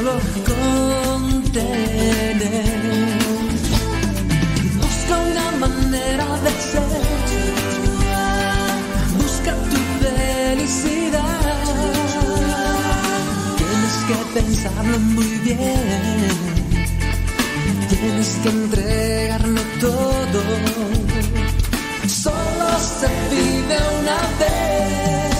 solo contener. Busca una manera de ser, busca tu felicidad. Tienes que pensarlo muy bien, tienes que entregarlo todo. Solo se vive una vez,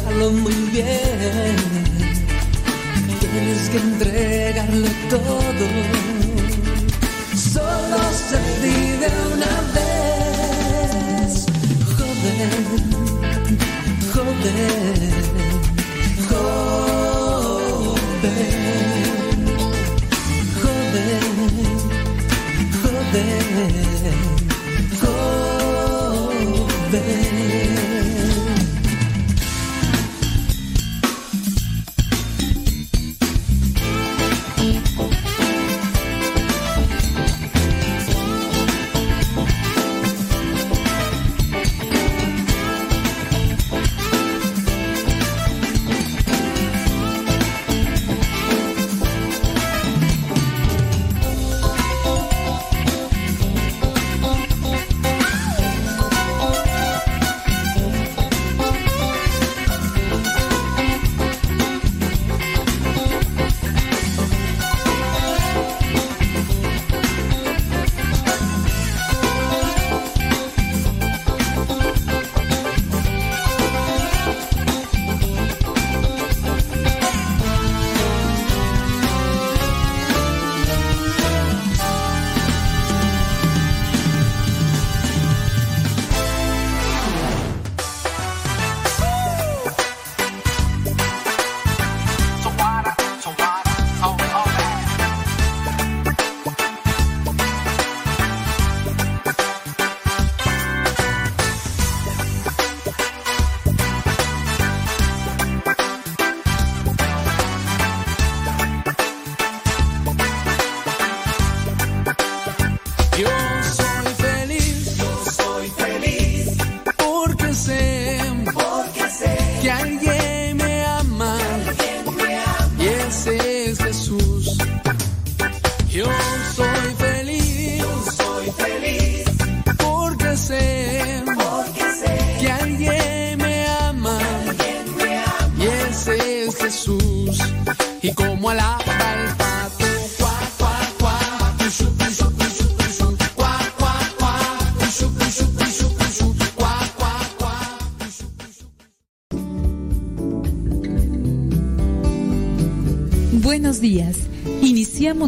pensarlo muy bien. Tienes que entregarlo todo. Solo se vive una vez, joven, joven,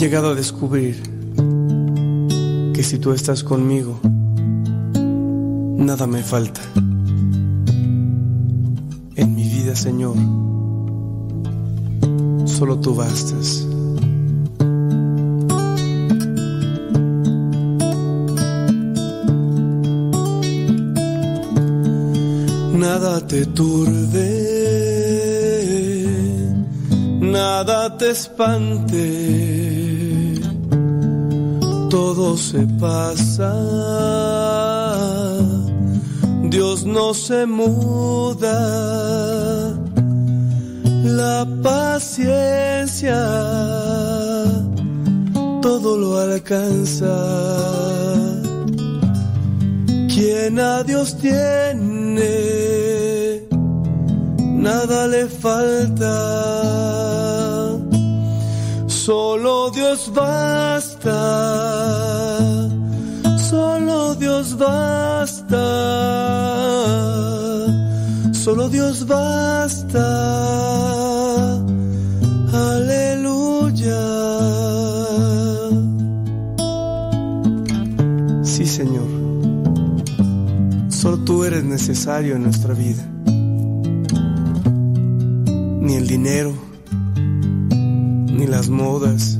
He llegado a descubrir que si tú estás conmigo, nada me falta. En mi vida, Señor, solo tú bastas. nada te turbe, nada te espante, todo se pasa, Dios no se muda, la paciencia todo lo alcanza. Quien a Dios tiene, nada le falta. Solo Dios basta, solo Dios basta, solo Dios basta. Aleluya. Sí, Señor, solo tú eres necesario en nuestra vida ni el dinero, ni las modas,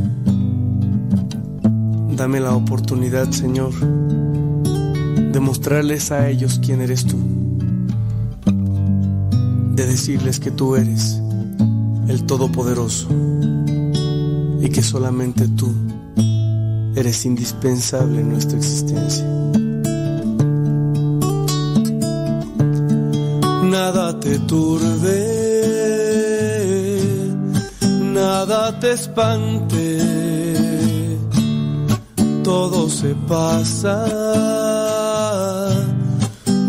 Dame la oportunidad, Señor, de mostrarles a ellos quién eres tú, de decirles que tú eres el Todopoderoso y que solamente tú eres indispensable en nuestra existencia. Nada te turbe nada te espante, pasa,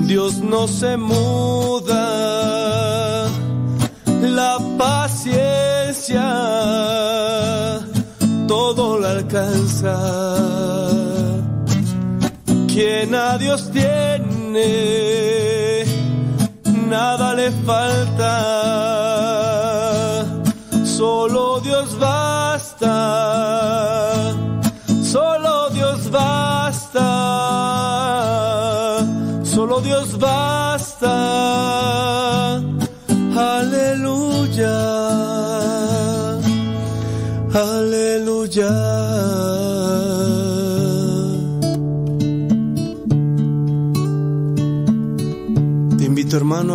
Dios no se muda, la paciencia todo la alcanza, quien a Dios tiene, nada le falta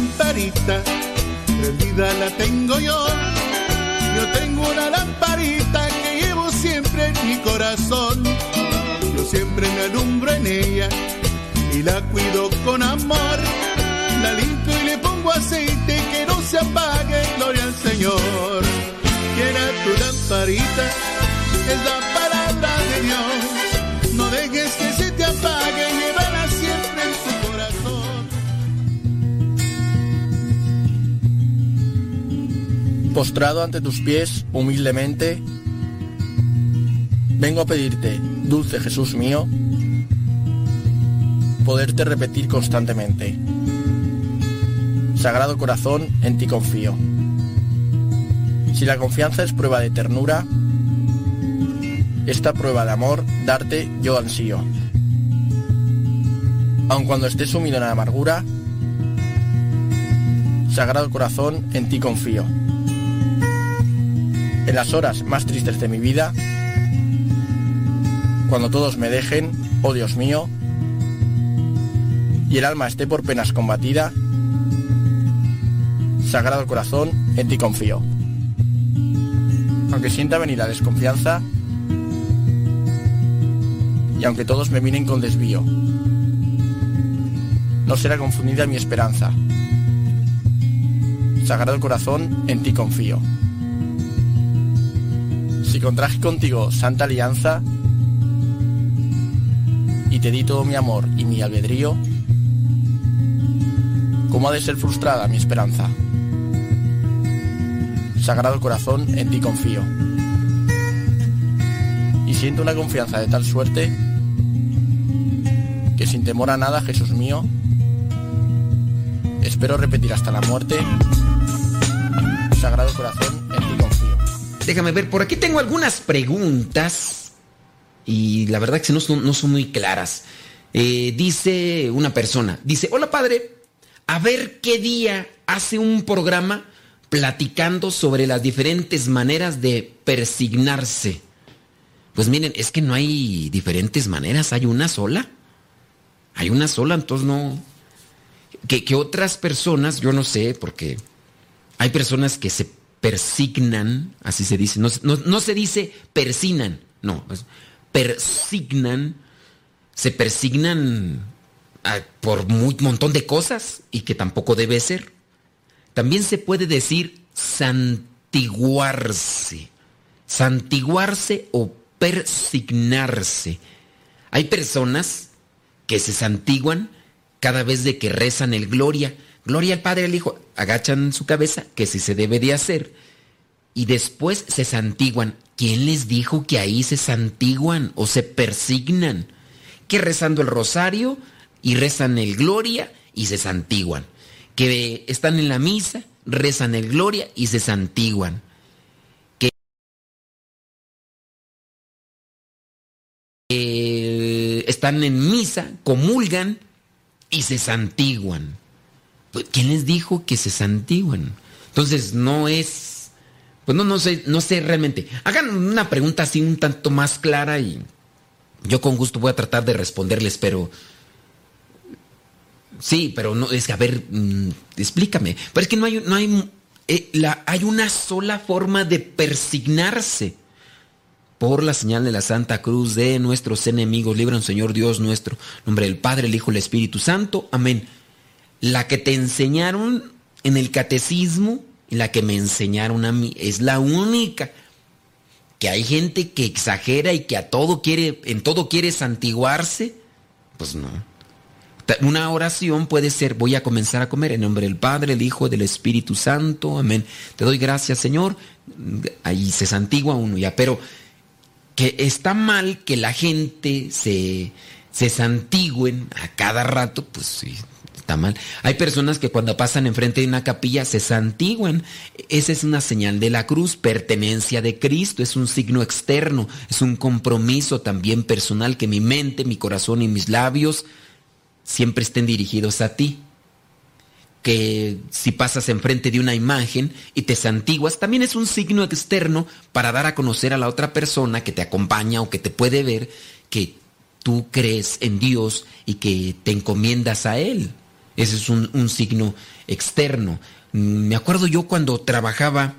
Lamparita, prendida la tengo yo. Yo tengo una lamparita que llevo siempre en mi corazón. Yo siempre me alumbro en ella y la cuido con amor. La limpio y le pongo aceite que no se apague, gloria al Señor. Quiera tu lamparita, es la palabra de Dios. No dejes que se te apague, Postrado ante tus pies humildemente, vengo a pedirte, dulce Jesús mío, poderte repetir constantemente. Sagrado corazón, en ti confío. Si la confianza es prueba de ternura, esta prueba de amor darte yo ansío. Aun cuando estés sumido en la amargura, Sagrado corazón, en ti confío. En las horas más tristes de mi vida, cuando todos me dejen, oh Dios mío, y el alma esté por penas combatida, Sagrado corazón, en ti confío. Aunque sienta venir la desconfianza, y aunque todos me miren con desvío, no será confundida mi esperanza. Sagrado corazón, en ti confío. Contraje contigo santa alianza y te di todo mi amor y mi albedrío, ¿cómo ha de ser frustrada mi esperanza? Sagrado corazón, en ti confío. Y siento una confianza de tal suerte que sin temor a nada, Jesús mío, espero repetir hasta la muerte, Sagrado corazón. Déjame ver, por aquí tengo algunas preguntas y la verdad que no son, muy claras. Eh, dice una persona, dice, hola padre, a ver qué día hace un programa platicando sobre las diferentes maneras de persignarse. Pues miren, es que no hay diferentes maneras, hay una sola. Hay una sola, entonces no. Que, que otras personas, yo no sé, porque hay personas que se persignan, así se dice, no, se dice persinan, no, persignan, se persignan ah, por un montón de cosas y que tampoco debe ser. También se puede decir santiguarse, santiguarse o persignarse. Hay personas que se santiguan cada vez de que rezan el gloria. Gloria al Padre al Hijo. Agachan su cabeza, que si se debe de hacer. Y después se santiguan. ¿Quién les dijo que ahí se santiguan o se persignan? Que rezando el rosario y rezan el gloria y se santiguan. Que están en la misa, rezan el gloria y se santiguan. Que están en misa, comulgan y se santiguan. Pues, ¿Quién les dijo que se santiguan? Entonces no es, pues no, no sé, no sé realmente. Hagan una pregunta así un tanto más clara y yo con gusto voy a tratar de responderles, pero sí, pero no es que a ver, mm, explícame. Pero es que no hay, no hay, eh, hay una sola forma de persignarse por la señal de la Santa Cruz de nuestros enemigos. Libran, Señor Dios nuestro. nombre del Padre, el Hijo, el Espíritu Santo. Amén la que te enseñaron en el catecismo y la que me enseñaron a mí. Es la única. Que hay gente que exagera y que a todo quiere, en todo quiere santiguarse. Pues no. Una oración puede ser, voy a comenzar a comer en nombre del Padre, el Hijo, del Espíritu Santo. Amén. Te doy gracias, Señor. Ahí se santigua uno ya. Pero que está mal que la gente se, se santigüen a cada rato, pues sí, mal. Hay personas que cuando pasan enfrente de una capilla se santiguan. Esa es una señal de la cruz, pertenencia de Cristo, es un signo externo, es un compromiso también personal que mi mente, mi corazón y mis labios siempre estén dirigidos a ti. Que si pasas enfrente de una imagen y te santiguas, también es un signo externo para dar a conocer a la otra persona que te acompaña o que te puede ver que tú crees en Dios y que te encomiendas a Él. Ese es un, signo externo. Me acuerdo yo cuando trabajaba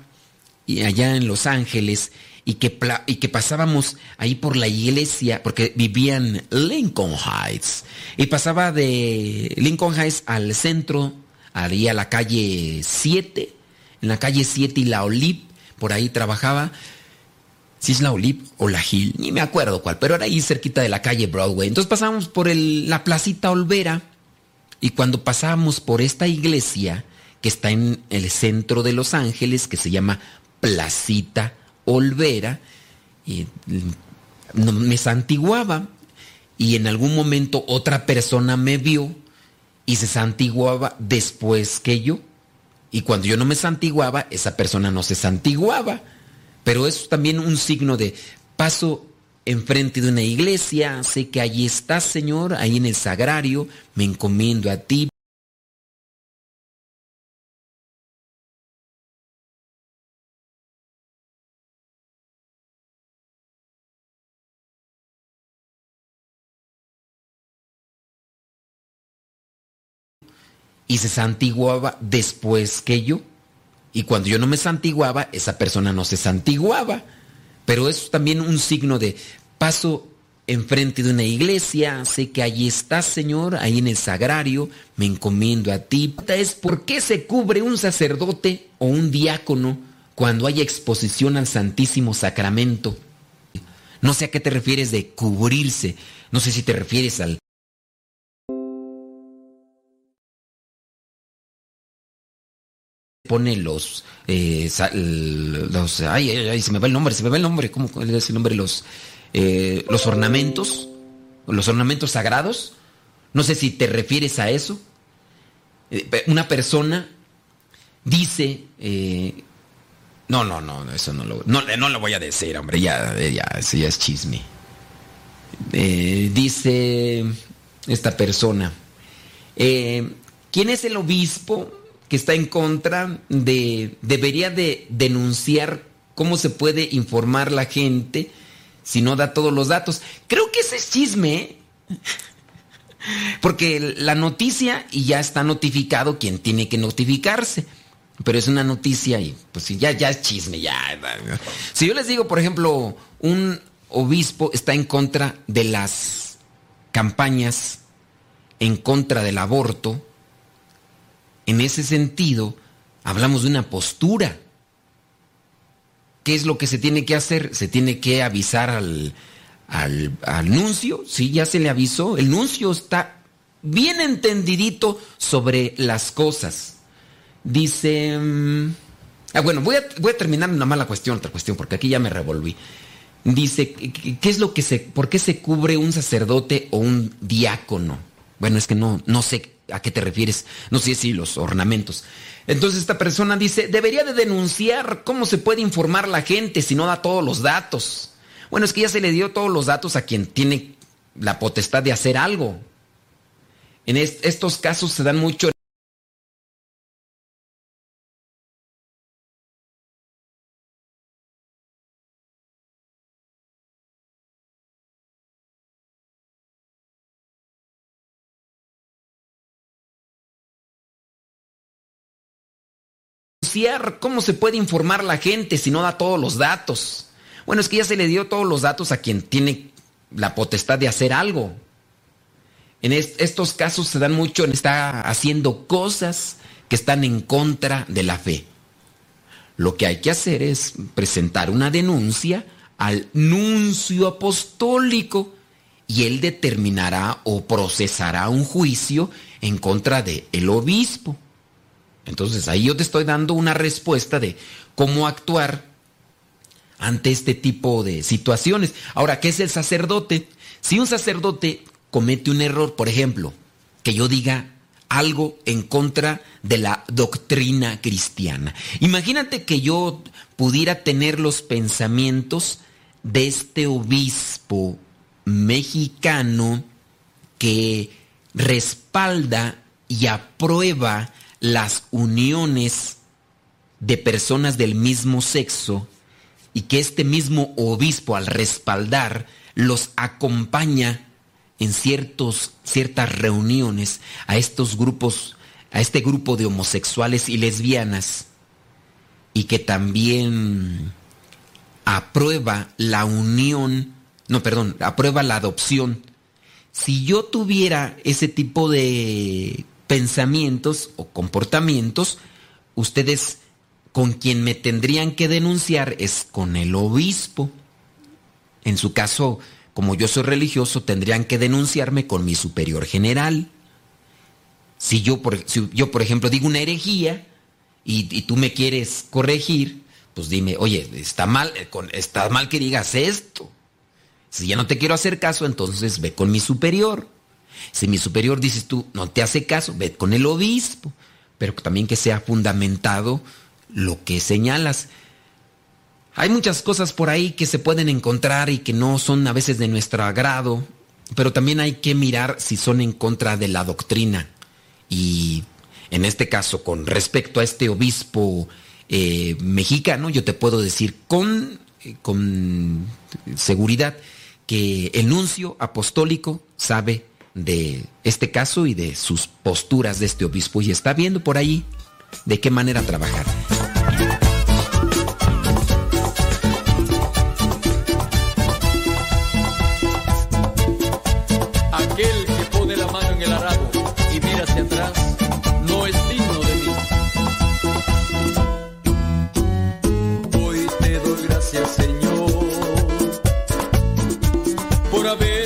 allá en Los Ángeles y que, y que pasábamos ahí por la iglesia, porque vivía en Lincoln Heights, y pasaba de Lincoln Heights al centro, ahí a la calle 7, en la calle 7 y la Olip, por ahí trabajaba. Si es la Olip o la Hill, ni me acuerdo cuál, pero era ahí cerquita de la calle Broadway. Entonces pasábamos por la placita Olvera y cuando pasábamos por esta iglesia que está en el centro de Los Ángeles, que se llama Placita Olvera, mm, me santiguaba y en algún momento otra persona me vio y se santiguaba después que yo. Y cuando yo no me santiguaba, esa persona no se santiguaba. Pero es también un signo de paso enfrente de una iglesia, sé que allí estás, Señor, ahí en el sagrario, me encomiendo a ti. y se santiguaba después que yo. Y cuando yo no me santiguaba, esa persona no se santiguaba. Pero es también un signo de paso enfrente de una iglesia, sé que allí estás, Señor, ahí en el sagrario, me encomiendo a ti. Es por qué se cubre un sacerdote o un diácono cuando hay exposición al Santísimo Sacramento. No sé a qué te refieres de cubrirse, no sé si te refieres al pone los, eh, los ay, ay, se me va el nombre, se me va el nombre, ¿cómo es el nombre? Los, eh, los ornamentos, los ornamentos sagrados. No sé si te refieres a eso. Eh, una persona dice, no, no, no, eso no lo, no, no lo voy a decir, hombre, ya, ya, eso ya es chisme. dice esta persona, ¿quién es el obispo? Que está en contra de, debería de denunciar cómo se puede informar la gente si no da todos los datos. Creo que ese es chisme, porque la noticia y ya está notificado quien tiene que notificarse. Pero es una noticia y pues ya, ya es chisme, ya. Si yo les digo, por ejemplo, un obispo está en contra de las campañas en contra del aborto, en ese sentido, hablamos de una postura. ¿Qué es lo que se tiene que hacer? Se tiene que avisar al, al, nuncio, sí, ya se le avisó. El nuncio está bien entendidito sobre las cosas. Dice... Mm, ah, bueno, voy a, voy a terminar una mala cuestión, otra cuestión, porque aquí ya me revolví. Dice, ¿qué es lo que se, por qué se cubre un sacerdote o un diácono? Bueno, es que no, no sé a qué te refieres, no sé si los ornamentos. Entonces esta persona dice, debería de denunciar cómo se puede informar la gente si no da todos los datos. Bueno, es que ya se le dio todos los datos a quien tiene la potestad de hacer algo. En estos casos se dan mucho cómo se puede informar la gente si no da todos los datos. Bueno, es que ya se le dio todos los datos a quien tiene la potestad de hacer algo. En estos casos se dan mucho, está haciendo cosas que están en contra de la fe. Lo que hay que hacer es presentar una denuncia al nuncio apostólico y él determinará o procesará un juicio en contra del el obispo. Entonces ahí yo te estoy dando una respuesta de cómo actuar ante este tipo de situaciones. Ahora, ¿qué es el sacerdote? Si un sacerdote comete un error, por ejemplo, que yo diga algo en contra de la doctrina cristiana. Imagínate que yo pudiera tener los pensamientos de este obispo mexicano que respalda y aprueba las uniones de personas del mismo sexo y que este mismo obispo al respaldar los acompaña en ciertos, ciertas reuniones a estos grupos, a este grupo de homosexuales y lesbianas y que también aprueba la unión, no, perdón, aprueba la adopción. Si yo tuviera ese tipo de pensamientos o comportamientos, ustedes con quien me tendrían que denunciar es con el obispo. En su caso, como yo soy religioso, tendrían que denunciarme con mi superior general. Si yo, por, yo, por ejemplo, digo una herejía y, tú me quieres corregir, pues dime, oye, está mal, eh, está mal que digas esto. Si ya no te quiero hacer caso, entonces ve con mi superior. Si mi superior dices tú, no te hace caso, ve con el obispo, pero también que sea fundamentado lo que señalas. Hay muchas cosas por ahí que se pueden encontrar y que no son a veces de nuestro agrado, pero también hay que mirar si son en contra de la doctrina. Y en este caso, con respecto a este obispo eh, mexicano, yo te puedo decir con, eh, con seguridad que el nuncio apostólico sabe de este caso y de sus posturas de este obispo y está viendo por ahí de qué manera trabajar. Aquel que pone la mano en el arado y mira hacia atrás no es digno de mí. Hoy te doy gracias, Señor, por haberme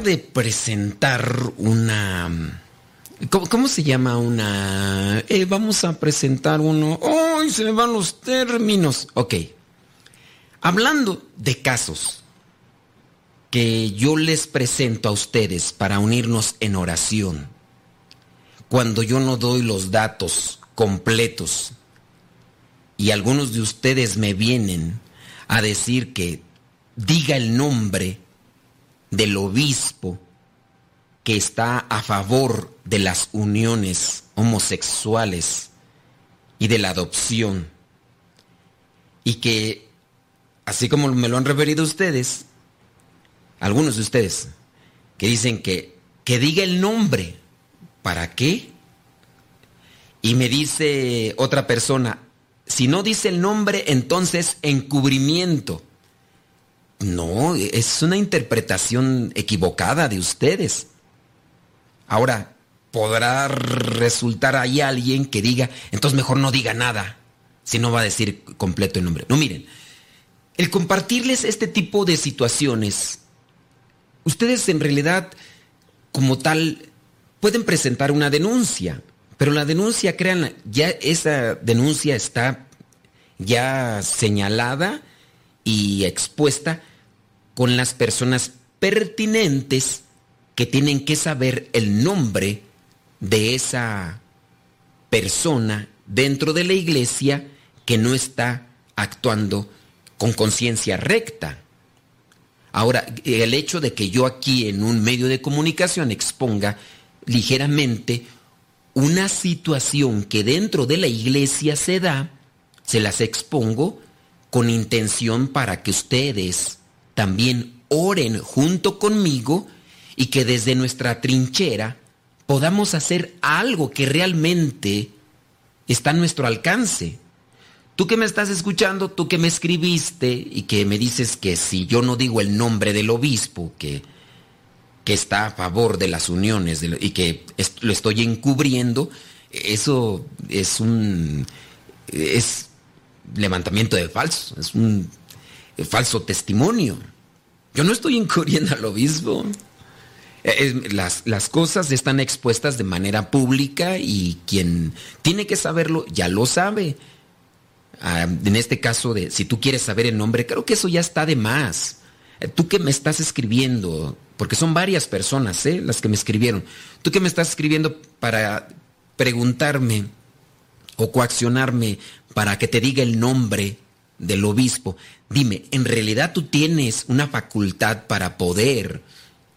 de presentar una... ¿Cómo, cómo se llama una... Eh, vamos a presentar uno... ¡Ay, se me van los términos! Ok. Hablando de casos que yo les presento a ustedes para unirnos en oración, cuando yo no doy los datos completos y algunos de ustedes me vienen a decir que diga el nombre, del obispo que está a favor de las uniones homosexuales y de la adopción. Y que, así como me lo han referido ustedes, algunos de ustedes, que dicen que, que diga el nombre, ¿para qué? Y me dice otra persona, si no dice el nombre, entonces encubrimiento. No, es una interpretación equivocada de ustedes. Ahora, podrá resultar ahí alguien que diga, entonces mejor no diga nada, si no va a decir completo el nombre. No, miren, el compartirles este tipo de situaciones, ustedes en realidad, como tal, pueden presentar una denuncia, pero la denuncia, créanla, ya esa denuncia está ya señalada y expuesta con las personas pertinentes que tienen que saber el nombre de esa persona dentro de la iglesia que no está actuando con conciencia recta. Ahora, el hecho de que yo aquí en un medio de comunicación exponga ligeramente una situación que dentro de la iglesia se da, se las expongo con intención para que ustedes también oren junto conmigo y que desde nuestra trinchera podamos hacer algo que realmente está a nuestro alcance. Tú que me estás escuchando, tú que me escribiste y que me dices que si yo no digo el nombre del obispo, que, que está a favor de las uniones y que lo estoy encubriendo, eso es un es levantamiento de falsos, es un falso testimonio. Yo no estoy encubriendo al obispo. las, las, cosas están expuestas de manera pública y quien tiene que saberlo ya lo sabe. Ah, en este caso de si tú quieres saber el nombre, creo que eso ya está de más. Eh, tú que me estás escribiendo, porque son varias personas ¿eh? las que me escribieron, tú que me estás escribiendo para preguntarme o coaccionarme para que te diga el nombre del obispo, dime, ¿en realidad tú tienes una facultad para poder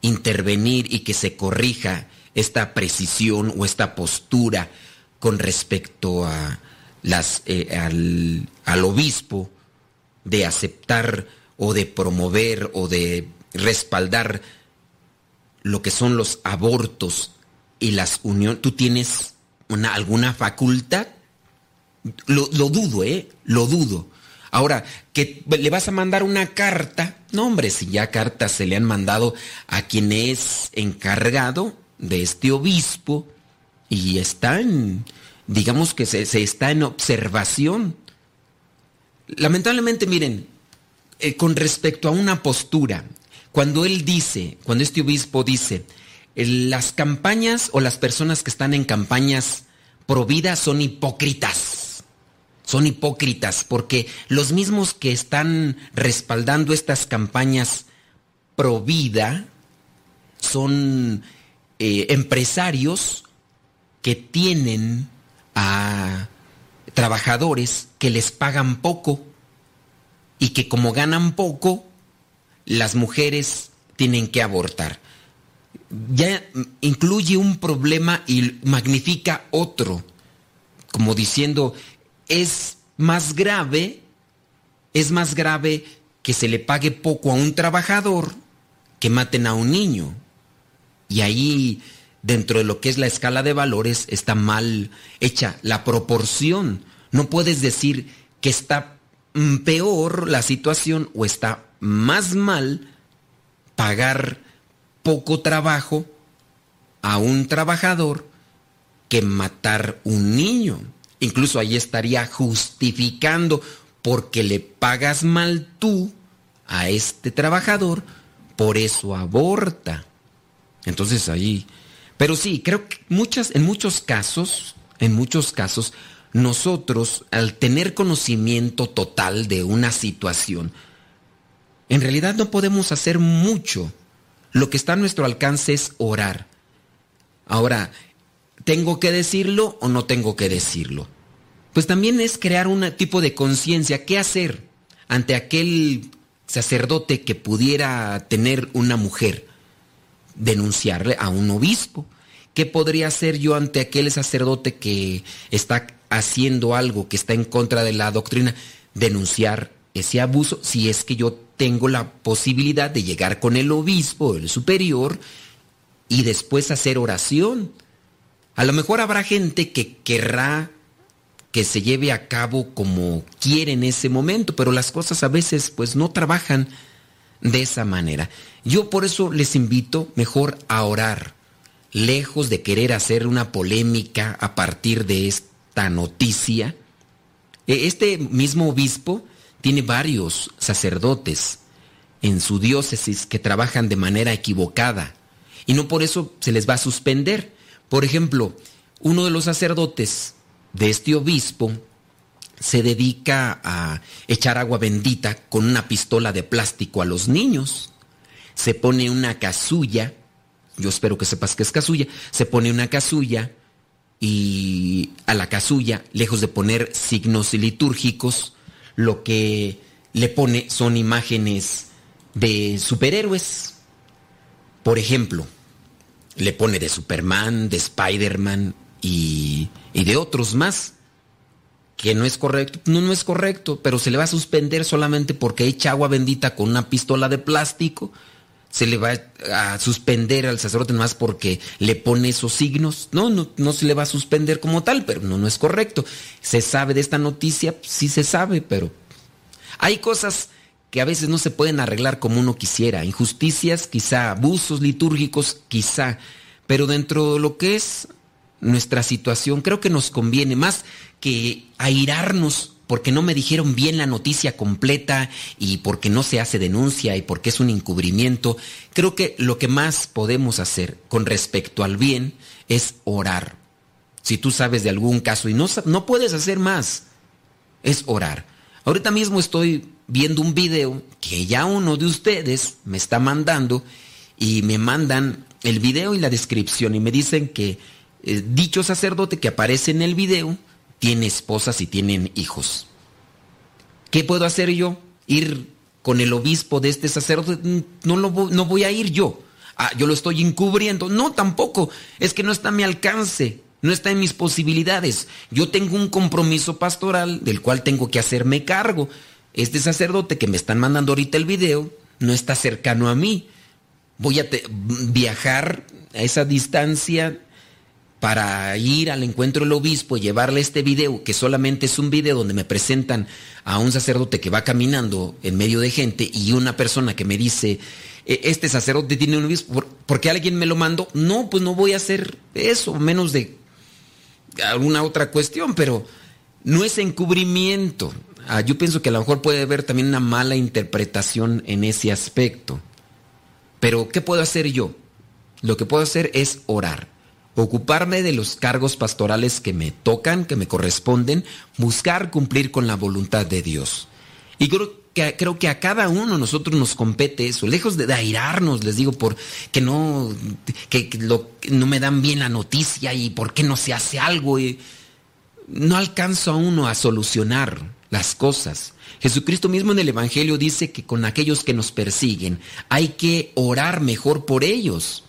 intervenir y que se corrija esta precisión o esta postura con respecto a las, eh, al, al obispo de aceptar o de promover o de respaldar lo que son los abortos y las uniones, ¿tú tienes una, alguna facultad? Lo, lo, dudo, ¿eh? Lo dudo. Ahora, que le vas a mandar una carta, no hombre, si ya cartas se le han mandado a quien es encargado de este obispo y están digamos que se, está en observación. Lamentablemente, miren, eh, con respecto a una postura, cuando él dice, cuando este obispo dice, las campañas o las personas que están en campañas pro vida son hipócritas. Son hipócritas porque los mismos que están respaldando estas campañas pro vida son eh, empresarios que tienen a trabajadores que les pagan poco y que como ganan poco, las mujeres tienen que abortar. Ya incluye un problema y magnifica otro, como diciendo, es más grave, es más grave que se le pague poco a un trabajador que maten a un niño. Y ahí dentro de lo que es la escala de valores está mal hecha la proporción. No puedes decir que está mm, peor la situación o está más mal pagar poco trabajo a un trabajador que matar un niño. Incluso ahí estaría justificando porque le pagas mal tú a este trabajador, por eso aborta. Entonces ahí pero sí, creo que muchas, en muchos casos, en muchos casos, nosotros, al tener conocimiento total de una situación, en realidad no podemos hacer mucho. Lo que está a nuestro alcance es orar. Ahora, ¿tengo que decirlo o no tengo que decirlo? Pues también es crear un tipo de conciencia. ¿Qué hacer ante aquel sacerdote que pudiera tener una mujer? denunciarle a un obispo. ¿Qué podría hacer yo ante aquel sacerdote que está haciendo algo que está en contra de la doctrina? Denunciar ese abuso si es que yo tengo la posibilidad de llegar con el obispo, el superior, y después hacer oración. A lo mejor habrá gente que querrá que se lleve a cabo como quiere en ese momento, pero las cosas a veces pues no trabajan de esa manera. Yo por eso les invito mejor a orar, lejos de querer hacer una polémica a partir de esta noticia. E, este mismo obispo tiene varios sacerdotes en su diócesis que trabajan de manera equivocada y no por eso se les va a suspender. Por ejemplo, uno de los sacerdotes de este obispo se dedica a echar agua bendita con una pistola de plástico a los niños. Se pone una casulla, yo espero que sepas que es casulla, se pone una casulla y a la casulla, lejos de poner signos litúrgicos, lo que le pone son imágenes de superhéroes. Por ejemplo, le pone de Superman, de Spider-Man y, y de otros más que no es correcto, no, no es correcto, pero se le va a suspender solamente porque echa agua bendita con una pistola de plástico, se le va a suspender al sacerdote más porque le pone esos signos, no, no, no se le va a suspender como tal, pero no, no es correcto. Se sabe de esta noticia, sí se sabe, pero hay cosas que a veces no se pueden arreglar como uno quisiera, injusticias, quizá abusos litúrgicos, quizá, pero dentro de lo que es nuestra situación, creo que nos conviene más que airarnos porque no me dijeron bien la noticia completa y porque no se hace denuncia y porque es un encubrimiento, creo que lo que más podemos hacer con respecto al bien es orar. Si tú sabes de algún caso y no, no puedes hacer más, es orar. Ahorita mismo estoy viendo un video que ya uno de ustedes me está mandando y me mandan el video y la descripción y me dicen que eh, dicho sacerdote que aparece en el video tiene esposas y tienen hijos. ¿Qué puedo hacer yo? Ir con el obispo de este sacerdote. No, lo voy, no voy a ir yo. Ah, yo lo estoy encubriendo. No, tampoco. Es que no está a mi alcance. No está en mis posibilidades. Yo tengo un compromiso pastoral del cual tengo que hacerme cargo. Este sacerdote que me están mandando ahorita el video no está cercano a mí. Voy a viajar a esa distancia para ir al encuentro del obispo y llevarle este video, que solamente es un video donde me presentan a un sacerdote que va caminando en medio de gente y una persona que me dice, e, este sacerdote tiene un obispo, ¿por qué alguien me lo mandó? No, pues no voy a hacer eso, menos de alguna otra cuestión, pero no es encubrimiento. Ah, yo pienso que a lo mejor puede haber también una mala interpretación en ese aspecto. Pero, ¿qué puedo hacer yo? Lo que puedo hacer es orar ocuparme de los cargos pastorales que me tocan, que me corresponden, buscar cumplir con la voluntad de Dios. Y creo que, creo que a cada uno de nosotros nos compete eso, lejos de airarnos, les digo, por que no, que, no me dan bien la noticia y por qué no se hace algo. Y no alcanzo a uno a solucionar las cosas. Jesucristo mismo en el Evangelio dice que con aquellos que nos persiguen hay que orar mejor por ellos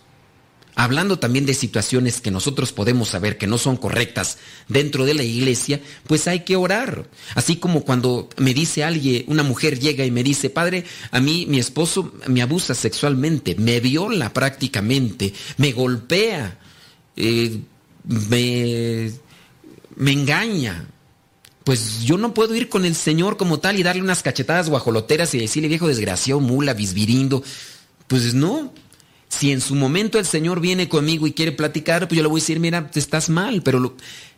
hablando también de situaciones que nosotros podemos saber que no son correctas dentro de la iglesia, pues hay que orar. Así como cuando me dice alguien, una mujer llega y me dice, padre, a mí mi esposo me abusa sexualmente, me viola prácticamente, me golpea, eh, me, me engaña. Pues yo no puedo ir con el Señor como tal y darle unas cachetadas guajoloteras y decirle viejo desgraciado, mula, bisbirindo. Pues no, si en su momento el Señor viene conmigo y quiere platicar, pues yo le voy a decir, mira, te estás mal, pero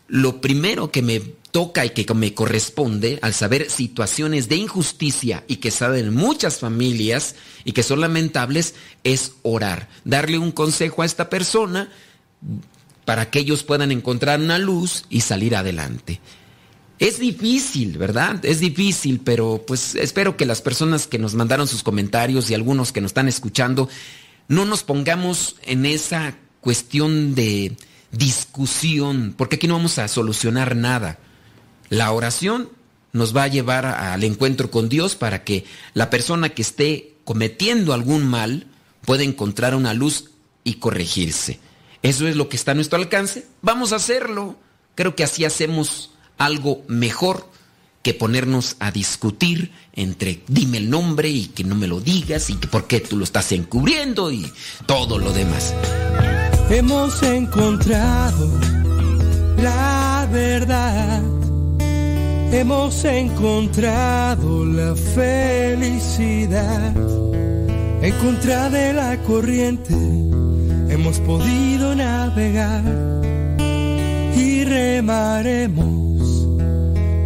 lo, primero que me toca y que me corresponde al saber situaciones de injusticia y que saben muchas familias y que son lamentables es orar, darle un consejo a esta persona para que ellos puedan encontrar una luz y salir adelante. Es difícil, ¿verdad? Es difícil, pero pues espero que las personas que nos mandaron sus comentarios y algunos que nos están escuchando no nos pongamos en esa cuestión de discusión, porque aquí no vamos a solucionar nada. La oración nos va a llevar al encuentro con Dios para que la persona que esté cometiendo algún mal pueda encontrar una luz y corregirse. Eso es lo que está a nuestro alcance. Vamos a hacerlo. Creo que así hacemos algo mejor que ponernos a discutir entre dime el nombre y que no me lo digas y que por qué tú lo estás encubriendo y todo lo demás. hemos encontrado la verdad. Hemos encontrado la felicidad. En contra de la corriente hemos podido navegar y remaremos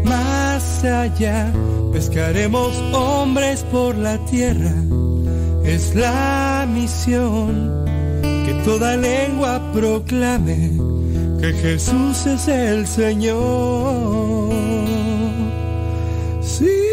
más allá. Pescaremos hombres por la tierra. Es la misión que toda lengua proclame que Jesús es el Señor. Sí.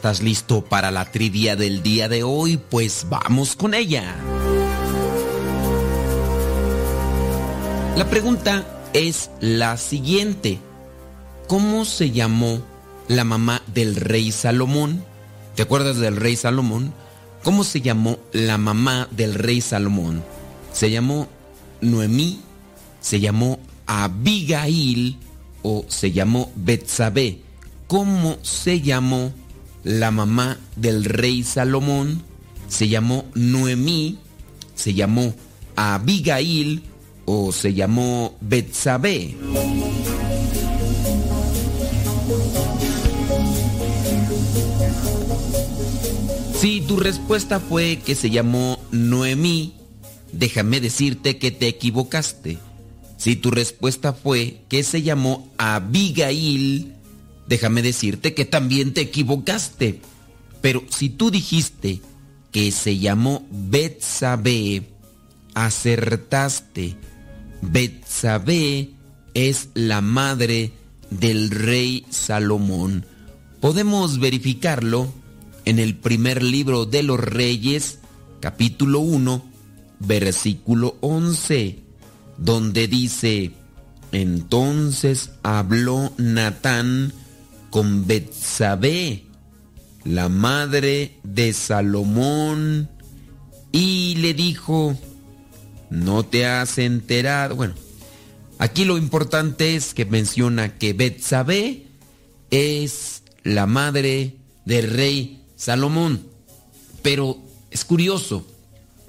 Estás listo para la trivia del día de hoy? Pues vamos con ella. La pregunta es la siguiente. ¿Cómo se llamó la mamá del rey Salomón? ¿Te acuerdas del rey Salomón? ¿Cómo se llamó la mamá del rey Salomón? Se llamó Noemí, se llamó Abigail o se llamó Betsabé. ¿Cómo se llamó la mamá del rey Salomón? Se llamó Noemí, se llamó Abigail o se llamó Betsabé. Si tu respuesta fue que se llamó Noemí, déjame decirte que te equivocaste. Si tu respuesta fue que se llamó Abigail, déjame decirte que también te equivocaste. Pero si tú dijiste que se llamó Betsabé, acertaste. Betsabé es la madre del rey Salomón. Podemos verificarlo en el primer libro de los Reyes, capítulo 1, versículo 11, donde dice, entonces habló Natán con Betsabé, la madre de Salomón, y le dijo, no te has enterado. Bueno, aquí lo importante es que menciona que Betsabé es la madre del rey Salomón. Pero es curioso,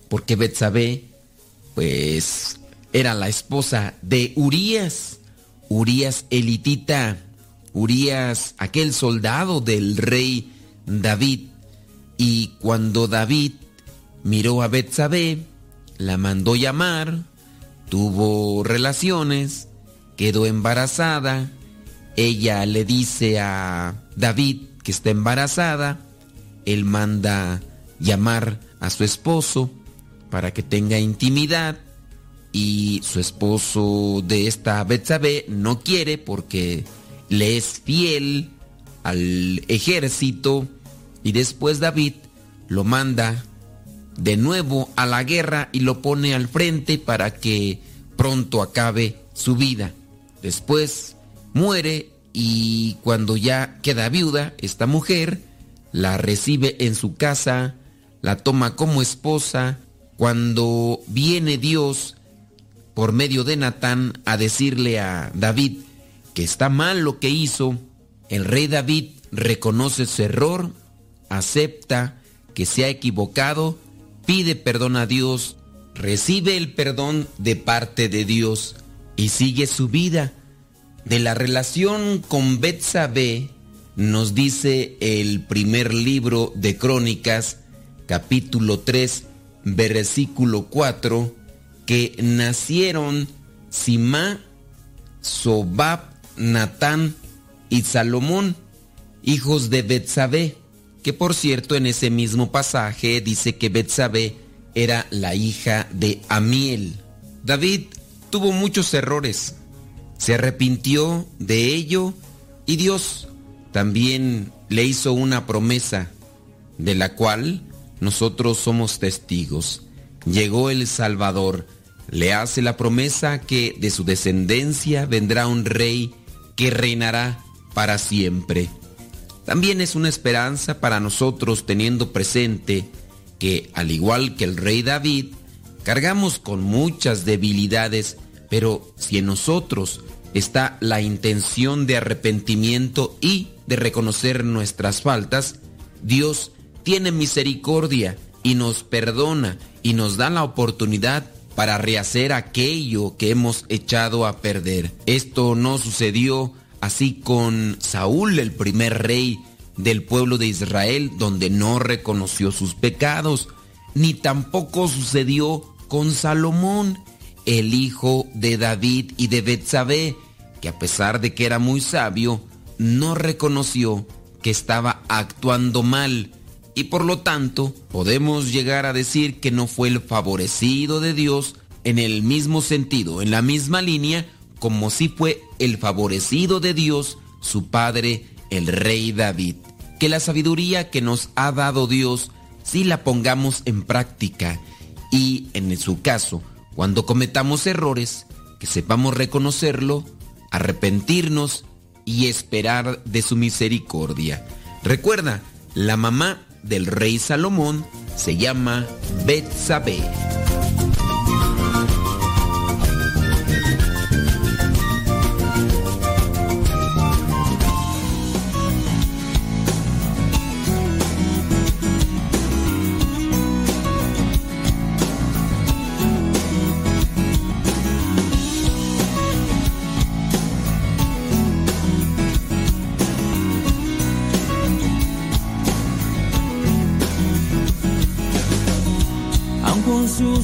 porque Betsabé, pues, era la esposa de Urías, Urías elitita, Urías, aquel soldado del rey David. Y cuando David miró a Betsabé, la mandó llamar, tuvo relaciones, quedó embarazada. Ella le dice a David que está embarazada. Él manda llamar a su esposo para que tenga intimidad y su esposo de esta Betsabé no quiere porque le es fiel al ejército y después David lo manda de nuevo a la guerra y lo pone al frente para que pronto acabe su vida. Después muere y cuando ya queda viuda, esta mujer la recibe en su casa, la toma como esposa. Cuando viene Dios por medio de Natán a decirle a David que está mal lo que hizo, el rey David reconoce su error, acepta que se ha equivocado, pide perdón a Dios, recibe el perdón de parte de Dios y sigue su vida. De la relación con Betsabé nos dice el primer libro de Crónicas, capítulo 3, versículo 4, que nacieron Simá, Sobab, Natán y Salomón, hijos de Betsabé, que por cierto en ese mismo pasaje dice que Betsabé era la hija de Amiel. David tuvo muchos errores, se arrepintió de ello y Dios también le hizo una promesa de la cual nosotros somos testigos. Llegó el Salvador, le hace la promesa que de su descendencia vendrá un rey que reinará para siempre. También es una esperanza para nosotros teniendo presente que, al igual que el rey David, cargamos con muchas debilidades, pero si en nosotros está la intención de arrepentimiento y de reconocer nuestras faltas, Dios tiene misericordia y nos perdona y nos da la oportunidad para rehacer aquello que hemos echado a perder. Esto no sucedió así con Saúl, el primer rey del pueblo de Israel, donde no reconoció sus pecados, ni tampoco sucedió con Salomón, el hijo de David y de Betsabé, que a pesar de que era muy sabio, no reconoció que estaba actuando mal y por lo tanto podemos llegar a decir que no fue el favorecido de Dios en el mismo sentido, en la misma línea, como si fue el favorecido de Dios, su padre, el rey David. Que la sabiduría que nos ha dado Dios, si la pongamos en práctica y, en su caso, cuando cometamos errores, que sepamos reconocerlo, arrepentirnos y esperar de su misericordia. Recuerda, la mamá del rey Salomón se llama Betsabé.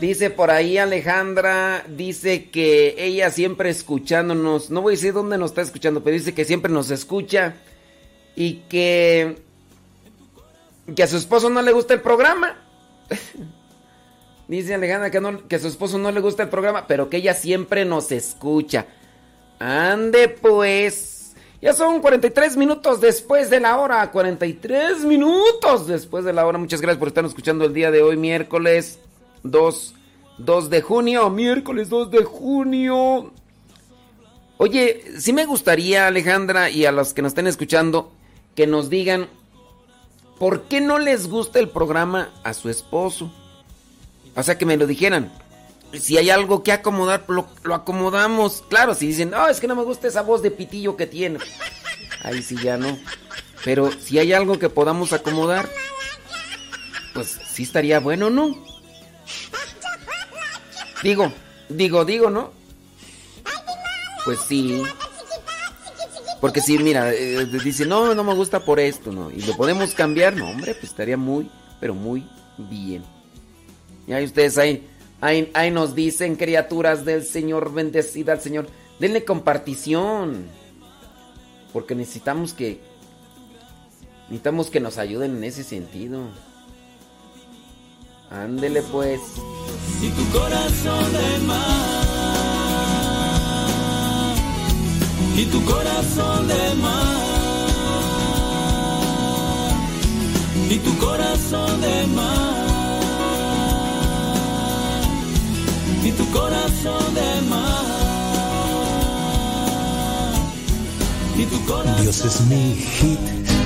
Dice por ahí Alejandra, dice que ella siempre escuchándonos, no voy a decir dónde nos está escuchando, pero dice que siempre nos escucha y que, que a su esposo no le gusta el programa. dice Alejandra que, no, que a su esposo no le gusta el programa, pero que ella siempre nos escucha. Ande pues. Ya son 43 minutos después de la hora. 43 minutos después de la hora. Muchas gracias por estar escuchando el día de hoy, miércoles 2, 2 de junio. Miércoles 2 de junio. Oye, sí me gustaría, Alejandra, y a los que nos estén escuchando, que nos digan por qué no les gusta el programa a su esposo. O sea, que me lo dijeran. Si hay algo que acomodar, lo, lo acomodamos. Claro, si dicen, no, es que no me gusta esa voz de pitillo que tiene. Ahí sí ya no. Pero si hay algo que podamos acomodar, pues sí estaría bueno, ¿no? Digo, digo, digo, ¿no? Pues sí. Porque si, mira, eh, dice, no, no me gusta por esto, ¿no? Y lo podemos cambiar, no, hombre, pues estaría muy, pero muy bien. Y ahí ustedes ahí, ahí, ahí nos dicen, criaturas del Señor, bendecida al Señor. Denle compartición. Porque necesitamos que, necesitamos que nos ayuden en ese sentido. Ándele pues. y tu corazón de mar y tu corazón de mar y tu corazón de mar y tu corazón de mar y tu corazón Dios es mi hit,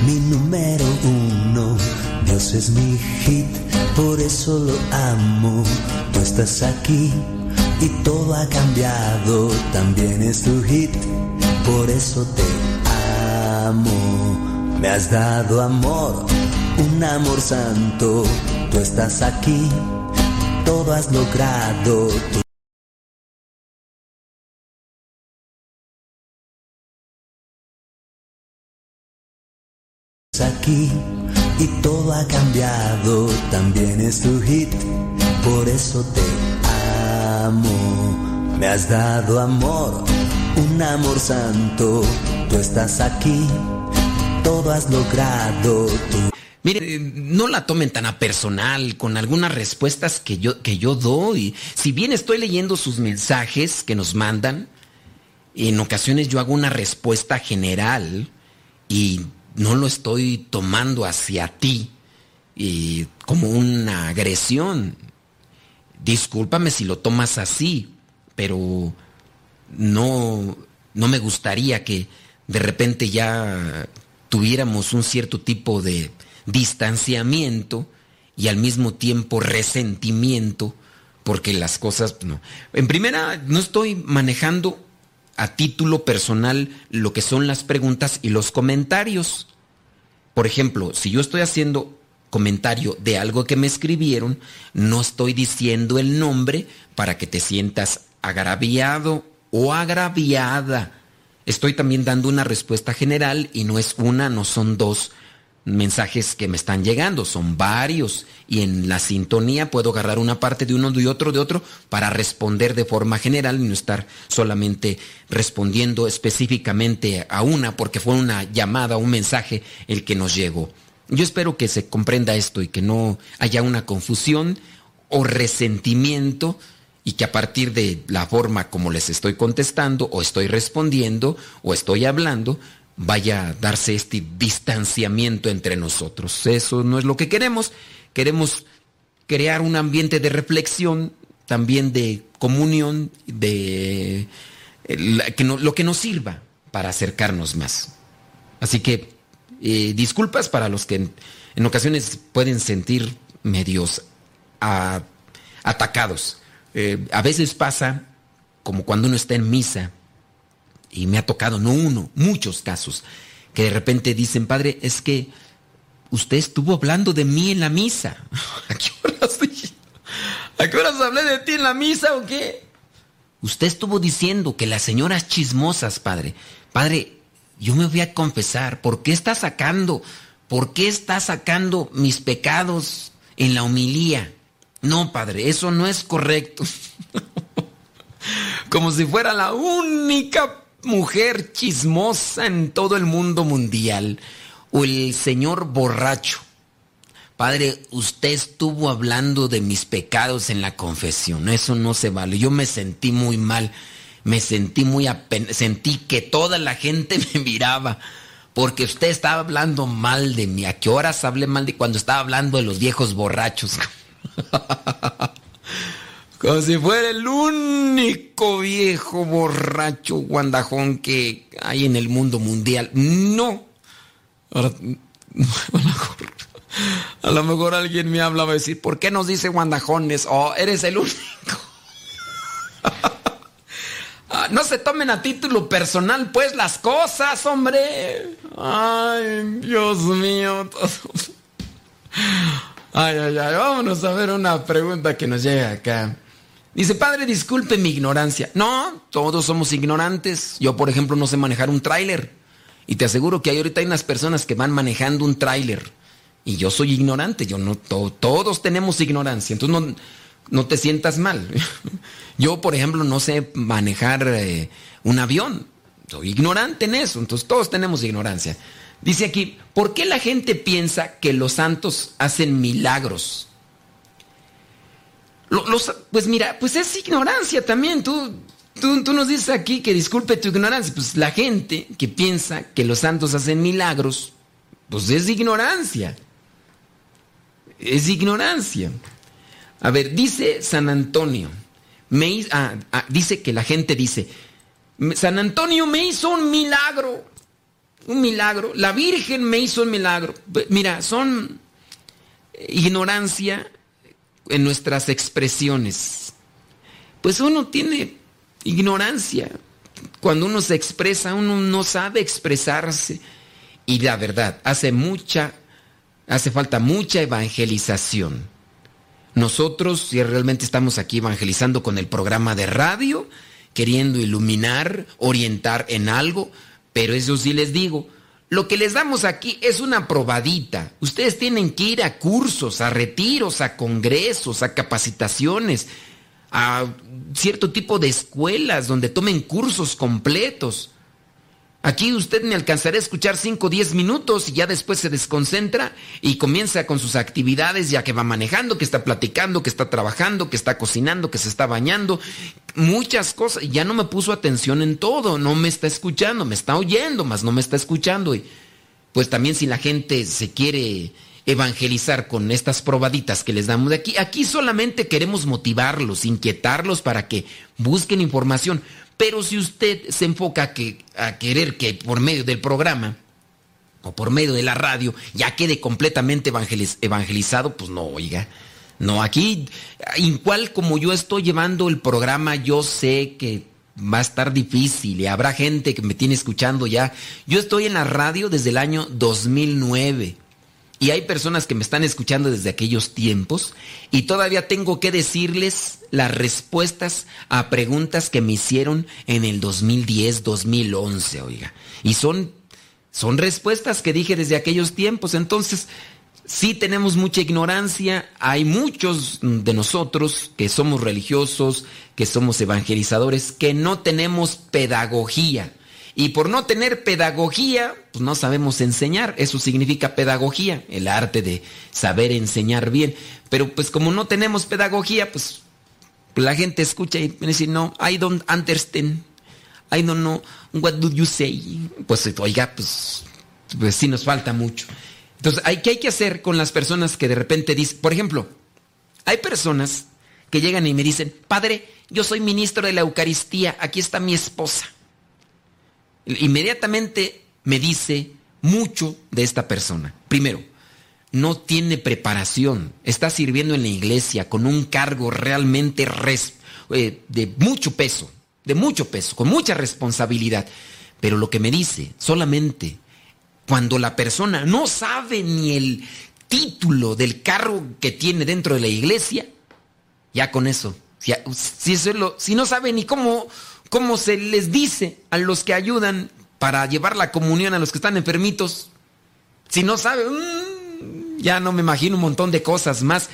mi número uno. Dios es mi hit, por eso lo amo. Tú estás aquí y todo ha cambiado. También es tu hit, por eso te amo. Me has dado amor, un amor santo. Tú estás aquí, todo has logrado. Tú estás aquí y todo ha cambiado. También es tu hit, por eso te amo. Me has dado amor, un amor santo. Tú estás aquí, todo has logrado. Tú Mire, no la tomen tan a personal con algunas respuestas que yo, que yo doy. Si bien estoy leyendo sus mensajes que nos mandan, en ocasiones yo hago una respuesta general y no lo estoy tomando hacia ti y como una agresión. Discúlpame si lo tomas así, pero no, no me gustaría que de repente ya tuviéramos un cierto tipo de distanciamiento y al mismo tiempo resentimiento porque las cosas no. En primera, no estoy manejando a título personal lo que son las preguntas y los comentarios. Por ejemplo, si yo estoy haciendo comentario de algo que me escribieron, no estoy diciendo el nombre para que te sientas agraviado o agraviada. Estoy también dando una respuesta general y no es una, no son dos mensajes que me están llegando, son varios y en la sintonía puedo agarrar una parte de uno y otro de otro para responder de forma general y no estar solamente respondiendo específicamente a una porque fue una llamada, un mensaje el que nos llegó. Yo espero que se comprenda esto y que no haya una confusión o resentimiento y que a partir de la forma como les estoy contestando o estoy respondiendo o estoy hablando, vaya a darse este distanciamiento entre nosotros. Eso no es lo que queremos. Queremos crear un ambiente de reflexión, también de comunión, de lo que nos sirva para acercarnos más. Así que eh, disculpas para los que en, ocasiones pueden sentir medios atacados. Eh, a veces pasa como cuando uno está en misa y me ha tocado, no uno, muchos casos, que de repente dicen, padre, es que usted estuvo hablando de mí en la misa. ¿A qué horas, ¿A qué horas hablé de ti en la misa o qué? Usted estuvo diciendo que las señoras chismosas, padre. Padre, yo me voy a confesar. ¿Por qué está sacando? ¿Por qué está sacando mis pecados en la homilía? No, padre, eso no es correcto. Como si fuera la única mujer chismosa en todo el mundo mundial. O el señor borracho. Padre, usted estuvo hablando de mis pecados en la confesión. Eso no se vale. Yo me sentí muy mal. Me sentí muy apen sentí que toda la gente me miraba porque usted estaba hablando mal de mí. ¿A qué horas hablé mal de cuando estaba hablando de los viejos borrachos? Como si fuera el único viejo borracho guandajón que hay en el mundo mundial. No. Ahora, a lo mejor alguien me habla va a decir, ¿por qué nos dice guandajones? Oh, eres el único. Ah, no se tomen a título personal, pues, las cosas, hombre. Ay, Dios mío. Ay, ay, ay. Vámonos a ver una pregunta que nos llega acá. Dice, padre, disculpe mi ignorancia. No, todos somos ignorantes. Yo, por ejemplo, no sé manejar un tráiler. Y te aseguro que hay ahorita hay unas personas que van manejando un tráiler y yo soy ignorante, yo no, todos tenemos ignorancia, entonces no, no, te sientas mal. Yo, por ejemplo, no sé manejar eh, un avión, soy ignorante en eso, entonces todos tenemos ignorancia. Dice aquí, ¿por qué la gente piensa que los santos hacen milagros? Pues mira, pues es ignorancia también. Tú, tú, tú, nos dices aquí que disculpe tu ignorancia. Pues la gente que piensa que los santos hacen milagros, pues es ignorancia es ignorancia. A ver, dice San Antonio, me, ah, ah, dice que la gente dice, San Antonio me hizo un milagro, un milagro, la Virgen me hizo un milagro. Mira, son ignorancia en nuestras expresiones. Pues uno tiene ignorancia. Cuando uno se expresa, uno no sabe expresarse. Y la verdad, hace mucha hace falta mucha evangelización. Nosotros si realmente estamos aquí evangelizando con el programa de radio, queriendo iluminar, orientar en algo, pero eso sí les digo, lo que les damos aquí es una probadita. Ustedes tienen que ir a cursos, a retiros, a congresos, a capacitaciones, a cierto tipo de escuelas donde tomen cursos completos. Aquí usted me alcanzará a escuchar 5 o 10 minutos y ya después se desconcentra y comienza con sus actividades ya que va manejando, que está platicando, que está trabajando, que está cocinando, que se está bañando, muchas cosas. Ya no me puso atención en todo, no me está escuchando, me está oyendo, más no me está escuchando. Y pues también si la gente se quiere evangelizar con estas probaditas que les damos de aquí, aquí solamente queremos motivarlos, inquietarlos para que busquen información. Pero si usted se enfoca a, que, a querer que por medio del programa o por medio de la radio ya quede completamente evangelizado, pues no, oiga. No, aquí, igual como yo estoy llevando el programa, yo sé que va a estar difícil y habrá gente que me tiene escuchando ya. Yo estoy en la radio desde el año 2009 y hay personas que me están escuchando desde aquellos tiempos y todavía tengo que decirles las respuestas a preguntas que me hicieron en el 2010, 2011, oiga. Y son, son respuestas que dije desde aquellos tiempos. Entonces, sí tenemos mucha ignorancia. Hay muchos de nosotros que somos religiosos, que somos evangelizadores, que no tenemos pedagogía. Y por no tener pedagogía, pues no sabemos enseñar. Eso significa pedagogía, el arte de saber enseñar bien. Pero pues como no tenemos pedagogía, pues la gente escucha y dice, no, I don't understand. I don't know what do you say. Pues oiga, pues, pues sí nos falta mucho. Entonces, ¿qué hay que hacer con las personas que de repente dicen, por ejemplo, hay personas que llegan y me dicen, padre, yo soy ministro de la Eucaristía, aquí está mi esposa inmediatamente me dice mucho de esta persona. Primero, no tiene preparación, está sirviendo en la iglesia con un cargo realmente eh, de mucho peso, de mucho peso, con mucha responsabilidad. Pero lo que me dice solamente cuando la persona no sabe ni el título del carro que tiene dentro de la iglesia, ya con eso, si no sabe ni cómo, cómo se les dice a los que ayudan para llevar la comunión a los que están enfermitos, si no sabe, mmm, ya no me imagino un montón de cosas más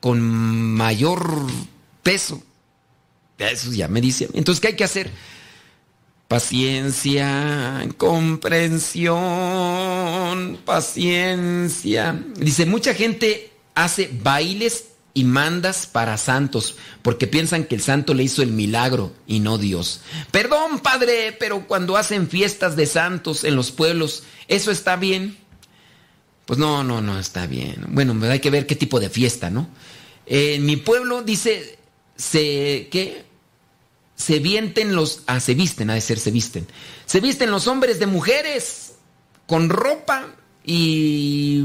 con mayor peso. Eso ya me dice. Entonces, ¿qué hay que hacer? Paciencia, comprensión, paciencia. Dice, mucha gente hace bailes y mandas para santos porque piensan que el santo le hizo el milagro y no Dios. Perdón, padre, pero cuando hacen fiestas de santos en los pueblos, ¿eso está bien? Pues no, no, no está bien. Bueno, hay que ver qué tipo de fiesta, ¿no? en mi pueblo dice, se, ¿qué? se vienten los, ah, se visten, ha de ser, se visten. Se visten los hombres de mujeres con ropa y,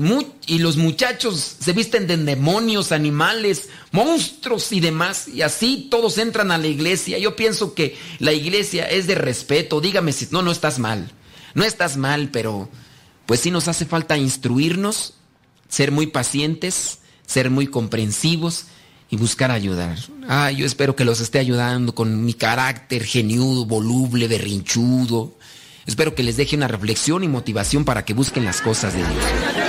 los muchachos se visten de demonios, animales, monstruos y demás. Y así todos entran a la iglesia. Yo pienso que la iglesia es de respeto. Dígame si no, no estás mal. No estás mal, pero pues sí nos hace falta instruirnos, ser muy pacientes, ser muy comprensivos y buscar ayudar. Ah, yo espero que los esté ayudando con mi carácter geniudo, voluble, berrinchudo. Espero que les deje una reflexión y motivación para que busquen las cosas de Dios.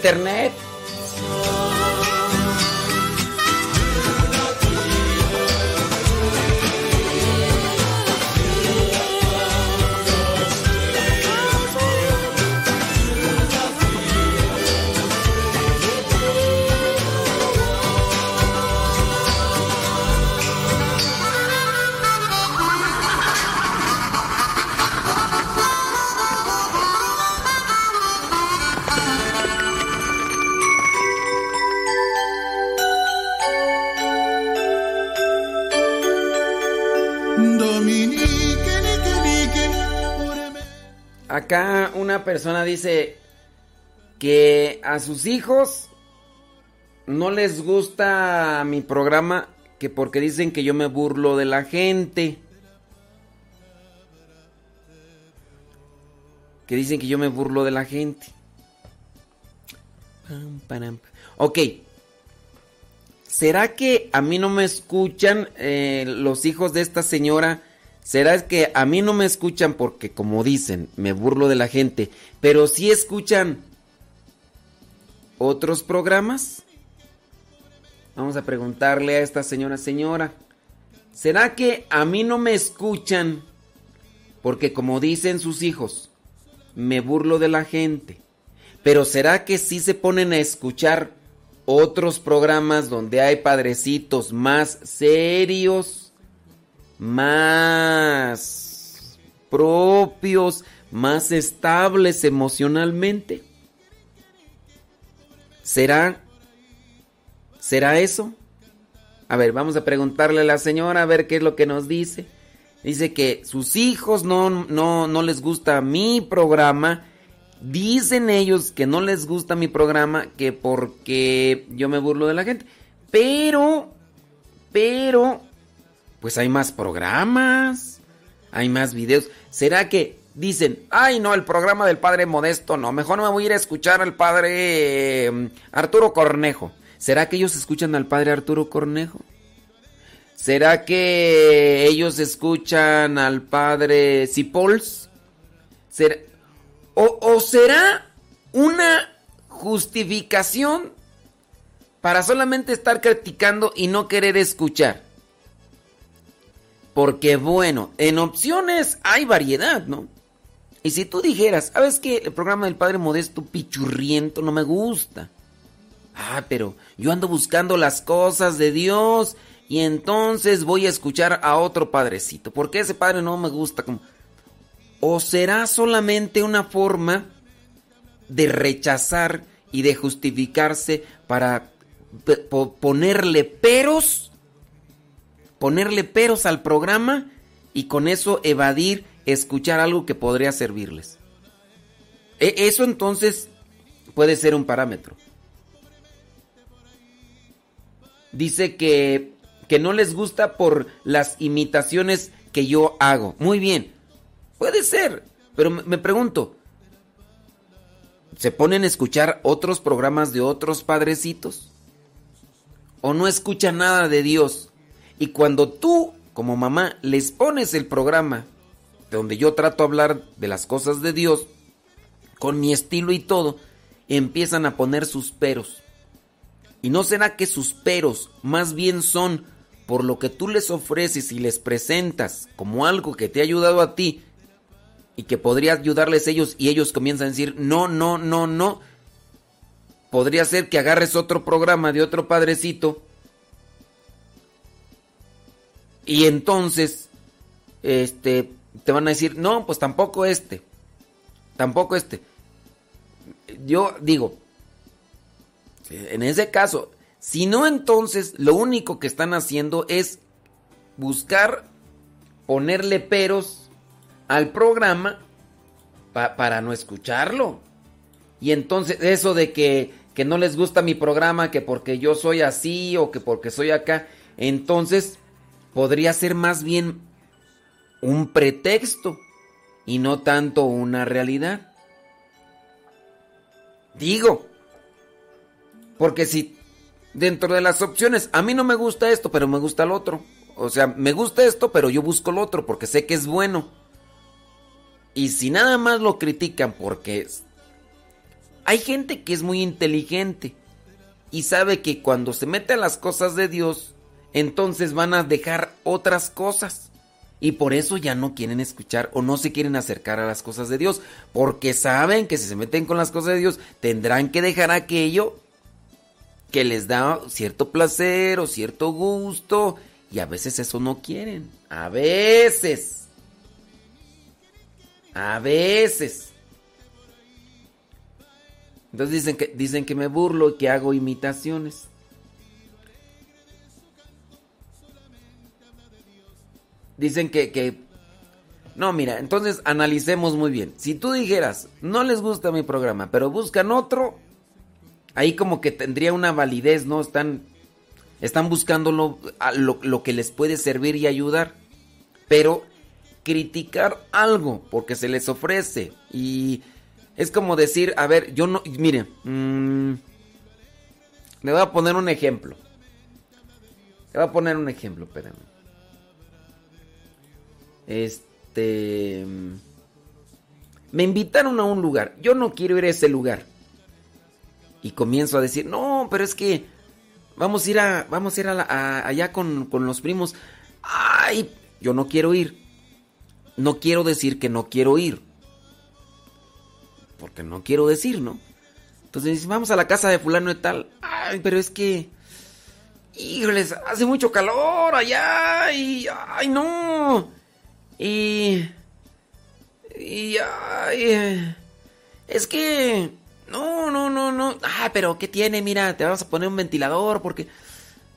Internet. Persona dice que a sus hijos no les gusta mi programa que porque dicen que yo me burlo de la gente. Que dicen que yo me burlo de la gente. Ok. ¿Será que a mí no me escuchan eh, los hijos de esta señora? ¿Será que a mí no me escuchan porque, como dicen, me burlo de la gente, pero sí escuchan otros programas? Vamos a preguntarle a esta señora, señora, ¿será que a mí no me escuchan porque, como dicen sus hijos, me burlo de la gente? Pero ¿será que sí se ponen a escuchar otros programas donde hay padrecitos más serios, más propios, más estables emocionalmente? ¿Será ¿Será eso? A ver, vamos a preguntarle a la señora a ver qué es lo que nos dice. Dice que sus hijos no, no, no les gusta mi programa. Dicen ellos que no les gusta mi programa, que porque yo me burlo de la gente. Pero, pero, pues hay más programas, hay más videos. ¿Será que dicen, ay no, el programa del padre Modesto no, mejor no me voy a ir a escuchar al padre eh, Arturo Cornejo? ¿Será que ellos escuchan al padre Arturo Cornejo? ¿Será que ellos escuchan al padre Cipols? ¿Será, ¿O será una justificación para solamente estar criticando y no querer escuchar? Porque bueno, en opciones hay variedad, ¿no? Y si tú dijeras, ¿sabes qué? El programa del Padre Modesto pichurriento no me gusta. Ah, pero yo ando buscando las cosas de Dios y entonces voy a escuchar a otro padrecito. porque ese padre no me gusta? ¿O será solamente una forma de rechazar y de justificarse para ponerle peros? Ponerle peros al programa y con eso evadir escuchar algo que podría servirles. E eso entonces puede ser un parámetro dice que, que no les gusta por las imitaciones que yo hago. Muy bien, puede ser, pero me pregunto, ¿se ponen a escuchar otros programas de otros padrecitos? ¿O no escuchan nada de Dios? Y cuando tú, como mamá, les pones el programa donde yo trato de hablar de las cosas de Dios, con mi estilo y todo, empiezan a poner sus peros. ¿Y no será que sus peros más bien son por lo que tú les ofreces y les presentas como algo que te ha ayudado a ti y que podría ayudarles ellos y ellos comienzan a decir, no, no, no, no? Podría ser que agarres otro programa de otro padrecito y entonces este te van a decir, "No, pues tampoco este. Tampoco este." Yo digo, en ese caso, si no, entonces lo único que están haciendo es buscar ponerle peros al programa para no escucharlo. Y entonces eso de que, que no les gusta mi programa, que porque yo soy así o que porque soy acá, entonces podría ser más bien un pretexto y no tanto una realidad. Digo, porque si dentro de las opciones, a mí no me gusta esto, pero me gusta el otro. O sea, me gusta esto, pero yo busco el otro porque sé que es bueno. Y si nada más lo critican porque hay gente que es muy inteligente y sabe que cuando se mete a las cosas de Dios, entonces van a dejar otras cosas. Y por eso ya no quieren escuchar o no se quieren acercar a las cosas de Dios. Porque saben que si se meten con las cosas de Dios, tendrán que dejar aquello que les da cierto placer o cierto gusto y a veces eso no quieren. A veces. A veces. Entonces dicen que, dicen que me burlo y que hago imitaciones. Dicen que, que No, mira, entonces analicemos muy bien. Si tú dijeras, no les gusta mi programa, pero buscan otro, ahí como que tendría una validez, ¿no? Están, están buscando lo, lo, lo que les puede servir y ayudar. Pero criticar algo porque se les ofrece y es como decir, a ver, yo no, mire, mm, le voy a poner un ejemplo. Le voy a poner un ejemplo, espérame. Este. Me invitaron a un lugar. Yo no quiero ir a ese lugar. Y comienzo a decir, no, pero es que vamos a ir a, vamos a ir a allá con, con los primos. Ay, yo no quiero ir. No quiero decir que no quiero ir. Porque no quiero decir, ¿no? Entonces vamos a la casa de fulano de tal. Ay, pero es que... Híjoles, hace mucho calor allá y... ¡Ay, no! Y... Y... Eh, es que... No, no, no, no. Ah, pero ¿qué tiene? Mira, te vamos a poner un ventilador porque...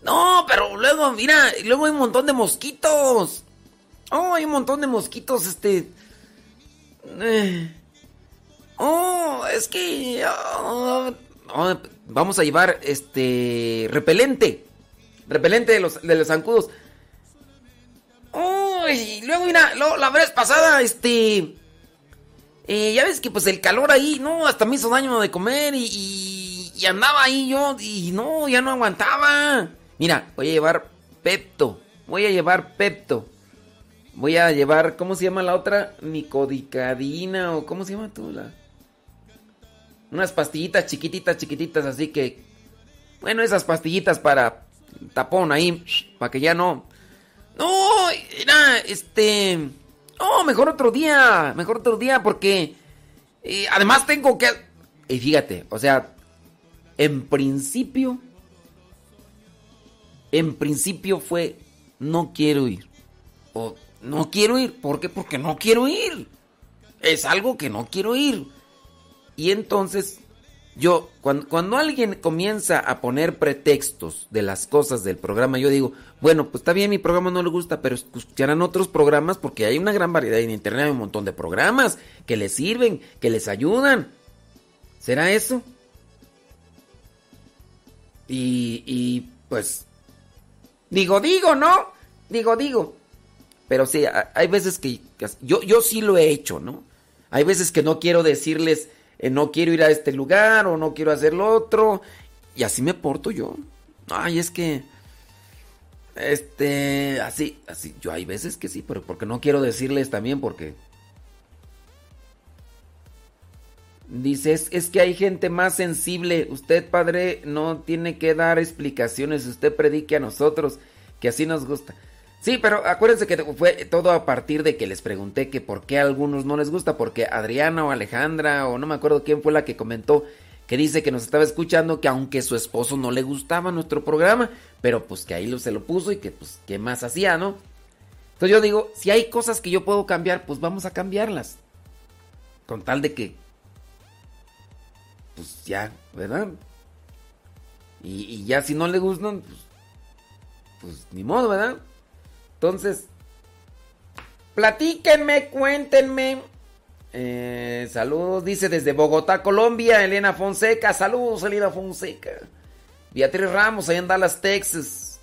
No, pero luego, mira, luego hay un montón de mosquitos. Oh, hay un montón de mosquitos, este... Eh, oh, es que... oh, oh, vamos a llevar, este... Repelente. Repelente de los, de los zancudos. Y luego, mira, la vez pasada, este... eh, ya ves que pues el calor ahí, no, hasta me hizo daño de comer y, y- andaba ahí yo y no, ya no aguantaba. Mira, voy a llevar Pepto, voy a llevar Pepto. Voy a llevar, ¿cómo se llama la otra? Nicodicadina o ¿cómo se llama tú? La... Unas pastillitas chiquititas, chiquititas, así que... Bueno, esas pastillitas para tapón ahí, para que ya no... No, era, este... No, mejor otro día, mejor otro día porque... eh, además tengo que... Y fíjate, o sea, en principio... En principio fue, no quiero ir. O no quiero ir. ¿Por qué? Porque no quiero ir. Es algo que no quiero ir. Y entonces, yo, cuando, cuando alguien comienza a poner pretextos de las cosas del programa, yo digo, bueno, pues está bien, mi programa no le gusta, pero escucharán otros programas porque hay una gran variedad en internet, hay un montón de programas que les sirven, que les ayudan. ¿Será eso? Y, y pues, digo, digo, ¿no? Digo, digo. Pero sí, ha- hay veces que, que yo, yo sí lo he hecho, ¿no? Hay veces que no quiero decirles, eh, no quiero ir a este lugar o no quiero hacer lo otro. Y así me porto yo. Ay, es que, este, así, así, yo hay veces que sí, pero porque no quiero decirles también porque... Dice, es, es que hay gente más sensible. Usted, padre, no tiene que dar explicaciones. Usted predique a nosotros, que así nos gusta. Sí, pero acuérdense que fue todo a partir de que les pregunté que por qué a algunos no les gusta, porque Adriana o Alejandra o no me acuerdo quién fue la que comentó que dice que nos estaba escuchando que aunque su esposo no le gustaba nuestro programa, pero pues que ahí lo, se lo puso y que pues qué más hacía, ¿no? Entonces yo digo, si hay cosas que yo puedo cambiar, pues vamos a cambiarlas. Con tal de que pues ya, ¿verdad? Y, y ya si no le gustan, pues, pues ni modo, ¿verdad? Entonces, platíquenme, cuéntenme. Eh, saludos, dice desde Bogotá, Colombia, Elena Fonseca. Saludos, Elena Fonseca. Beatriz Ramos, allá en Dallas, Texas.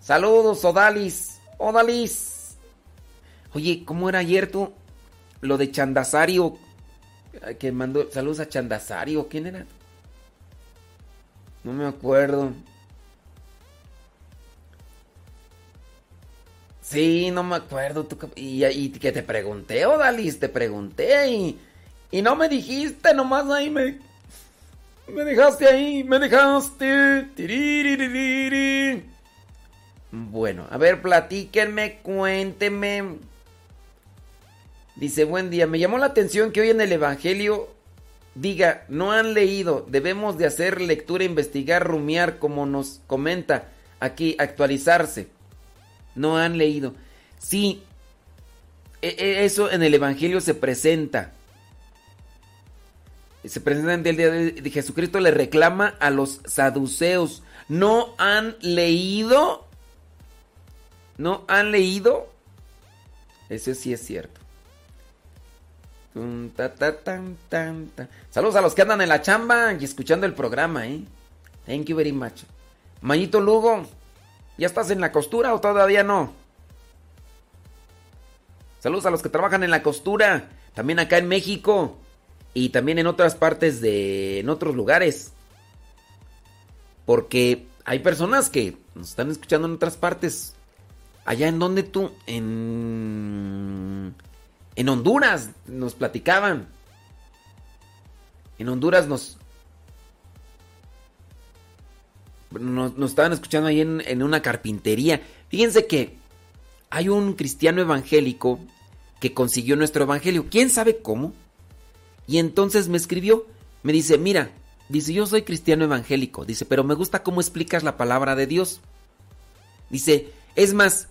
Saludos, Odalis. Odalis. Oye, ¿cómo era ayer tú? Lo de Chandasario. Que mandó saludos a Chandasario. ¿Quién era? No me acuerdo. Sí, no me acuerdo. y, que te pregunté, Odalis, te pregunté y, y no me dijiste, nomás ahí me... Me dejaste ahí, me dejaste. Bueno, a ver, platíquenme, cuéntenme. Dice, buen día, me llamó la atención que hoy en el Evangelio diga, no han leído, debemos de hacer lectura, investigar, rumiar, como nos comenta aquí, actualizarse. No han leído. Sí, e- e- eso en el Evangelio se presenta. Se presenta en el día de Jesucristo le reclama a los saduceos. ¿No han leído? ¿No han leído? Eso sí es cierto. Saludos a los que andan en la chamba y escuchando el programa, ¿eh? Thank you very much. Mayito Lugo, ¿ya estás en la costura o todavía no? Saludos a los que trabajan en la costura, también acá en México y también en otras partes de en otros lugares. Porque hay personas que nos están escuchando en otras partes. Allá en donde tú en en Honduras nos platicaban. En Honduras nos nos, estaban escuchando ahí en, en una carpintería. Fíjense que hay un cristiano evangélico que consiguió nuestro evangelio. ¿Quién sabe cómo? Y entonces me escribió, me dice, mira, dice, yo soy cristiano evangélico, dice, pero me gusta cómo explicas la palabra de Dios. Dice, es más,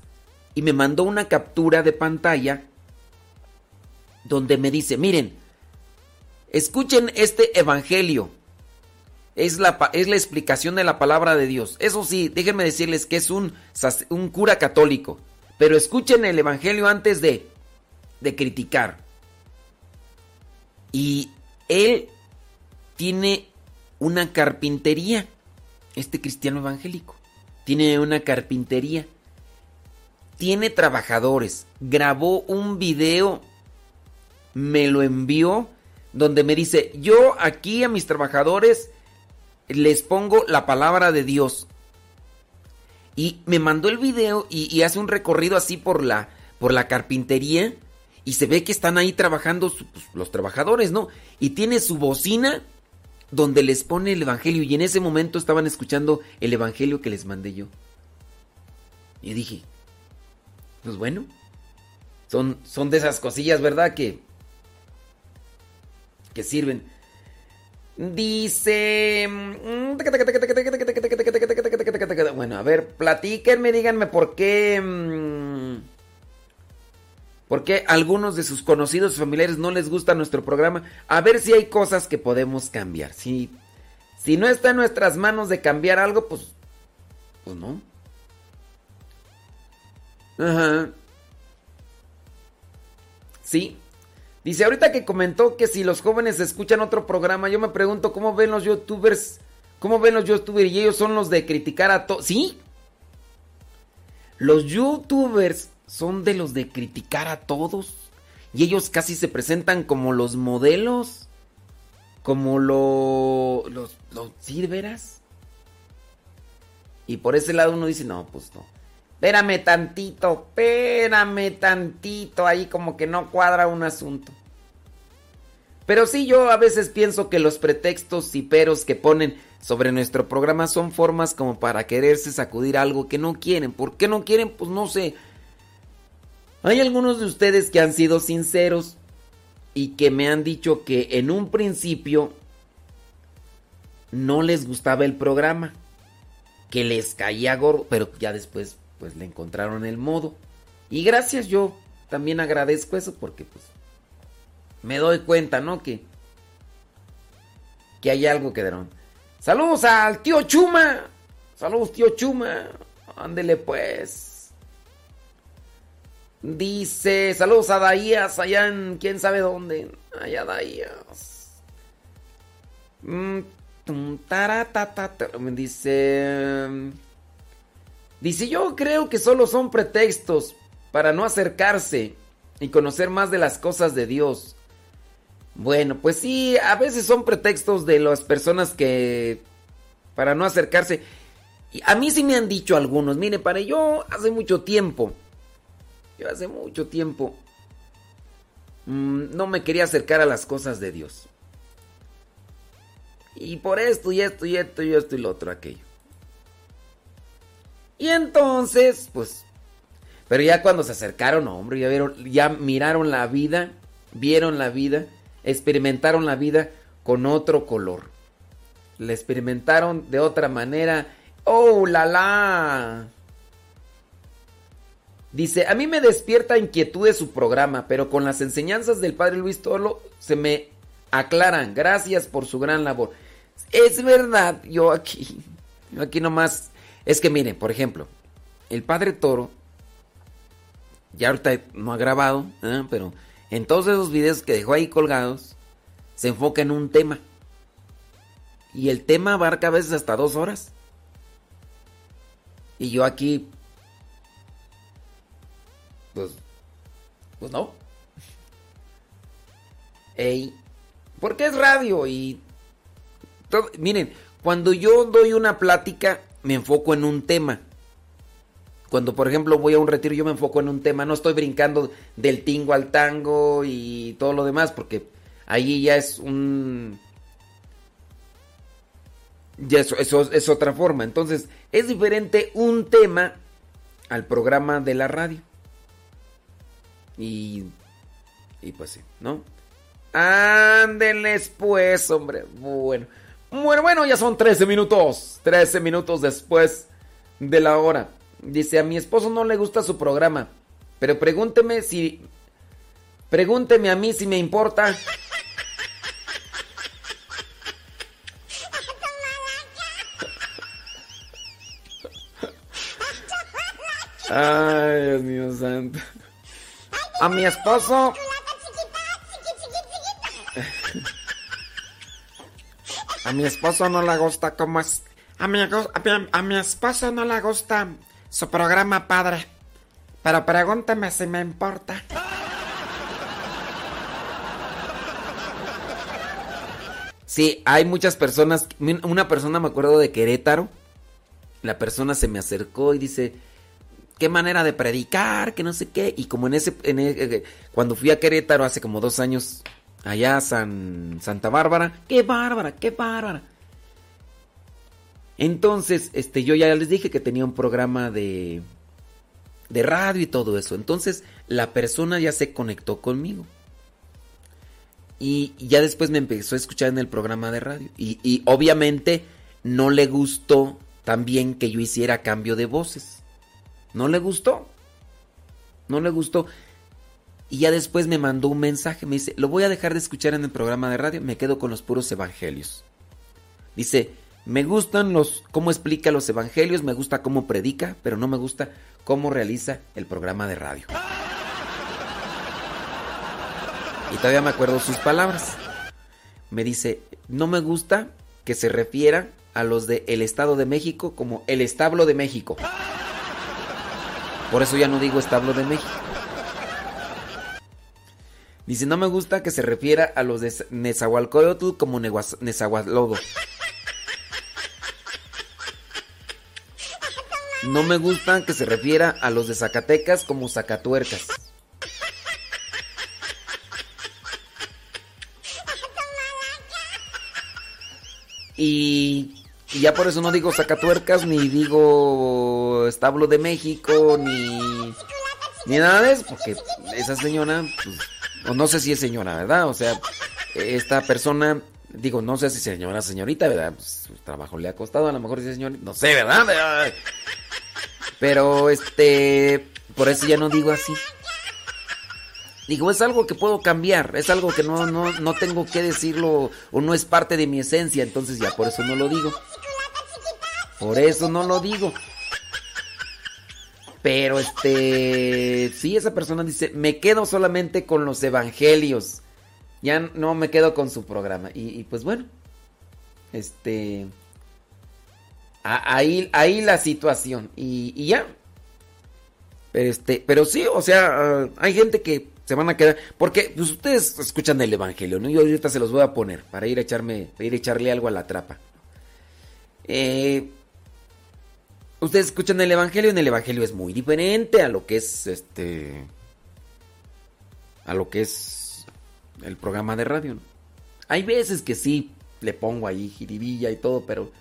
y me mandó una captura de pantalla donde me dice, miren, escuchen este evangelio. Es la, es la explicación de la palabra de Dios. Eso sí, déjenme decirles que es un, un cura católico. Pero escuchen el evangelio antes de, de criticar. Y él tiene una carpintería. Este cristiano evangélico. Tiene una carpintería. Tiene trabajadores. Grabó un video. Me lo envió. Donde me dice, yo aquí a mis trabajadores les pongo la palabra de Dios. Y me mandó el video y, hace un recorrido así por la, por la carpintería. Y se ve que están ahí trabajando pues, los trabajadores, ¿no? Y tiene su bocina donde les pone el evangelio. Y en ese momento estaban escuchando el evangelio que les mandé yo. Y dije, pues bueno, son, son de esas cosillas, ¿verdad? Que, que sirven. Dice... Bueno, a ver, platíquenme, díganme por qué... ¿Por qué algunos de sus conocidos familiares no les gusta nuestro programa? A ver si hay cosas que podemos cambiar. Si, si no está en nuestras manos de cambiar algo, pues... Pues no. Ajá. Sí. Dice, ahorita que comentó que si los jóvenes escuchan otro programa, yo me pregunto cómo ven los youtubers, cómo ven los youtubers y ellos son los de criticar a todos. ¿Sí? Los youtubers son de los de criticar a todos. Y ellos casi se presentan como los modelos. Como lo, los... los ¿Sí, veras? Y por ese lado uno dice, no, pues no. Espérame tantito, espérame tantito. Ahí como que no cuadra un asunto. Pero sí, yo a veces pienso que los pretextos y peros que ponen sobre nuestro programa son formas como para quererse sacudir algo que no quieren. ¿Por qué no quieren? Pues no sé. Hay algunos de ustedes que han sido sinceros y que me han dicho que en un principio no les gustaba el programa, que les caía gordo, pero ya después pues le encontraron el modo. Y gracias, yo también agradezco eso porque pues me doy cuenta, ¿no? Que que hay algo que dieron. Saludos al tío Chuma. Saludos, tío Chuma. Ándele pues. Dice, saludos a Daías allá en quién sabe dónde. Allá Daías. Mm, dice... Dice, yo creo que solo son pretextos para no acercarse y conocer más de las cosas de Dios. Bueno, pues sí, a veces son pretextos de las personas que... para no acercarse. A mí sí me han dicho algunos, mire, para yo hace mucho tiempo, yo hace mucho tiempo, mmm, no me quería acercar a las cosas de Dios. Y por esto y esto y esto y esto y lo otro, aquello. Y entonces, pues, pero ya cuando se acercaron, hombre, ya vieron, ya miraron la vida, vieron la vida, experimentaron la vida con otro color. La experimentaron de otra manera. ¡Oh, la la! Dice, a mí me despierta inquietud de su programa, pero con las enseñanzas del padre Luis Tolo se me aclaran. Gracias por su gran labor. Es verdad, yo aquí, yo aquí nomás es que miren, por ejemplo, el padre Toro, ya ahorita no ha grabado, ¿eh? pero en todos esos videos que dejó ahí colgados, se enfoca en un tema. Y el tema abarca a veces hasta dos horas. Y yo aquí, pues, pues no. Ey, porque es radio y... todo- miren, cuando yo doy una plática, me enfoco en un tema. Cuando, por ejemplo, voy a un retiro, yo me enfoco en un tema. No estoy brincando del tingo al tango y todo lo demás, porque ahí ya es un... Ya eso, eso es otra forma. Entonces, es diferente un tema al programa de la radio. Y... Y pues sí, ¿no? Ándenles pues, hombre. Bueno. Bueno, bueno, ya son 13 minutos. 13 minutos después de la hora. Dice, a mi esposo no le gusta su programa. Pero pregúnteme si... Pregúnteme a mí si me importa. Ay, Dios mío santo. A mi esposo... A mi esposo no le gusta cómo es. A mi, a a mi esposo no le gusta su programa padre. Pero pregúntame si me importa. Sí, hay muchas personas. Una persona me acuerdo de Querétaro. La persona se me acercó y dice, qué manera de predicar, que no sé qué. Y como en ese, eh, cuando fui a Querétaro hace como dos años, allá San, Santa Bárbara, qué bárbara, qué bárbara. Entonces, este, yo ya les dije que tenía un programa de, de radio y todo eso. Entonces, la persona ya se conectó conmigo. Y ya después me empezó a escuchar en el programa de radio. Y, y obviamente no le gustó también que yo hiciera cambio de voces. No le gustó. No le gustó. Y ya después me mandó un mensaje. Me dice, lo voy a dejar de escuchar en el programa de radio. Me quedo con los puros evangelios. Dice, me gustan los, cómo explica los evangelios. Me gusta cómo predica. Pero no me gusta cómo realiza el programa de radio. Y todavía me acuerdo sus palabras. Me dice, no me gusta que se refiera a los de el Estado de México como el establo de México. Por eso ya no digo establo de México. Dice, no me gusta que se refiera a los de Nezahualcóyotl como Neguas- No me gusta que se refiera a los de Zacatecas como Zacatuercas. Y, y ya por eso no digo Zacatuercas, ni digo Establo de México, ni, ni nada de eso, porque esa señora, pues, o no sé si es señora, ¿verdad? O sea, esta persona, digo, no sé si señora, señorita, ¿verdad? Pues, su trabajo le ha costado, a lo mejor es señorita, no sé, ¿verdad? Pero, este, por eso ya no digo así. Digo, es algo que puedo cambiar, es algo que no, no, no tengo que decirlo o no es parte de mi esencia, entonces ya por eso no lo digo. Por eso no lo digo. Pero este, sí, esa persona dice, me quedo solamente con los evangelios. Ya no me quedo con su programa. Y, y pues bueno, este, ahí, ahí la situación. Y, ya. Pero este, pero sí, o sea, ah, hay gente que se van a quedar, porque pues, ustedes escuchan el evangelio, ¿no? Yo ahorita se los voy a poner para ir a echarme, para ir a echarle algo a la trapa. Eh, ustedes escuchan el evangelio, en el evangelio es muy diferente a lo que es este, a lo que es el programa de radio. Hay veces que sí le pongo ahí jiribilla y todo, pero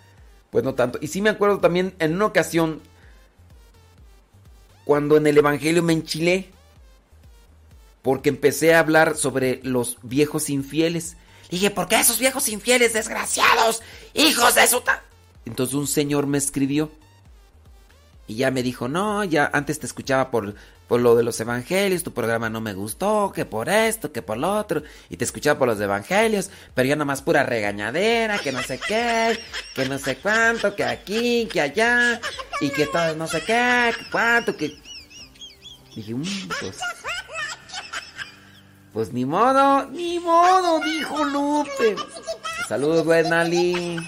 pues no tanto. Y sí me acuerdo también en una ocasión cuando en el Evangelio me enchilé porque empecé a hablar sobre los viejos infieles. Dije, ¿por qué esos viejos infieles desgraciados? Hijos de su... ta-?" Entonces un señor me escribió y ya me dijo, no, ya antes te escuchaba por, por lo de los evangelios, tu programa no me gustó, que por esto, que por lo otro, y te escuchaba por los evangelios, pero ya nomás pura regañadera, que no sé qué, que no sé cuánto, que aquí, que allá, y que todo no sé qué, que cuánto, que... Dije, "Mm, pues, pues ni modo, ni modo, dijo Lupe. Saludos, Buenali.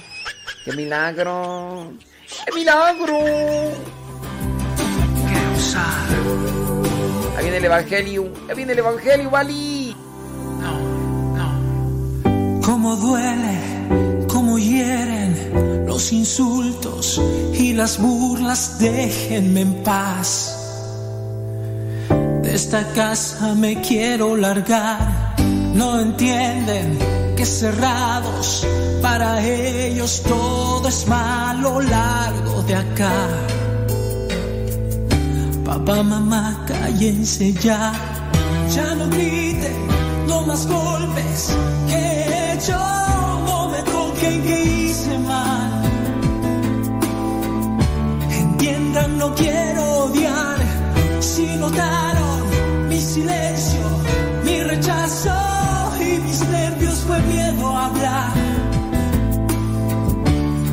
¡Qué milagro! ¡Qué milagro! Ahí viene el evangelio. Ahí viene el evangelio, Vali. Cómo duele, cómo hieren los insultos y las burlas, déjenme en paz. De esta casa me quiero largar, no entienden que cerrados para ellos todo es malo largo de acá. Papá, mamá, cállense ya, ya no griten, no más golpes que he hecho, no me toquen que hice mal. Entiendan, no quiero odiar, si notaron mi silencio, mi rechazo y mis nervios fue miedo a hablar.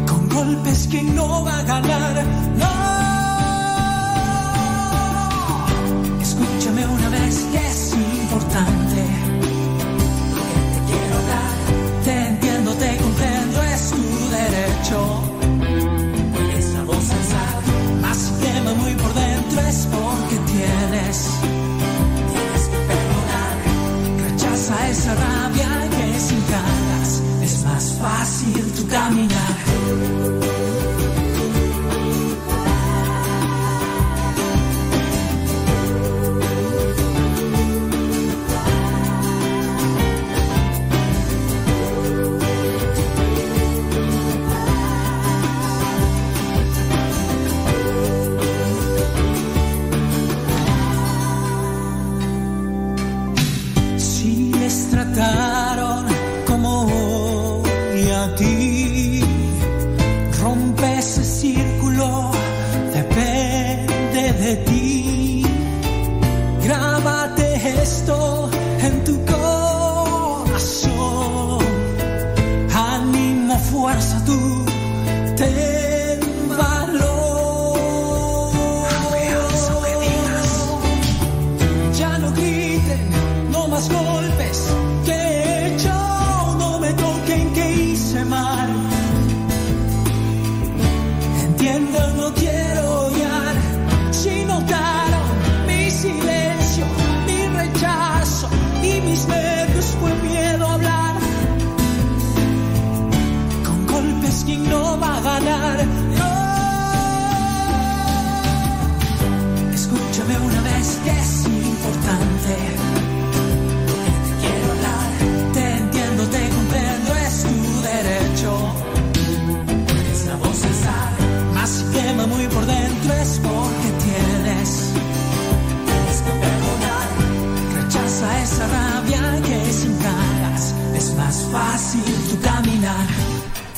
Con golpes que no va a ganar, Una vez que es importante. Lo que te quiero dar, te entiendo, te comprendo, es tu derecho. La voz alzar, más quema muy por dentro es porque tienes, tienes que perdonar. Rechaza esa rabia que sin ganas es más fácil tu caminar.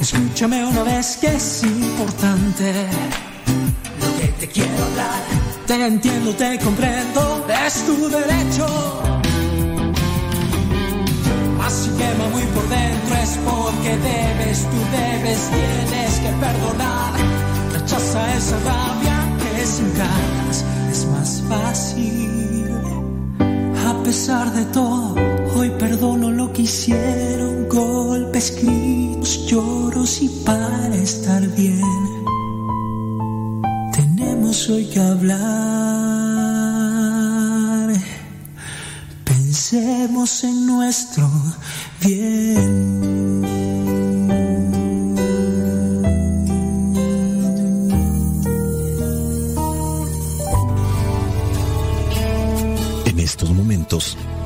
Escúchame una vez que es importante lo que te quiero hablar. Te entiendo, te comprendo, es tu derecho. Más si quema muy por dentro es porque debes, tú debes, tienes que perdonar. Rechaza esa rabia que sin ganas es más fácil. A pesar de todo, perdono lo que hicieron, golpes, gritos, lloros y para estar bien tenemos hoy que hablar. Pensemos en nuestro bien. En estos momentos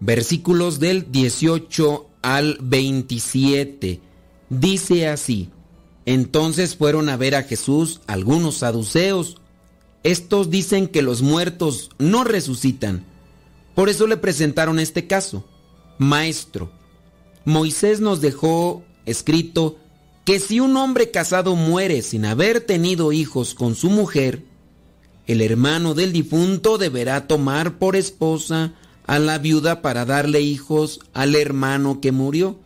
versículos del 18 al 27. Dice así, entonces fueron a ver a Jesús algunos saduceos Estos dicen que los muertos no resucitan. Por eso le presentaron este caso. Maestro, Moisés nos dejó escrito que si un hombre casado muere sin haber tenido hijos con su mujer, el hermano del difunto deberá tomar por esposa a la viuda para darle hijos al hermano que murió.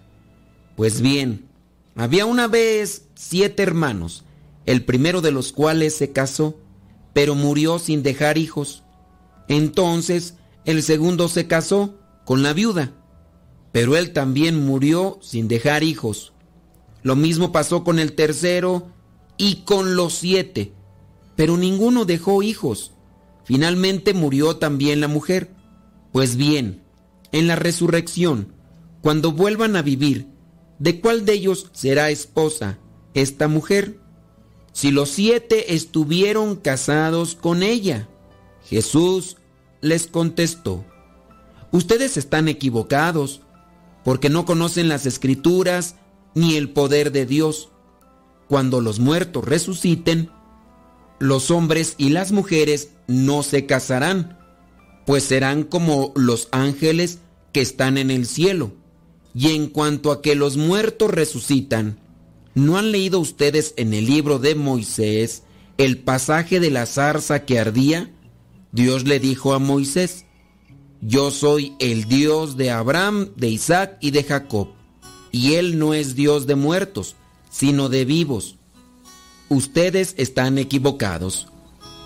Pues bien, había una vez siete hermanos, el primero de los cuales se casó, pero murió sin dejar hijos. Entonces el segundo se casó con la viuda, pero él también murió sin dejar hijos. Lo mismo pasó con el tercero y con los siete, pero ninguno dejó hijos. Finalmente murió también la mujer. Pues bien, en la resurrección, cuando vuelvan a vivir, ¿de cuál de ellos será esposa esta mujer? Si los siete estuvieron casados con ella. Jesús les contestó, ustedes están equivocados, porque no conocen las escrituras ni el poder de Dios. Cuando los muertos resuciten, los hombres y las mujeres no se casarán, pues serán como los ángeles que están en el cielo. Y en cuanto a que los muertos resucitan, ¿no han leído ustedes en el libro de Moisés el pasaje de la zarza que ardía? Dios le dijo a Moisés, yo soy el Dios de Abraham, de Isaac y de Jacob, y Él no es Dios de muertos, sino de vivos. Ustedes están equivocados.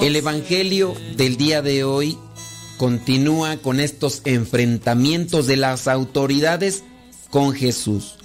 El Evangelio del día de hoy continúa con estos enfrentamientos de las autoridades con Jesús.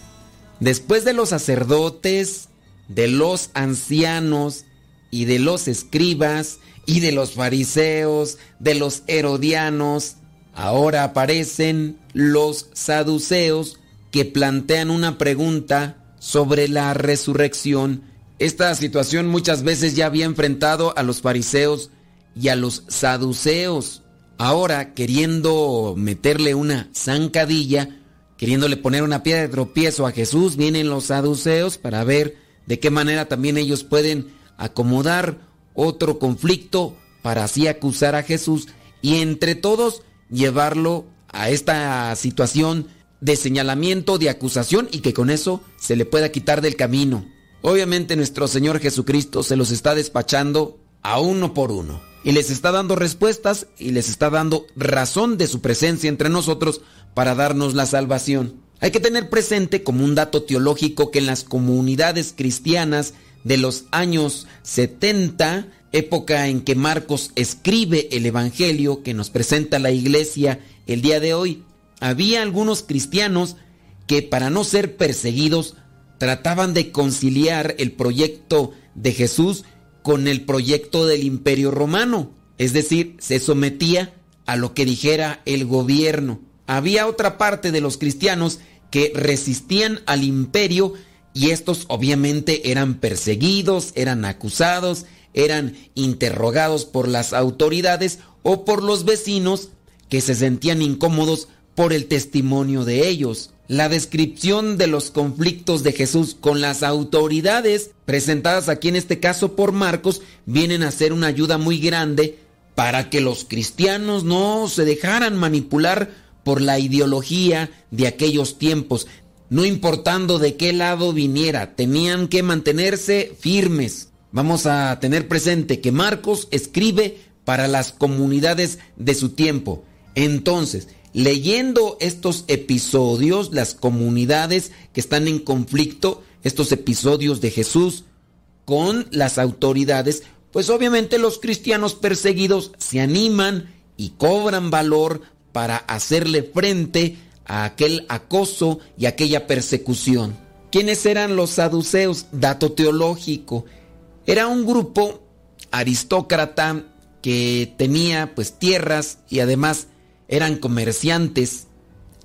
Después de los sacerdotes, de los ancianos y de los escribas y de los fariseos, de los herodianos, ahora aparecen los saduceos que plantean una pregunta sobre la resurrección. Esta situación muchas veces ya había enfrentado a los fariseos y a los saduceos. Ahora, queriendo meterle una zancadilla, queriéndole poner una piedra de tropiezo a Jesús, vienen los saduceos para ver de qué manera también ellos pueden acomodar otro conflicto para así acusar a Jesús y entre todos llevarlo a esta situación de señalamiento, de acusación y que con eso se le pueda quitar del camino. Obviamente nuestro Señor Jesucristo se los está despachando a uno por uno y les está dando respuestas y les está dando razón de su presencia entre nosotros para darnos la salvación. Hay que tener presente como un dato teológico que en las comunidades cristianas de los años 70, época en que Marcos escribe el Evangelio que nos presenta la iglesia el día de hoy, había algunos cristianos que para no ser perseguidos trataban de conciliar el proyecto de Jesús con el proyecto del imperio romano, es decir, se sometía a lo que dijera el gobierno. Había otra parte de los cristianos que resistían al imperio y estos obviamente eran perseguidos, eran acusados, eran interrogados por las autoridades o por los vecinos que se sentían incómodos por el testimonio de ellos. La descripción de los conflictos de Jesús con las autoridades, presentadas aquí en este caso por Marcos, vienen a ser una ayuda muy grande para que los cristianos no se dejaran manipular por la ideología de aquellos tiempos. no importando de qué lado viniera, tenían que mantenerse firmes. Vamos a tener presente que Marcos escribe para las comunidades de su tiempo. Entonces, leyendo estos episodios, las comunidades que están en conflicto, estos episodios de Jesús con las autoridades, pues obviamente los cristianos perseguidos se animan y cobran valor para hacerle frente a aquel acoso y aquella persecución. ¿Quiénes eran los saduceos? Dato teológico. Era un grupo aristócrata que tenía pues tierras y además eran comerciantes.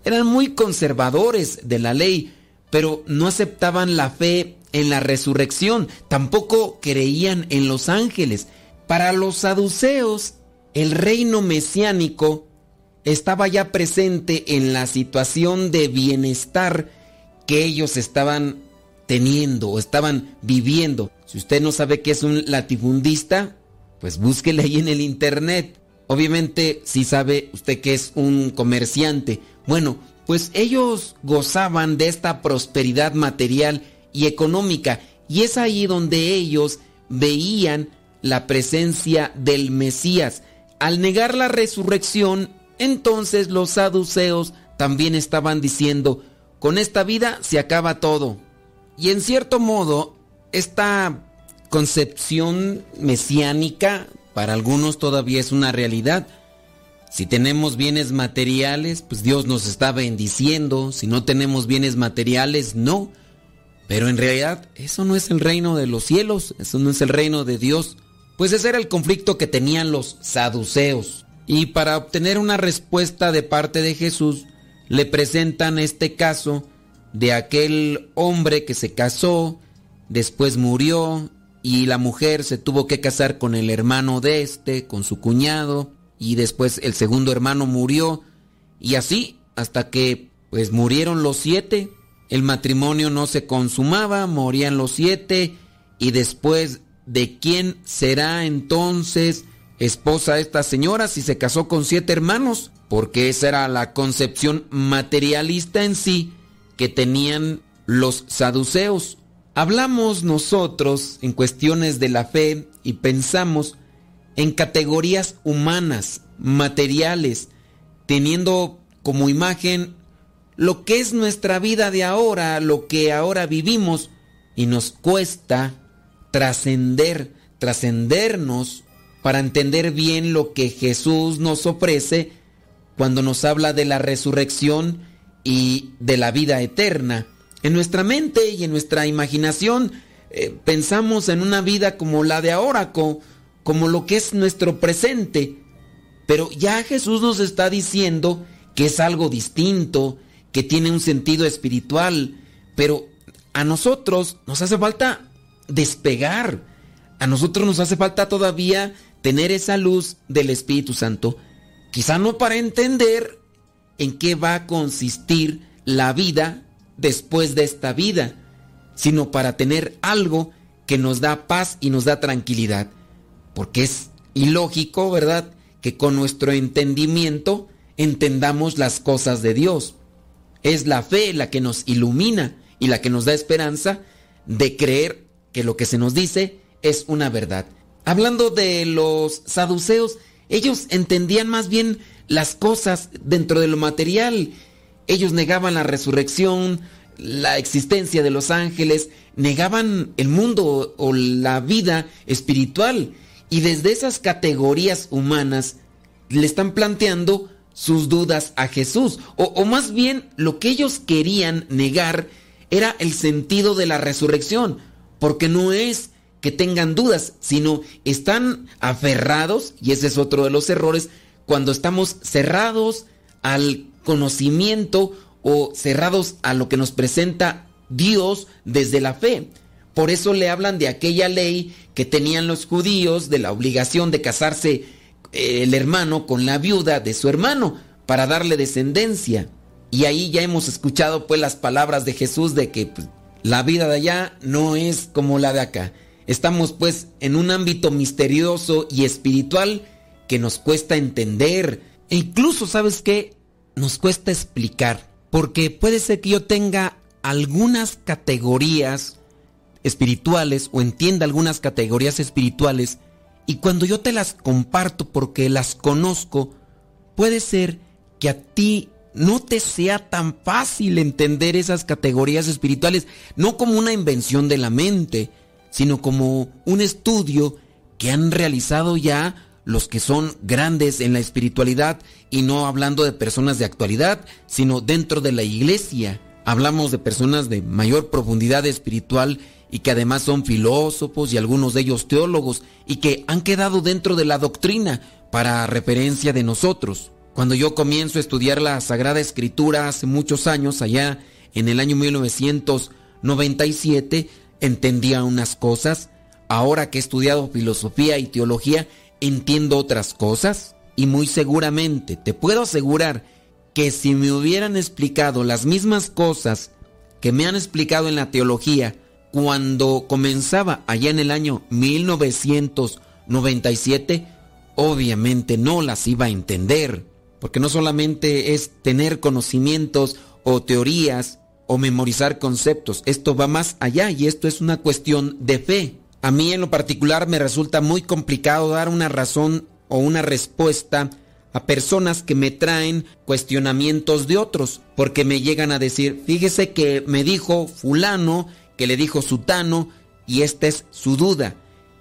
Eran muy conservadores de la ley, pero no aceptaban la fe en la resurrección, tampoco creían en los ángeles. Para los saduceos, el reino mesiánico estaba ya presente en la situación de bienestar que ellos estaban teniendo o estaban viviendo. Si usted no sabe qué es un latifundista, pues búsquele ahí en el internet. Obviamente, si sabe usted que es un comerciante. Bueno, pues ellos gozaban de esta prosperidad material y económica y es ahí donde ellos veían la presencia del Mesías. Al negar la resurrección, entonces los saduceos también estaban diciendo, con esta vida se acaba todo. Y en cierto modo, esta concepción mesiánica para algunos todavía es una realidad. Si tenemos bienes materiales, pues Dios nos está bendiciendo. Si no tenemos bienes materiales, no. Pero en realidad eso no es el reino de los cielos, eso no es el reino de Dios. Pues ese era el conflicto que tenían los saduceos. Y para obtener una respuesta de parte de Jesús, le presentan este caso de aquel hombre que se casó, después murió y la mujer se tuvo que casar con el hermano de este, con su cuñado, y después el segundo hermano murió, y así hasta que pues murieron los siete, el matrimonio no se consumaba, morían los siete, y después de quién será entonces esposa esta señora si se casó con siete hermanos, porque esa era la concepción materialista en sí que tenían los saduceos. Hablamos nosotros en cuestiones de la fe y pensamos en categorías humanas, materiales, teniendo como imagen lo que es nuestra vida de ahora, lo que ahora vivimos, y nos cuesta trascender, trascendernos para entender bien lo que Jesús nos ofrece cuando nos habla de la resurrección y de la vida eterna. En nuestra mente y en nuestra imaginación eh, pensamos en una vida como la de ahora, como lo que es nuestro presente. Pero ya Jesús nos está diciendo que es algo distinto, que tiene un sentido espiritual. Pero a nosotros nos hace falta despegar. A nosotros nos hace falta todavía tener esa luz del Espíritu Santo. Quizá no para entender en qué va a consistir la vida después de esta vida, sino para tener algo que nos da paz y nos da tranquilidad. Porque es ilógico, ¿verdad?, que con nuestro entendimiento entendamos las cosas de Dios. Es la fe la que nos ilumina y la que nos da esperanza de creer que lo que se nos dice es una verdad. Hablando de los saduceos, ellos entendían más bien las cosas dentro de lo material ellos negaban la resurrección, la existencia de los ángeles, negaban el mundo o la vida espiritual. Y desde esas categorías humanas le están planteando sus dudas a Jesús. O, más bien lo que ellos querían negar era el sentido de la resurrección. Porque no es que tengan dudas, sino están aferrados, y ese es otro de los errores, cuando estamos cerrados al conocimiento o cerrados a lo que nos presenta Dios desde la fe. Por eso le hablan de aquella ley que tenían los judíos de la obligación de casarse eh, el hermano con la viuda de su hermano para darle descendencia. Y ahí ya hemos escuchado pues las palabras de Jesús de que pues, la vida de allá no es como la de acá. Estamos pues en un ámbito misterioso y espiritual que nos cuesta entender. E incluso, ¿sabes qué? Nos cuesta explicar, porque puede ser que yo tenga algunas categorías espirituales o entienda algunas categorías espirituales y cuando yo te las comparto porque las conozco, puede ser que a ti no te sea tan fácil entender esas categorías espirituales, no como una invención de la mente, sino como un estudio que han realizado ya los que son grandes en la espiritualidad y no hablando de personas de actualidad, sino dentro de la iglesia. Hablamos de personas de mayor profundidad espiritual y que además son filósofos y algunos de ellos teólogos y que han quedado dentro de la doctrina para referencia de nosotros. Cuando yo comienzo a estudiar la Sagrada Escritura hace muchos años, allá en el año 1997, entendía unas cosas. Ahora que he estudiado filosofía y teología, entiendo otras cosas. Y muy seguramente te puedo asegurar que si me hubieran explicado las mismas cosas que me han explicado en la teología cuando comenzaba allá en el año 1997, obviamente no las iba a entender, porque no solamente es tener conocimientos o teorías o memorizar conceptos, esto va más allá y esto es una cuestión de fe. A mí en lo particular me resulta muy complicado dar una razón o una respuesta a personas que me traen cuestionamientos de otros, porque me llegan a decir, fíjese que me dijo fulano, que le dijo sutano, y esta es su duda.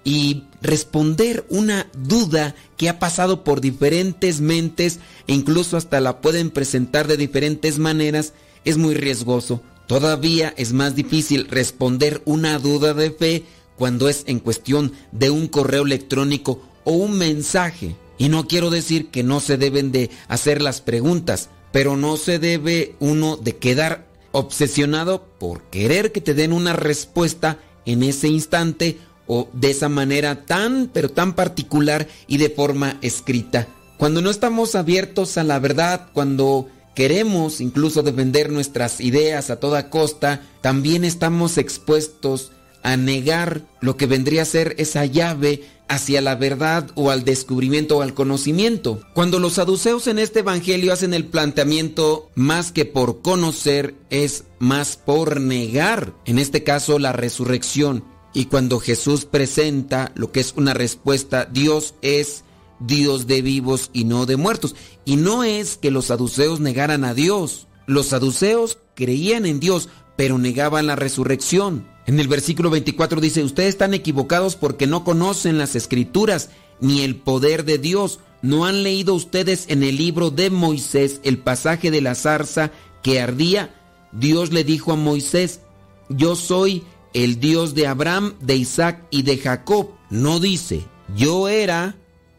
Y responder una duda que ha pasado por diferentes mentes e incluso hasta la pueden presentar de diferentes maneras es muy riesgoso. Todavía es más difícil responder una duda de fe cuando es en cuestión de un correo electrónico o un mensaje. Y no quiero decir que no se deben de hacer las preguntas, pero no se debe uno de quedar obsesionado por querer que te den una respuesta en ese instante o de esa manera tan pero tan particular y de forma escrita. Cuando no estamos abiertos a la verdad, cuando queremos incluso defender nuestras ideas a toda costa, también estamos expuestos a negar lo que vendría a ser esa llave hacia la verdad o al descubrimiento o al conocimiento. Cuando los saduceos en este evangelio hacen el planteamiento más que por conocer es más por negar, en este caso la resurrección. Y cuando Jesús presenta lo que es una respuesta, Dios es Dios de vivos y no de muertos. Y no es que los saduceos negaran a Dios. Los saduceos creían en Dios, pero negaban la resurrección. En el versículo 24 dice, ustedes están equivocados porque no conocen las escrituras ni el poder de Dios. ¿No han leído ustedes en el libro de Moisés el pasaje de la zarza que ardía? Dios le dijo a Moisés, yo soy el Dios de Abraham, de Isaac y de Jacob. No dice, yo era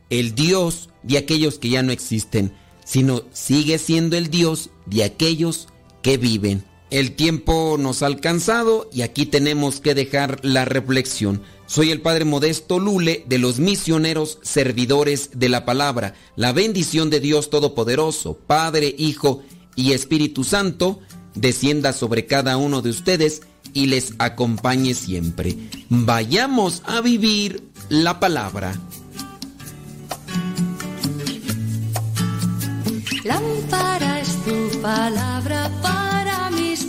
el Dios de aquellos que ya no existen, sino sigue siendo el Dios de aquellos que viven. El tiempo nos ha alcanzado y aquí tenemos que dejar la reflexión. Soy el Padre Modesto Lule de los misioneros servidores de la palabra. La bendición de Dios Todopoderoso, Padre, Hijo y Espíritu Santo, descienda sobre cada uno de ustedes y les acompañe siempre. Vayamos a vivir la palabra.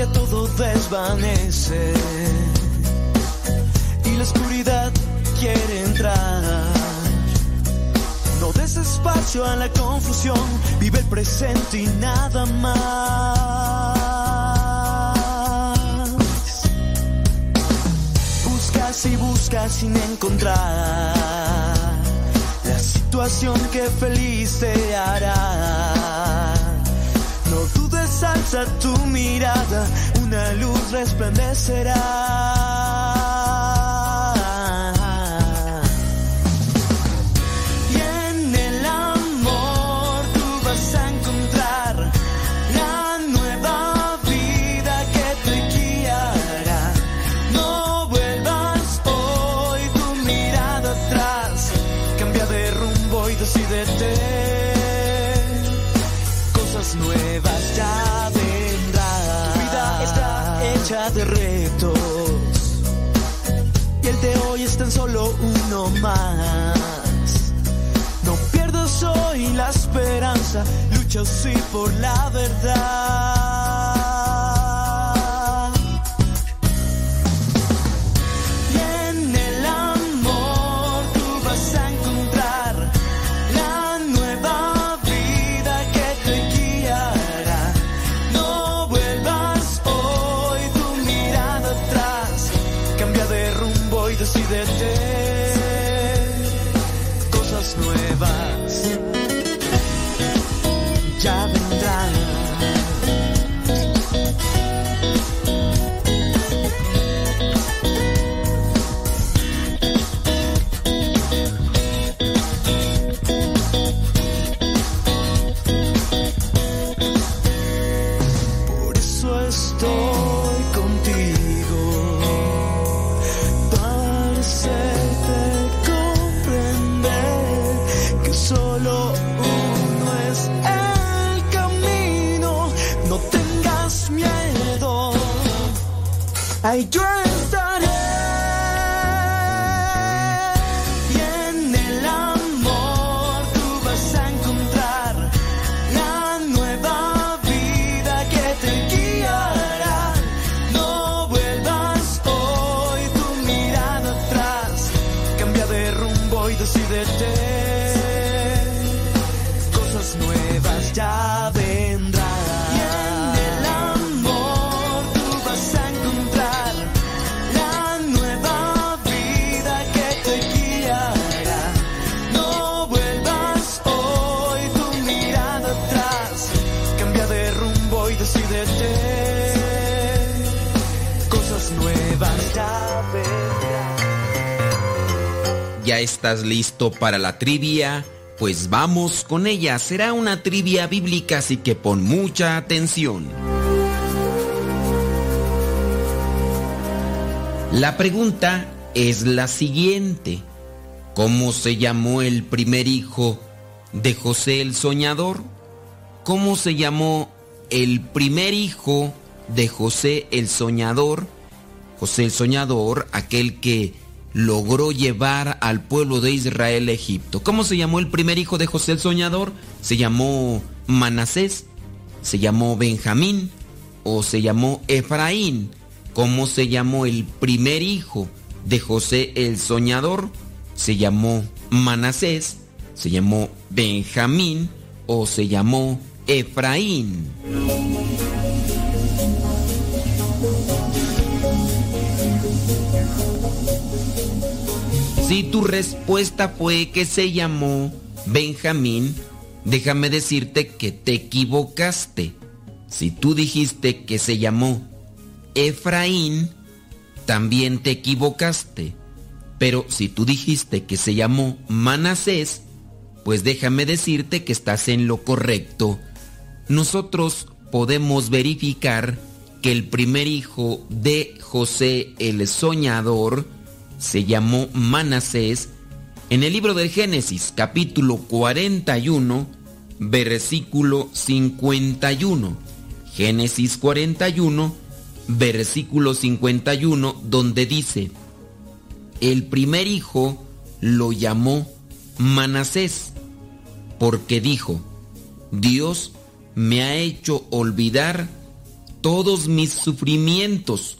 Ya todo desvanece y la oscuridad quiere entrar. No des espacio a la confusión, vive el presente y nada más. Buscas y buscas sin encontrar la situación que feliz te hará. Alza tu mirada, una luz resplandecerá. Hoy es tan solo uno más. No pierdas hoy la esperanza, lucha sí por la verdad. Ahí yo ¿Ya estás listo para la trivia? Pues vamos con ella. Será una trivia bíblica, así que pon mucha atención. La pregunta es la siguiente. ¿Cómo se llamó el primer hijo de José el Soñador? ¿Cómo se llamó el primer hijo de José el Soñador? José el Soñador, aquel que logró llevar al pueblo de Israel a Egipto. ¿Cómo se llamó el primer hijo de José el Soñador? ¿Se llamó Manasés? ¿Se llamó Benjamín? ¿O se llamó Efraín? ¿Cómo se llamó el primer hijo de José el Soñador? ¿Se llamó Manasés? ¿Se llamó Benjamín? ¿O se llamó Efraín? Si tu respuesta fue que se llamó Benjamín, déjame decirte que te equivocaste. Si tú dijiste que se llamó Efraín, también te equivocaste. Pero si tú dijiste que se llamó Manasés, pues déjame decirte que estás en lo correcto. Nosotros podemos verificar que el primer hijo de José el Soñador se llamó Manasés en el libro del Génesis capítulo 41 versículo 51. Génesis 41 versículo 51 donde dice, el primer hijo lo llamó Manasés porque dijo, Dios me ha hecho olvidar todos mis sufrimientos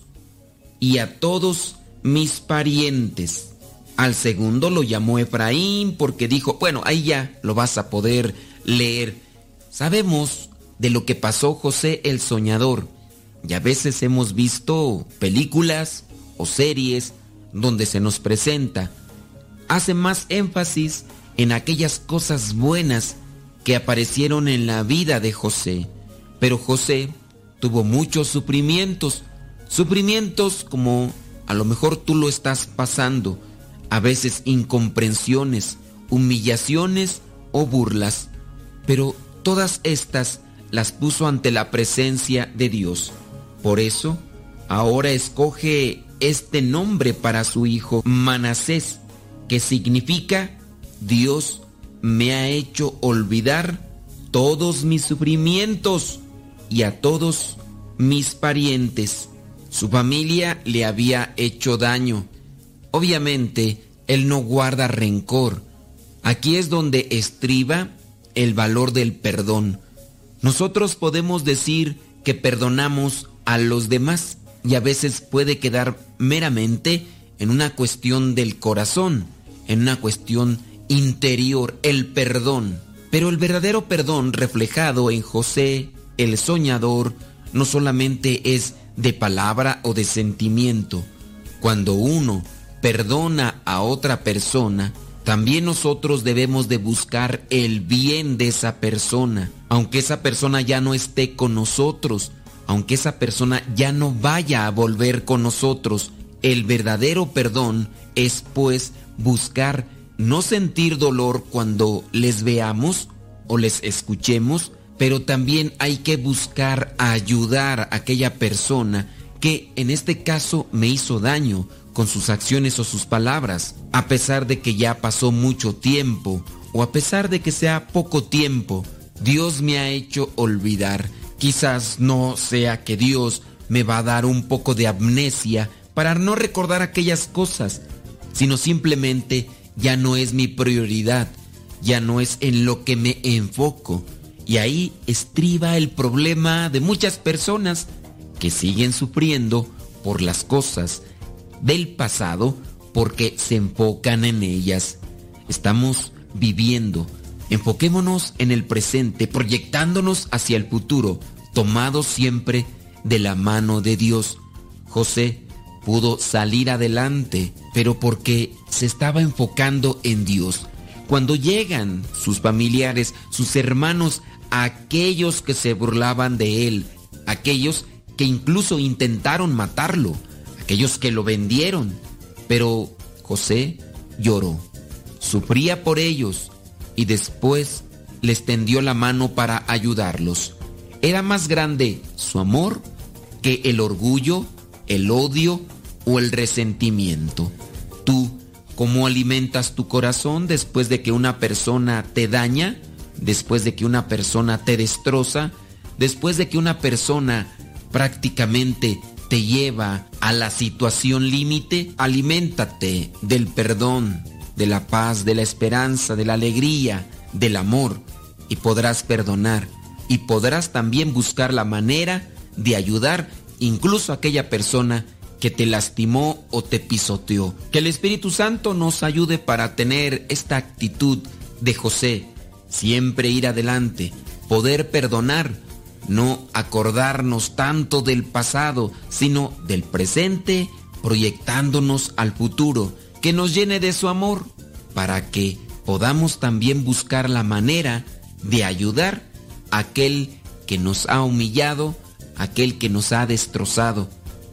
y a todos mis parientes. Al segundo lo llamó Efraín porque dijo, bueno, ahí ya lo vas a poder leer. Sabemos de lo que pasó José el Soñador y a veces hemos visto películas o series donde se nos presenta. Hace más énfasis en aquellas cosas buenas que aparecieron en la vida de José. Pero José tuvo muchos sufrimientos, sufrimientos como a lo mejor tú lo estás pasando, a veces incomprensiones, humillaciones o burlas, pero todas estas las puso ante la presencia de Dios. Por eso, ahora escoge este nombre para su hijo, Manasés, que significa Dios me ha hecho olvidar todos mis sufrimientos y a todos mis parientes. Su familia le había hecho daño. Obviamente, él no guarda rencor. Aquí es donde estriba el valor del perdón. Nosotros podemos decir que perdonamos a los demás y a veces puede quedar meramente en una cuestión del corazón, en una cuestión interior, el perdón. Pero el verdadero perdón reflejado en José, el soñador, no solamente es de palabra o de sentimiento. Cuando uno perdona a otra persona, también nosotros debemos de buscar el bien de esa persona, aunque esa persona ya no esté con nosotros, aunque esa persona ya no vaya a volver con nosotros. El verdadero perdón es pues buscar no sentir dolor cuando les veamos o les escuchemos, pero también hay que buscar ayudar a aquella persona que en este caso me hizo daño con sus acciones o sus palabras, a pesar de que ya pasó mucho tiempo o a pesar de que sea poco tiempo, Dios me ha hecho olvidar. Quizás no sea que Dios me va a dar un poco de amnesia para no recordar aquellas cosas, sino simplemente ya no es mi prioridad, ya no es en lo que me enfoco. Y ahí estriba el problema de muchas personas que siguen sufriendo por las cosas del pasado porque se enfocan en ellas. Estamos viviendo. Enfoquémonos en el presente, proyectándonos hacia el futuro, tomados siempre de la mano de Dios. José pudo salir adelante, pero porque se estaba enfocando en Dios. Cuando llegan sus familiares, sus hermanos, aquellos que se burlaban de él, aquellos que incluso intentaron matarlo, aquellos que lo vendieron, pero José lloró, sufría por ellos y después les tendió la mano para ayudarlos. Era más grande su amor que el orgullo, el odio o el resentimiento. Tú, ¿cómo alimentas tu corazón después de que una persona te daña? Después de que una persona te destroza? Después de que una persona prácticamente te lleva a la situación límite? Aliméntate del perdón, de la paz, de la esperanza, de la alegría, del amor y podrás perdonar y podrás también buscar la manera de ayudar incluso a aquella persona que te lastimó o te pisoteó. Que el Espíritu Santo nos ayude para tener esta actitud de José, siempre ir adelante, poder perdonar, no acordarnos tanto del pasado, sino del presente, proyectándonos al futuro, que nos llene de su amor, para que podamos también buscar la manera de ayudar a aquel que nos ha humillado, aquel que nos ha destrozado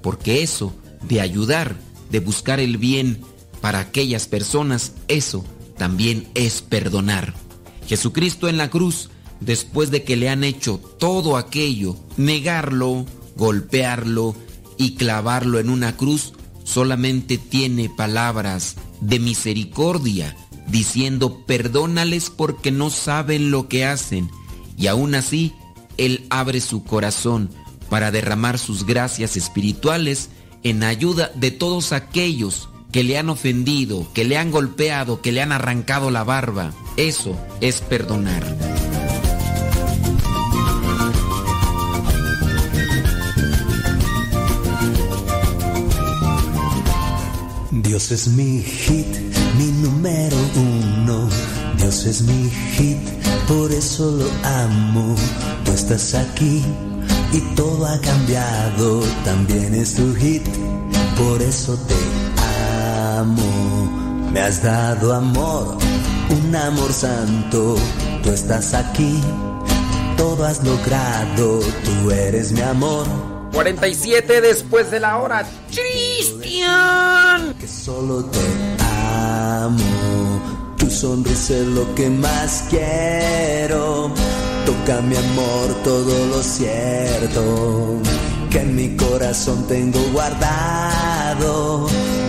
porque eso de ayudar, de buscar el bien para aquellas personas, eso también es perdonar. Jesucristo en la cruz, después de que le han hecho todo aquello, negarlo, golpearlo y clavarlo en una cruz, solamente tiene palabras de misericordia, diciendo perdónales porque no saben lo que hacen. Y aún así, Él abre su corazón para derramar sus gracias espirituales en ayuda de todos aquellos que le han ofendido, que le han golpeado, que le han arrancado la barba. Eso es perdonar. Dios es mi hit, mi número uno. Dios es mi hit, por eso lo amo. Tú estás aquí y todo ha cambiado, también es tu hit, por eso te amo. Me has dado amor, un amor santo, tú estás aquí, todo has logrado, tú eres mi amor. 47 después de la hora. Cristian. Que solo te amo, tu sonrisa es lo que más quiero Toca mi amor todo lo cierto que en mi corazón tengo guardado.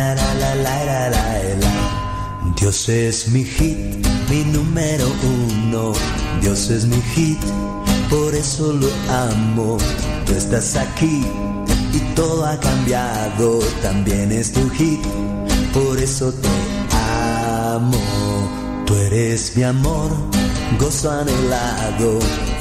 La, la, la. Dios es mi hit, mi número uno. Dios es mi hit, por eso lo amo. Tú estás aquí y todo ha cambiado. También es tu hit, por eso te amo. Tú eres mi amor, gozo anhelado,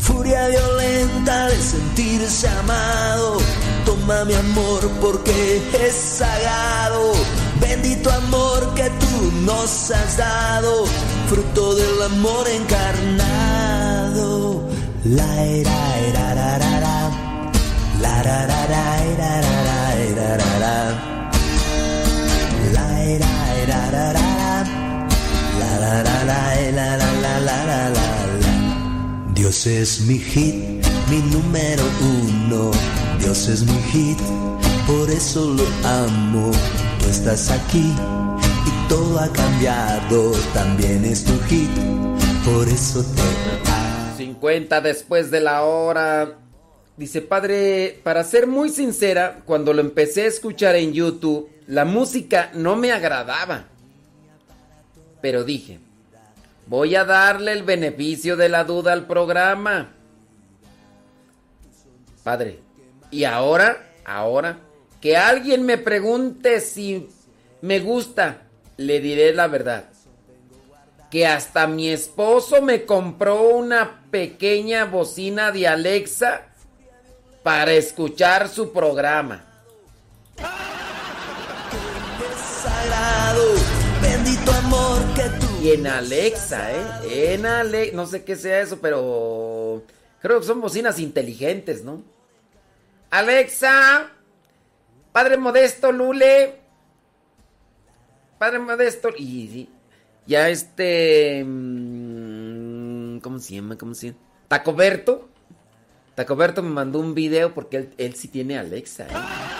Furia violenta de sentirse amado. Toma mi amor porque es sagrado. Bendito amor que tú nos has dado. Fruto del amor encarnado. La era. La ra. La. La la, la, la, la, la, la. Dios es mi hit, mi número uno. Dios es mi hit, por eso lo amo. Tú estás aquí y todo ha cambiado. También es tu hit, por eso te amo. 50 después de la hora. Dice, padre, para ser muy sincera, cuando lo empecé a escuchar en YouTube, la música no me agradaba. Pero dije, voy a darle el beneficio de la duda al programa. Padre, y ahora, ahora, que alguien me pregunte si me gusta, le diré la verdad. Que hasta mi esposo me compró una pequeña bocina de Alexa para escuchar su programa. Bendito. Y en Alexa, ¿eh? En Alexa, no sé qué sea eso, pero creo que son bocinas inteligentes, ¿no? Alexa, Padre Modesto, Lule. Padre Modesto, y ya este... mm, ¿Cómo se llama? ¿Cómo se llama? Tacoberto. Tacoberto me mandó un video porque él, él sí tiene Alexa, ¿eh?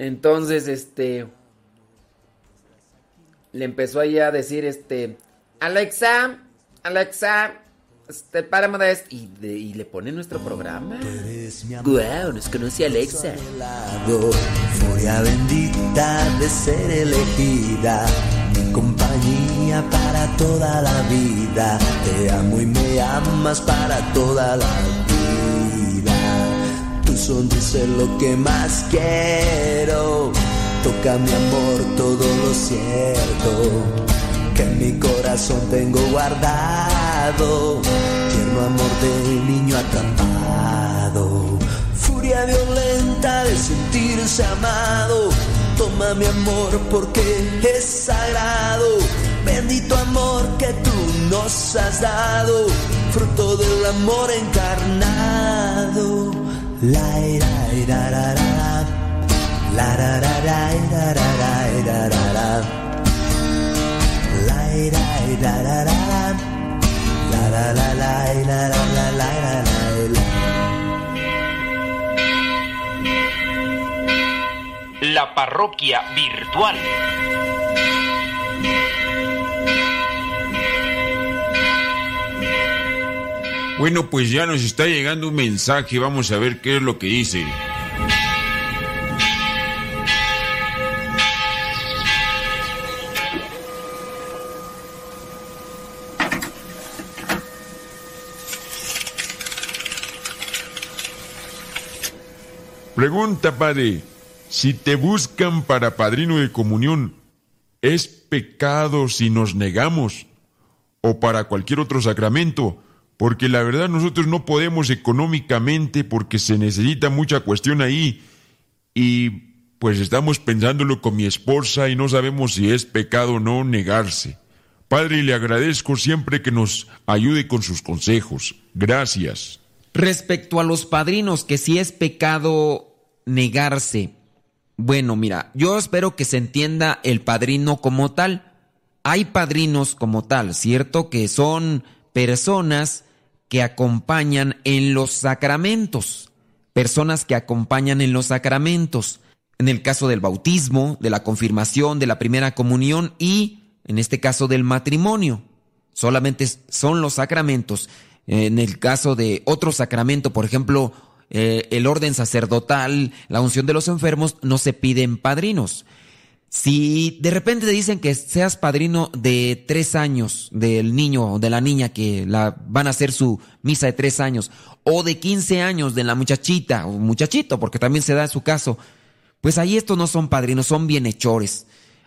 Entonces, este. Le empezó ahí a decir, este. Alexa, Alexa, este, párame de esto. Y, de- y le pone nuestro programa. Guau, nos conoce Alexa. lado, furia bendita de ser elegida, mi compañía para toda la vida, te amo y me amas para toda la vida, sonrisa es lo que más quiero, toca mi amor todo lo cierto, que en mi corazón tengo guardado, tierno amor de niño atrapado. Furia violenta de sentirse amado. Toma mi amor porque es sagrado. Bendito amor que tú nos has dado. Fruto del amor encarnado. La parroquia virtual. Bueno, pues ya nos está llegando un mensaje, vamos a ver qué es lo que dice. Pregunta, padre, si te buscan para padrino de comunión, ¿es pecado si nos negamos? O para cualquier otro sacramento, porque la verdad nosotros no podemos económicamente porque se necesita mucha cuestión ahí y pues estamos pensándolo con mi esposa y no sabemos si es pecado o no negarse. Padre, le agradezco siempre que nos ayude con sus consejos. Gracias. Respecto a los padrinos, que si es pecado negarse. Bueno, mira, yo espero que se entienda el padrino como tal. Hay padrinos como tal, ¿cierto? Que son personas que acompañan en los sacramentos. Personas que acompañan en los sacramentos. En el caso del bautismo, de la confirmación, de la primera comunión y, en este caso, del matrimonio. Solamente son los sacramentos. En el caso de otro sacramento, por ejemplo, eh, el orden sacerdotal, la unción de los enfermos, no se piden padrinos. Si de repente te dicen que seas padrino de tres años del niño o de la niña que la, van a hacer su misa de tres años, o de quince años de la muchachita o muchachito, porque también se da en su caso, pues ahí estos no son padrinos, son bienhechores.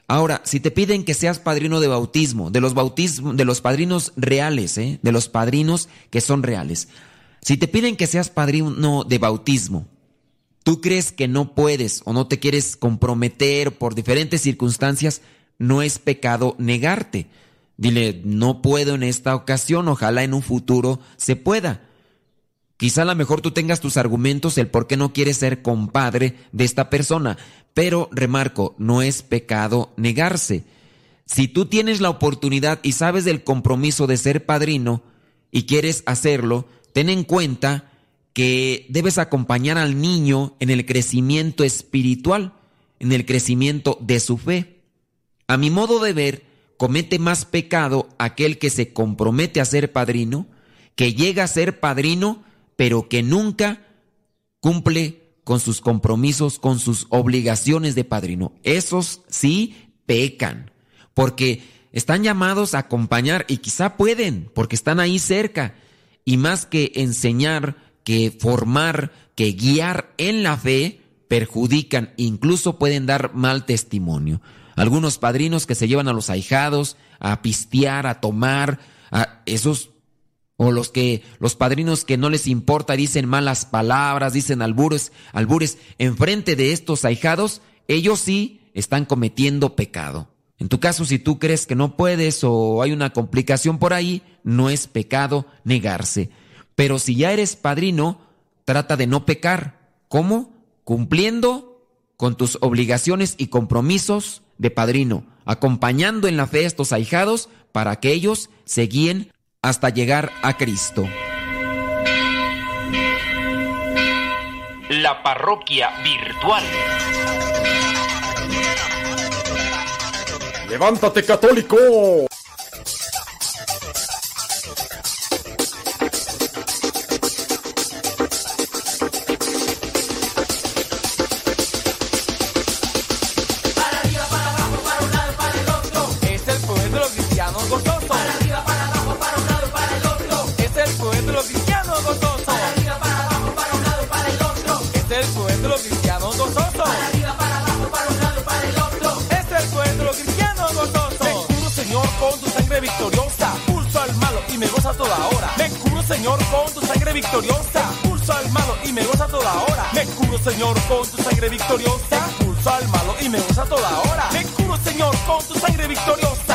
Ahora, si te piden que seas padrino de bautismo, de los bautismos, de los padrinos reales, ¿eh? de los padrinos que son reales, si te piden que seas padrino de bautismo, tú crees que no puedes o no te quieres comprometer por diferentes circunstancias, no es pecado negarte. Dile, no puedo en esta ocasión, ojalá en un futuro se pueda. Quizá a lo mejor tú tengas tus argumentos el por qué no quieres ser compadre de esta persona, pero remarco, no es pecado negarse. Si tú tienes la oportunidad y sabes del compromiso de ser padrino y quieres hacerlo, ten en cuenta que debes acompañar al niño en el crecimiento espiritual, en el crecimiento de su fe. A mi modo de ver, comete más pecado aquel que se compromete a ser padrino, que llega a ser padrino, pero que nunca cumple con sus compromisos, con sus obligaciones de padrino. Esos sí pecan, porque están llamados a acompañar y quizá pueden, porque están ahí cerca, y más que enseñar, que formar, que guiar en la fe, perjudican, incluso pueden dar mal testimonio. Algunos padrinos que se llevan a los ahijados a pistear, a tomar, a esos o los que los padrinos que no les importa dicen malas palabras, dicen albures, albures enfrente de estos ahijados, ellos sí están cometiendo pecado. En tu caso, si tú crees que no puedes o hay una complicación por ahí, no es pecado negarse. Pero si ya eres padrino, trata de no pecar. ¿Cómo? Cumpliendo con tus obligaciones y compromisos de padrino, acompañando en la fe a estos ahijados para que ellos se guíen hasta llegar a Cristo. La parroquia virtual. ¡Levántate, católico! Me curo, Señor, con tu sangre victoriosa. Pulso al malo y me goza toda hora. Me curo, Señor, con tu sangre victoriosa. Pulso al malo y me goza toda hora. Me curo, Señor, con tu sangre victoriosa.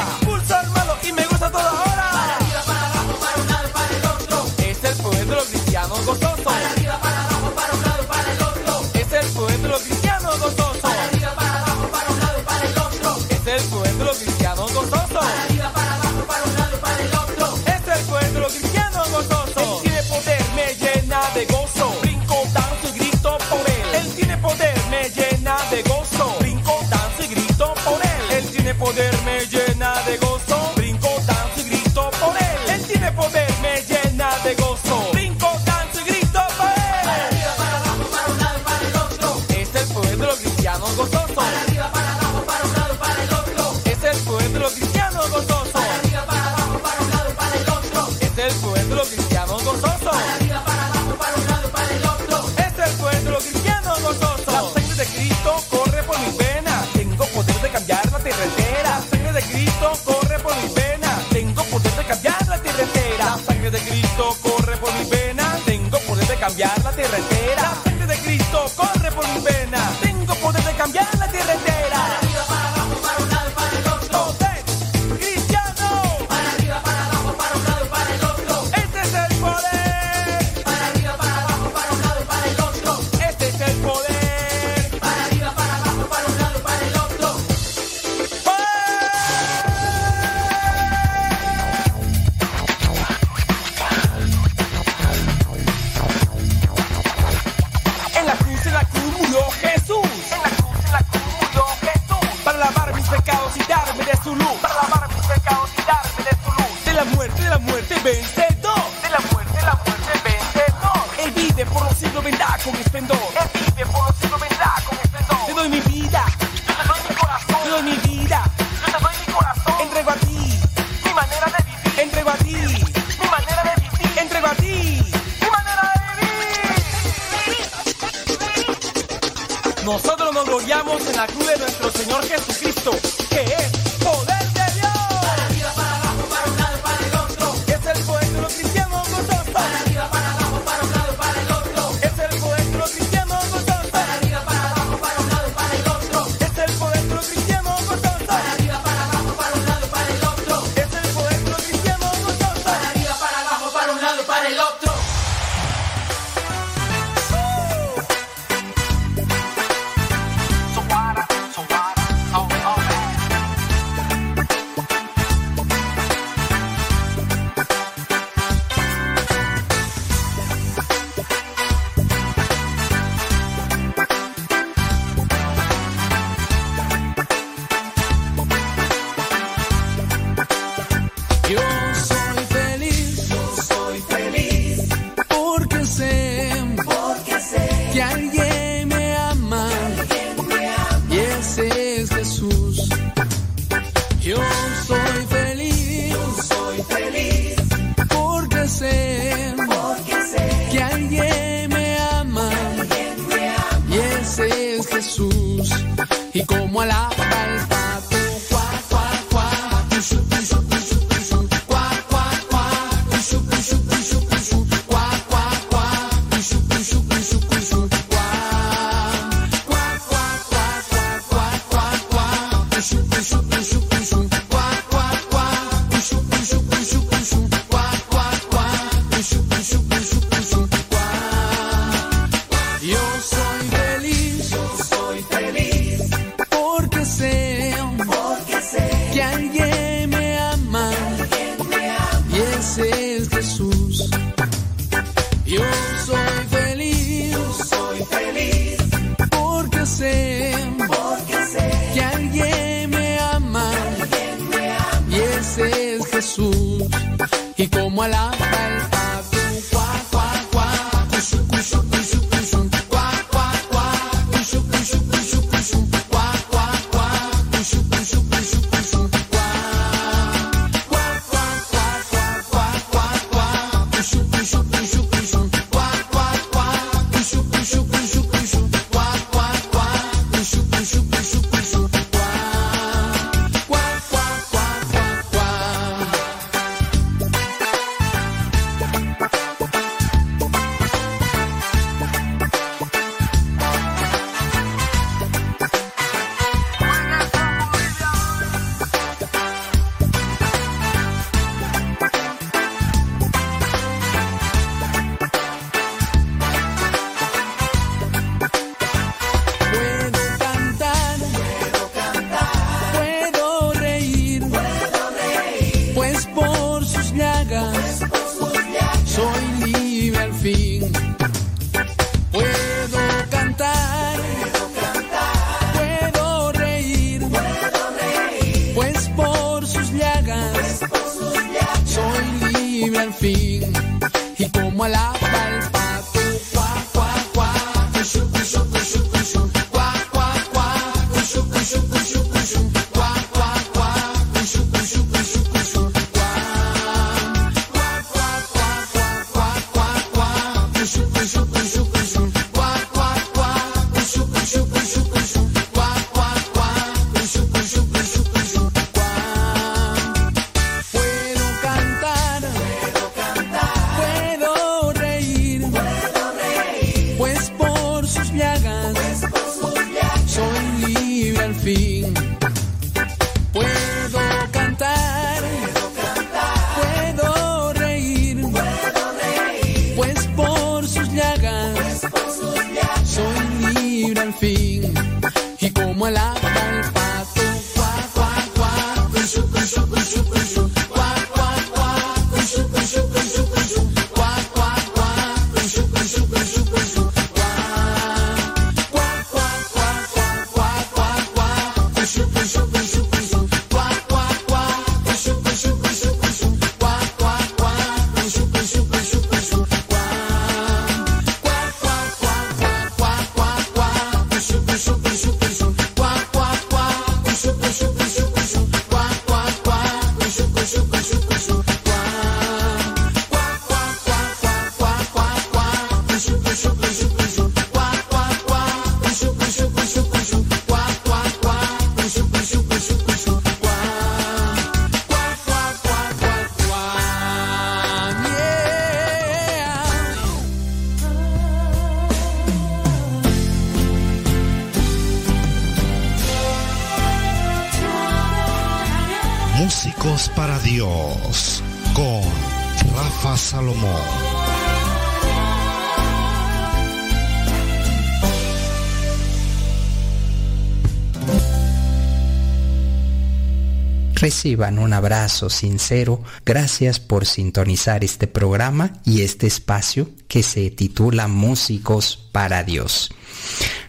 Reciban un abrazo sincero. Gracias por sintonizar este programa y este espacio que se titula Músicos para Dios.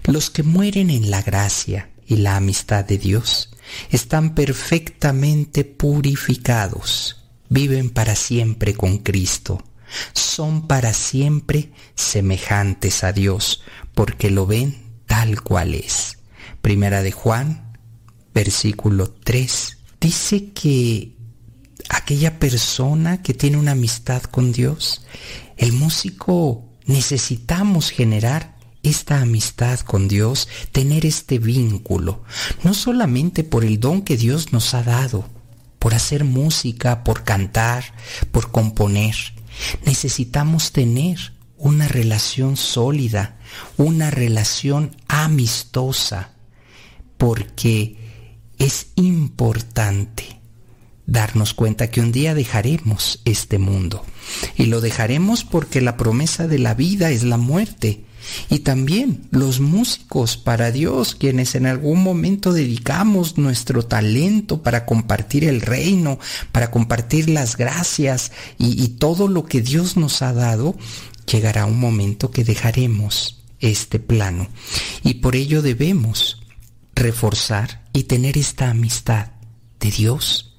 Los que mueren en la gracia y la amistad de Dios están perfectamente purificados, viven para siempre con Cristo, son para siempre semejantes a Dios, porque lo ven tal cual es. Primera de Juan, versículo 3, dice que aquella persona que tiene una amistad con Dios, el músico necesitamos generar esta amistad con Dios, tener este vínculo, no solamente por el don que Dios nos ha dado, por hacer música, por cantar, por componer. Necesitamos tener una relación sólida, una relación amistosa, porque es importante darnos cuenta que un día dejaremos este mundo. Y lo dejaremos porque la promesa de la vida es la muerte. Y también los músicos para Dios, quienes en algún momento dedicamos nuestro talento para compartir el reino, para compartir las gracias y, todo lo que Dios nos ha dado, llegará un momento que dejaremos este plano. Y por ello debemos reforzar y tener esta amistad de Dios,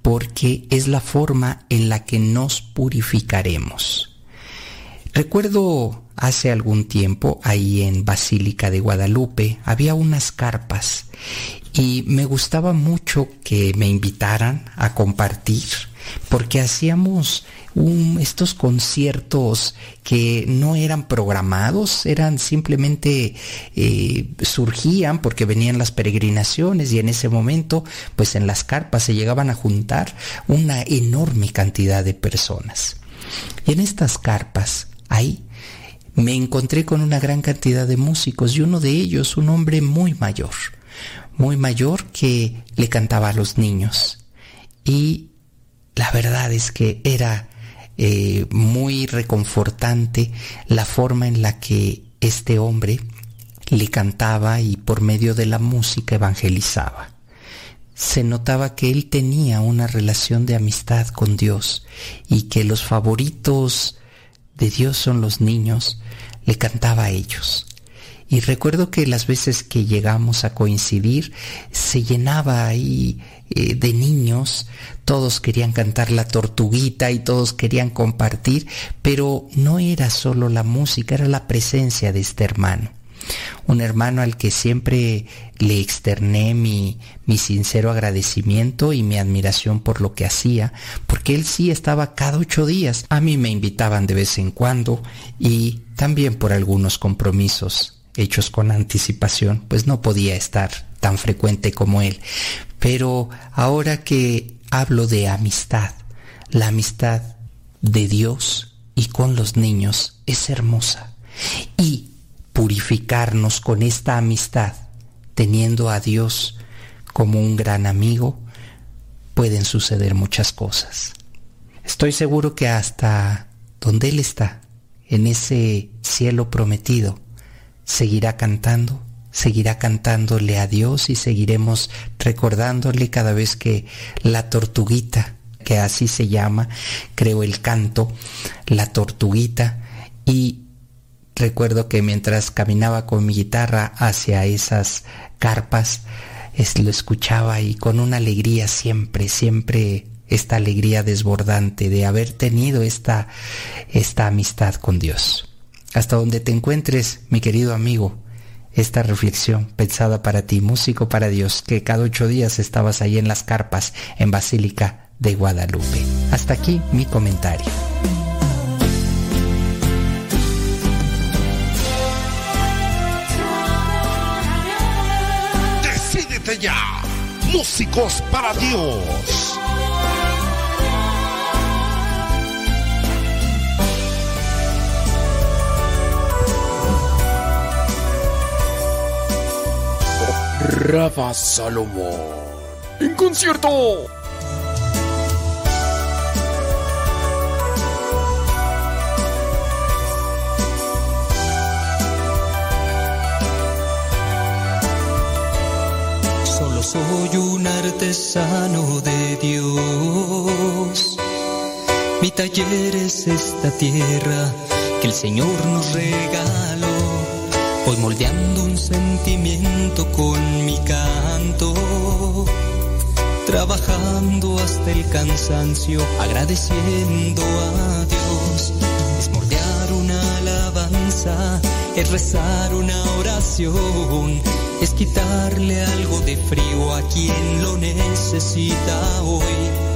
porque es la forma en la que nos purificaremos. Recuerdo hace algún tiempo ahí en Basílica de Guadalupe había unas carpas y me gustaba mucho que me invitaran a compartir porque hacíamos estos conciertos que no eran programados, eran simplemente eh, surgían porque venían las peregrinaciones y en ese momento pues en las carpas se llegaban a juntar una enorme cantidad de personas. Y en estas carpas ahí me encontré con una gran cantidad de músicos y uno de ellos, un hombre muy mayor, muy mayor que le cantaba a los niños. Y la verdad es que era eh, muy reconfortante la forma en la que este hombre le cantaba y por medio de la música evangelizaba. Se notaba que él tenía una relación de amistad con Dios y que los favoritos de Dios son los niños, le cantaba a ellos. Y recuerdo que las veces que llegamos a coincidir, se llenaba ahí eh, de niños, todos querían cantar la tortuguita y todos querían compartir, pero no era solo la música, era la presencia de este hermano un hermano al que siempre le externé mi, mi sincero agradecimiento y mi admiración por lo que hacía, porque él sí estaba cada ocho días. A mí me invitaban de vez en cuando y también por algunos compromisos hechos con anticipación, pues no podía estar tan frecuente como él. Pero ahora que hablo de amistad, la amistad de Dios y con los niños es hermosa. Y purificarnos con esta amistad, teniendo a Dios como un gran amigo, pueden suceder muchas cosas. Estoy seguro que hasta donde Él está, en ese cielo prometido, seguirá cantando, seguirá cantándole a Dios y seguiremos recordándole cada vez que la tortuguita, que así se llama, creo el canto, la tortuguita, y Recuerdo que mientras caminaba con mi guitarra hacia esas carpas, lo escuchaba y con una alegría siempre, siempre esta alegría desbordante de haber tenido esta, esta amistad con Dios. Hasta donde te encuentres, mi querido amigo, esta reflexión pensada para ti, músico para Dios, que cada ocho días estabas ahí en las carpas en Basílica de Guadalupe. Hasta aquí mi comentario. ya. Músicos para Dios. Rafa Salomón. En concierto. Solo soy un artesano de Dios. Mi taller es esta tierra que el Señor nos regala Voy moldeando un sentimiento con mi canto. Trabajando hasta el cansancio, agradeciendo a Dios. Es moldear una alabanza, es rezar una oración, es quitarle algo de frío a quien lo necesita hoy.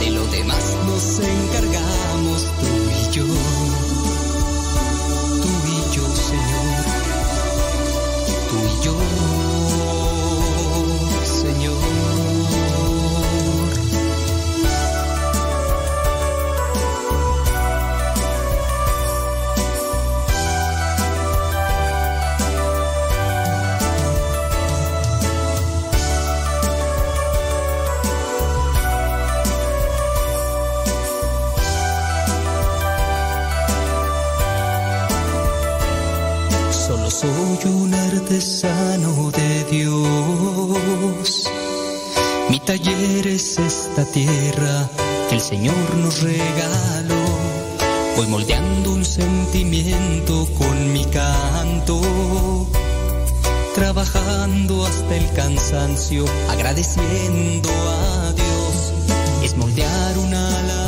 de lo demás nos encargamos tú y yo. Un artesano de Dios. Mi taller es esta tierra que el Señor nos regaló. Voy moldeando un sentimiento con mi canto. Trabajando hasta el cansancio, agradeciendo a Dios. Es moldear una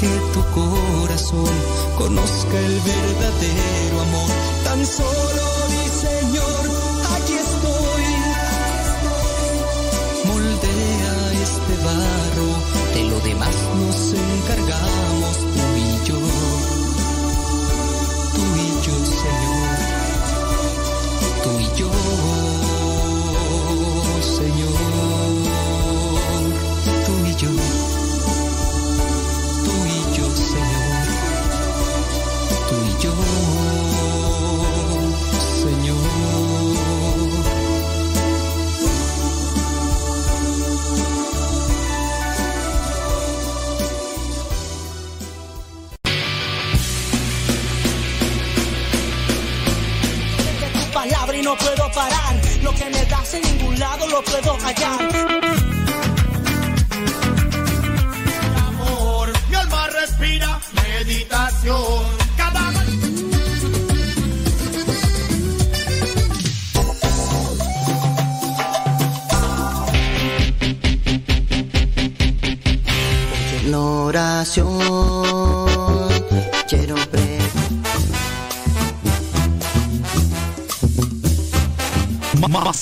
Que tu corazón conozca el verdadero amor. Tan solo mi Señor, aquí estoy. Moldea este barro, de lo demás nos encargamos parar. Lo que me das en ningún lado lo puedo hallar.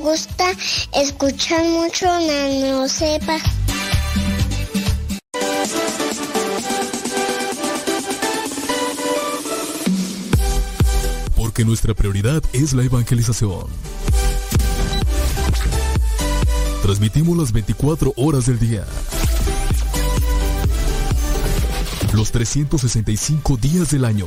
Gusta escuchar mucho Nano Sepa. Porque nuestra prioridad es la evangelización. Transmitimos las 24 horas del día. Los 365 días del año.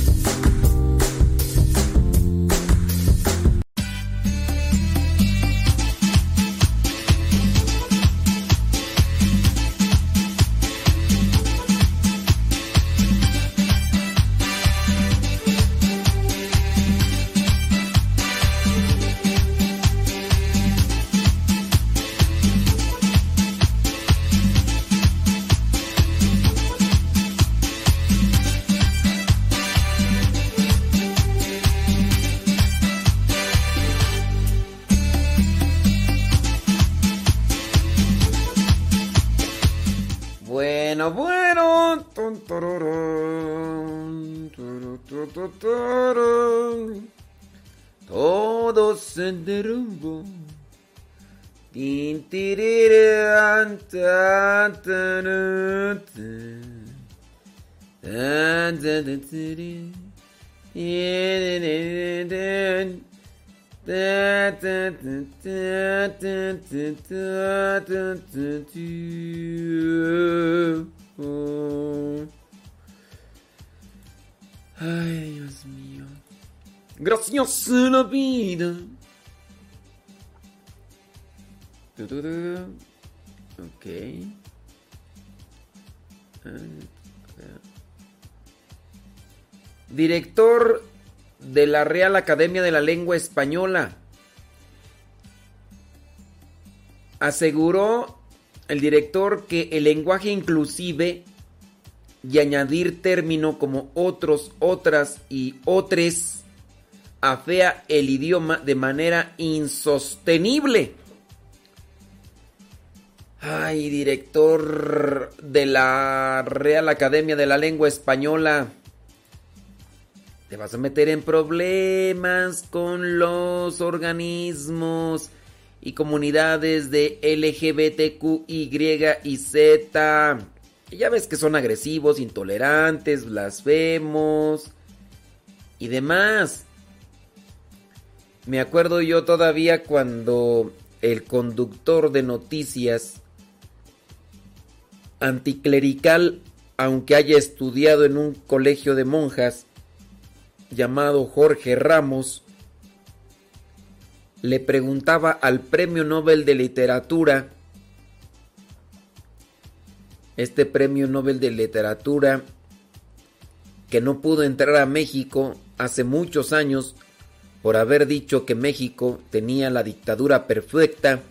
Ai, Dios mío. Graciosa la vida. Ok. Ah, Director de la Real Academia de la Lengua Española. Aseguró el director que el lenguaje inclusive y añadir término como otros, otras y otres afea el idioma de manera insostenible. Ay, director de la Real Academia de la Lengua Española. Te vas a meter en problemas con los organismos y comunidades de LGBTQ, Y y Z. Ya ves que son agresivos, intolerantes, blasfemos y demás. Me acuerdo yo todavía cuando el conductor de noticias anticlerical, aunque haya estudiado en un colegio de monjas, llamado Jorge Ramos, le preguntaba al Premio Nobel de Literatura, este Premio Nobel de Literatura que no pudo entrar a México hace muchos años por haber dicho que México tenía la dictadura perfecta.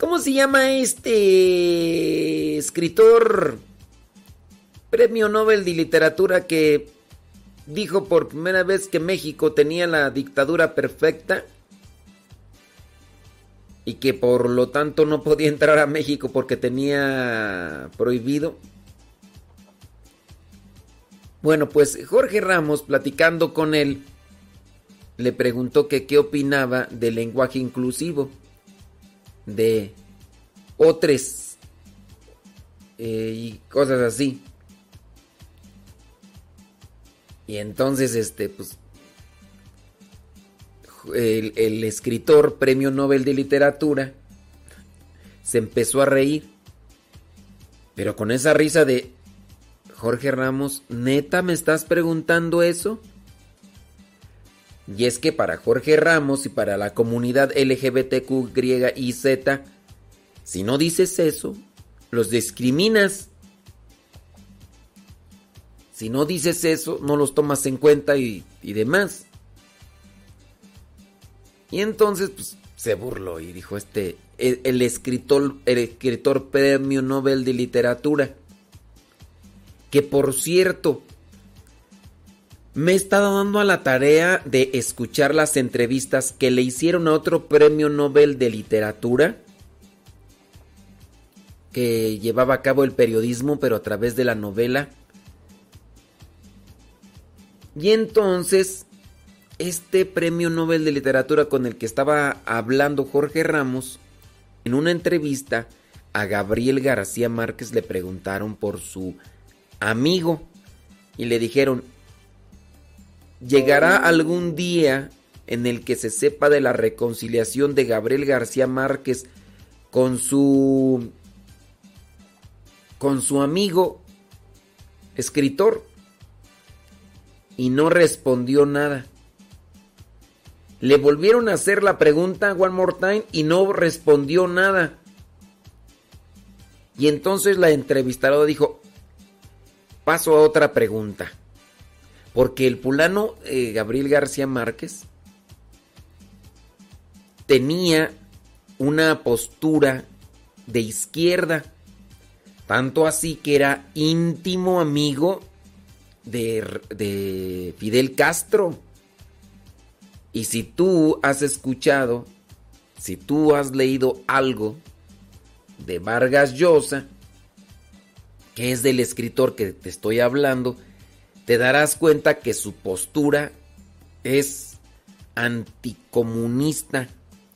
¿Cómo se llama este escritor Premio Nobel de Literatura que dijo por primera vez que México tenía la dictadura perfecta y que por lo tanto no podía entrar a México porque tenía prohibido. Bueno, pues Jorge Ramos, platicando con él, le preguntó que qué opinaba del lenguaje inclusivo, de otros eh, y cosas así. Y entonces, este, pues, el, el, escritor Premio Nobel de Literatura se empezó a reír. Pero con esa risa de Jorge Ramos, ¿neta me estás preguntando eso? Y es que para Jorge Ramos y para la comunidad LGBTQ, y Z, si no dices eso, los discriminas. Si no dices eso, no los tomas en cuenta y, demás. Y entonces, pues, se burló y dijo este, el, el, escritor, el escritor premio Nobel de literatura, que por cierto, me he dando a la tarea de escuchar las entrevistas que le hicieron a otro premio Nobel de literatura. que llevaba a cabo el periodismo, pero a través de la novela. Y entonces, este premio Nobel de Literatura con el que estaba hablando Jorge Ramos, en una entrevista a Gabriel García Márquez le preguntaron por su amigo y le dijeron, ¿llegará algún día en el que se sepa de la reconciliación de Gabriel García Márquez con su con su amigo escritor y no respondió nada. Le volvieron a hacer la pregunta one more time y no respondió nada. Y entonces la entrevistadora dijo, paso a otra pregunta. Porque el pulano eh, Gabriel García Márquez tenía una postura de izquierda, tanto así que era íntimo amigo de Fidel Castro. Y si tú has escuchado, si tú has leído algo de Vargas Llosa, que es del escritor que te estoy hablando, te darás cuenta que su postura es anticomunista,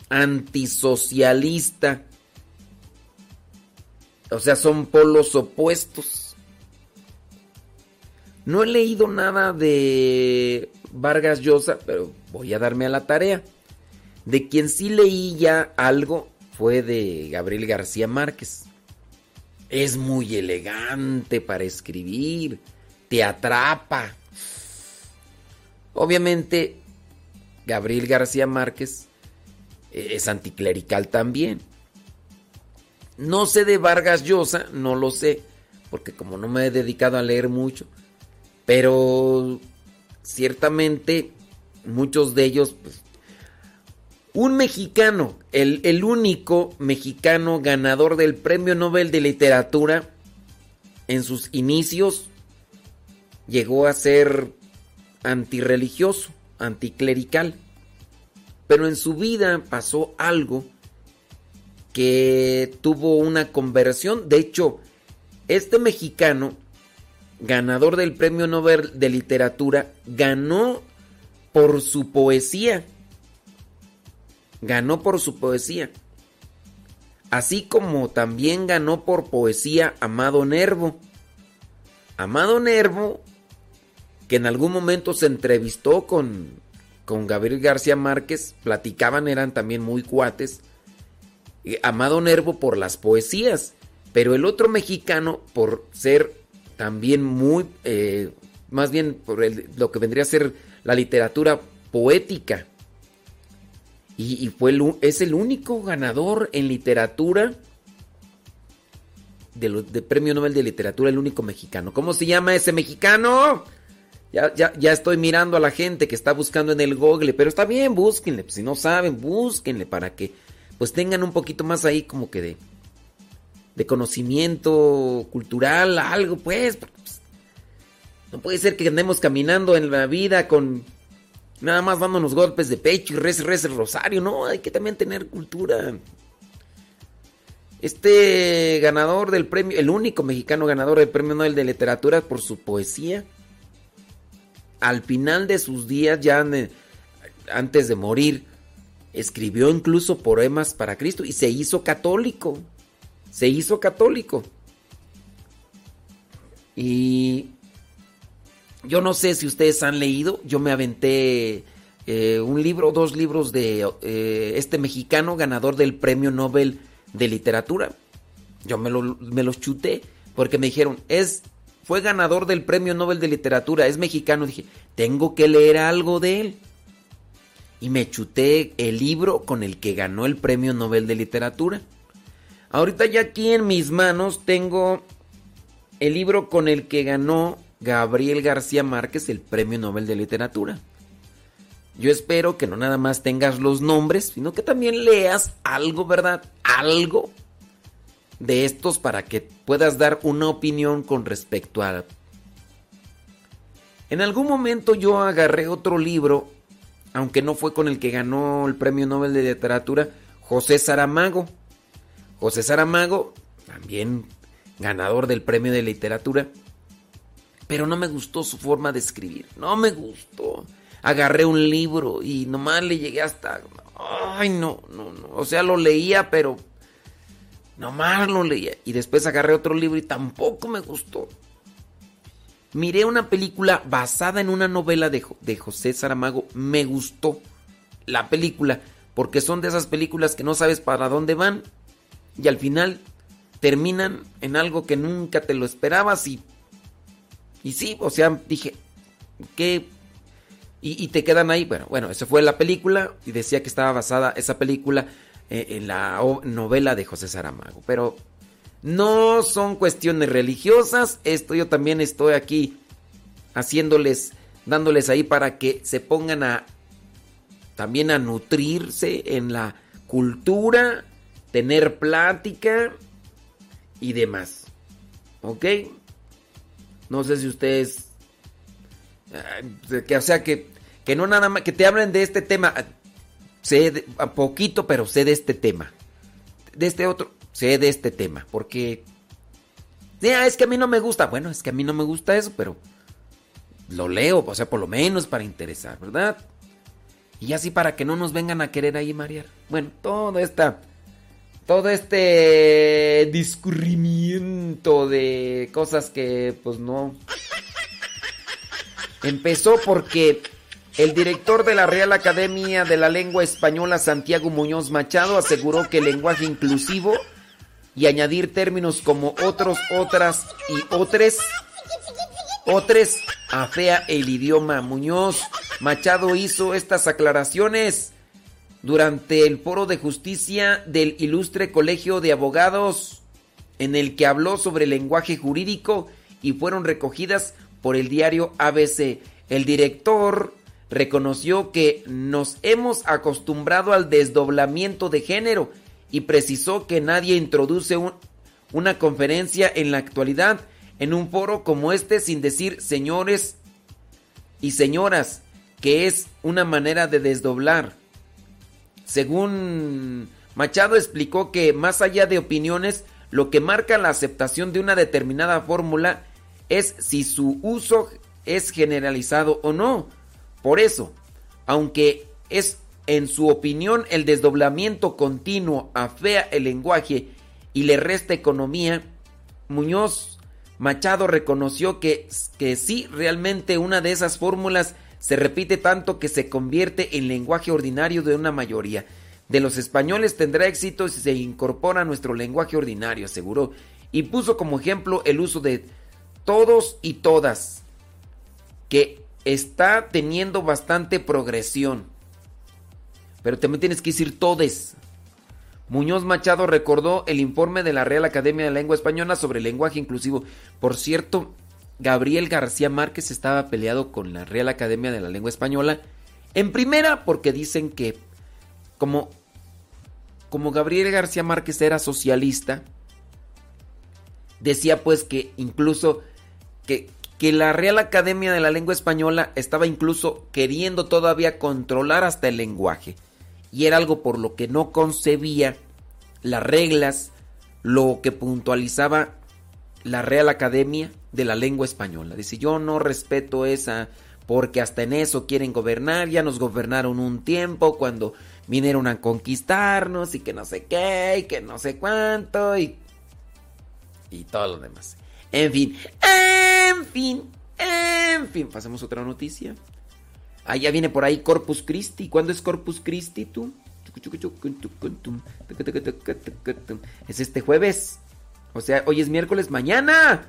antisocialista. O sea, son polos opuestos. No he leído nada de Vargas Llosa, pero voy a darme a la tarea. De quien sí leí ya algo fue de Gabriel García Márquez. Es muy elegante para escribir, te atrapa. Obviamente, Gabriel García Márquez eh, es anticlerical también. No sé de Vargas Llosa, no lo sé, porque como no me he dedicado a leer mucho, pero ciertamente muchos de ellos pues, un mexicano, el, único mexicano ganador del Premio Nobel de Literatura, en sus inicios llegó a ser antirreligioso, anticlerical. Pero en su vida pasó algo que tuvo una conversión. De hecho, este mexicano, ganador del Premio Nobel de Literatura, ganó por su poesía ganó por su poesía, así como también ganó por poesía Amado Nervo. Amado Nervo, que en algún momento se entrevistó con, con Gabriel García Márquez, platicaban, eran también muy cuates. Amado Nervo por las poesías, pero el otro mexicano por ser también muy, eh, más bien por lo que vendría a ser la literatura poética. Y, fue es el único ganador en literatura de, Premio Nobel de Literatura, el único mexicano. ¿Cómo se llama ese mexicano? Ya, ya, ya, estoy mirando a la gente que está buscando en el Google, pero está bien, búsquenle. Pues, si no saben, búsquenle para que pues tengan un poquito más ahí como que de, de conocimiento cultural, algo, pues, pues. No puede ser que andemos caminando en la vida con Nada más dándonos golpes de pecho y res, res rosario. No, hay que también tener cultura. Este ganador del premio, el único mexicano ganador del premio Nobel de Literatura por su poesía, al final de sus días, ya antes de morir, escribió incluso poemas para Cristo y se hizo católico. Se hizo católico. Y yo no sé si ustedes han leído, yo me aventé eh, un libro, dos libros de eh, este mexicano ganador del Premio Nobel de Literatura. Yo me, me los chuté porque me dijeron, es, fue ganador del Premio Nobel de Literatura, es mexicano. Dije, tengo que leer algo de él. Y me chuté el libro con el que ganó el Premio Nobel de Literatura. Ahorita ya aquí en mis manos tengo el libro con el que ganó Gabriel García Márquez el Premio Nobel de Literatura. Yo espero que no nada más tengas los nombres, sino que también leas algo, ¿verdad? Algo de estos para que puedas dar una opinión con respecto a... En algún momento yo agarré otro libro, aunque no fue con el que ganó el Premio Nobel de Literatura, José Saramago. José Saramago también ganador del premio de literatura. Pero no me gustó su forma de escribir, no me gustó. Agarré un libro y nomás le llegué hasta... Ay, no, no, no. O sea, lo leía, pero... Nomás lo leía. Y después agarré otro libro y tampoco me gustó. Miré una película basada en una novela de, José Saramago. Me gustó la película. Porque son de esas películas que no sabes para dónde van. Y al final terminan en algo que nunca te lo esperabas. Y, y sí, o sea, dije, ¿qué? Y, y te quedan ahí. Bueno, bueno, esa fue la película. Y decía que estaba basada esa película eh, en la novela de José Saramago. Pero no son cuestiones religiosas. Esto yo también estoy aquí haciéndoles, dándoles ahí para que se pongan a también a nutrirse en la cultura, tener plática y demás. ¿Ok? No sé si ustedes... Que, o sea, que, que no nada más, que te hablen de este tema. Sé de, a poquito, pero sé de este tema. De este otro, sé de este tema. Porque... Ya, es que a mí no me gusta. Bueno, es que a mí no me gusta eso, pero lo leo, o sea, por lo menos para interesar, ¿verdad? Y así para que no nos vengan a querer ahí marear. Bueno, todo esta. Todo este discurrimiento de cosas que pues no. Empezó porque el director de la Real Academia de la Lengua Española, Santiago Muñoz Machado, aseguró que el lenguaje inclusivo y añadir términos como otros, otras y otres, otres afea el idioma. Muñoz Machado hizo estas aclaraciones durante el foro de justicia del Ilustre Colegio de Abogados, en el que habló sobre el lenguaje jurídico y fueron recogidas por el diario ABC. El director reconoció que nos hemos acostumbrado al desdoblamiento de género y precisó que nadie introduce un, una conferencia en la actualidad en un foro como este sin decir señores y señoras, que es una manera de desdoblar. Según Machado explicó que más allá de opiniones, lo que marca la aceptación de una determinada fórmula es si su uso es generalizado o no. Por eso, aunque es en su opinión el desdoblamiento continuo afea el lenguaje y le resta economía, Muñoz Machado reconoció que, que sí, realmente una de esas fórmulas se repite tanto que se convierte en lenguaje ordinario de una mayoría. De los españoles tendrá éxito si se incorpora a nuestro lenguaje ordinario, aseguró, y puso como ejemplo el uso de todos y todas, que está teniendo bastante progresión. Pero también tienes que decir todes. Muñoz Machado recordó el informe de la Real Academia de Lengua Española sobre el lenguaje inclusivo. Por cierto, Gabriel García Márquez estaba peleado con la Real Academia de la Lengua Española. En primera, porque dicen que como, como Gabriel García Márquez era socialista, decía pues que incluso que, que la Real Academia de la Lengua Española estaba incluso queriendo todavía controlar hasta el lenguaje y era algo por lo que no concebía las reglas, lo que puntualizaba la Real Academia de la Lengua Española. Dice, yo no respeto esa, porque hasta en eso quieren gobernar, ya nos gobernaron un tiempo cuando vinieron a conquistarnos y que no sé qué, y que no sé cuánto, y, y todo lo demás. En fin, en fin, en fin, pasemos otra noticia. Ah, ya viene por ahí Corpus Christi. ¿Cuándo es Corpus Christi tú? Es este jueves. O sea, hoy es miércoles, mañana.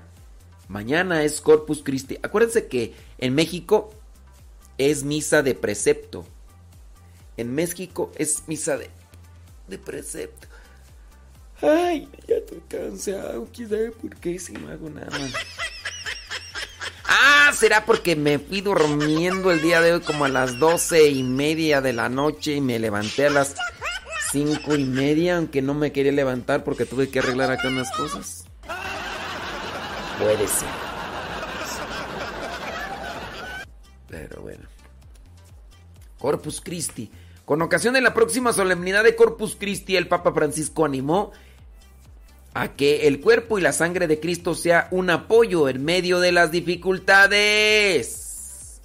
Mañana es Corpus Christi. Acuérdense que en México es misa de precepto. En México es misa de, de precepto. Ay, ya estoy cansado. ¿Quién sabe por qué si no hago nada? Ah, será porque me fui durmiendo el día de hoy como a las doce y media de la noche y me levanté a las cinco y media, aunque no me quería levantar porque tuve que arreglar acá unas cosas. Puede ser. Pero bueno. Corpus Christi. Con ocasión de la próxima solemnidad de Corpus Christi, el Papa Francisco animó a que el cuerpo y la sangre de Cristo sea un apoyo en medio de las dificultades.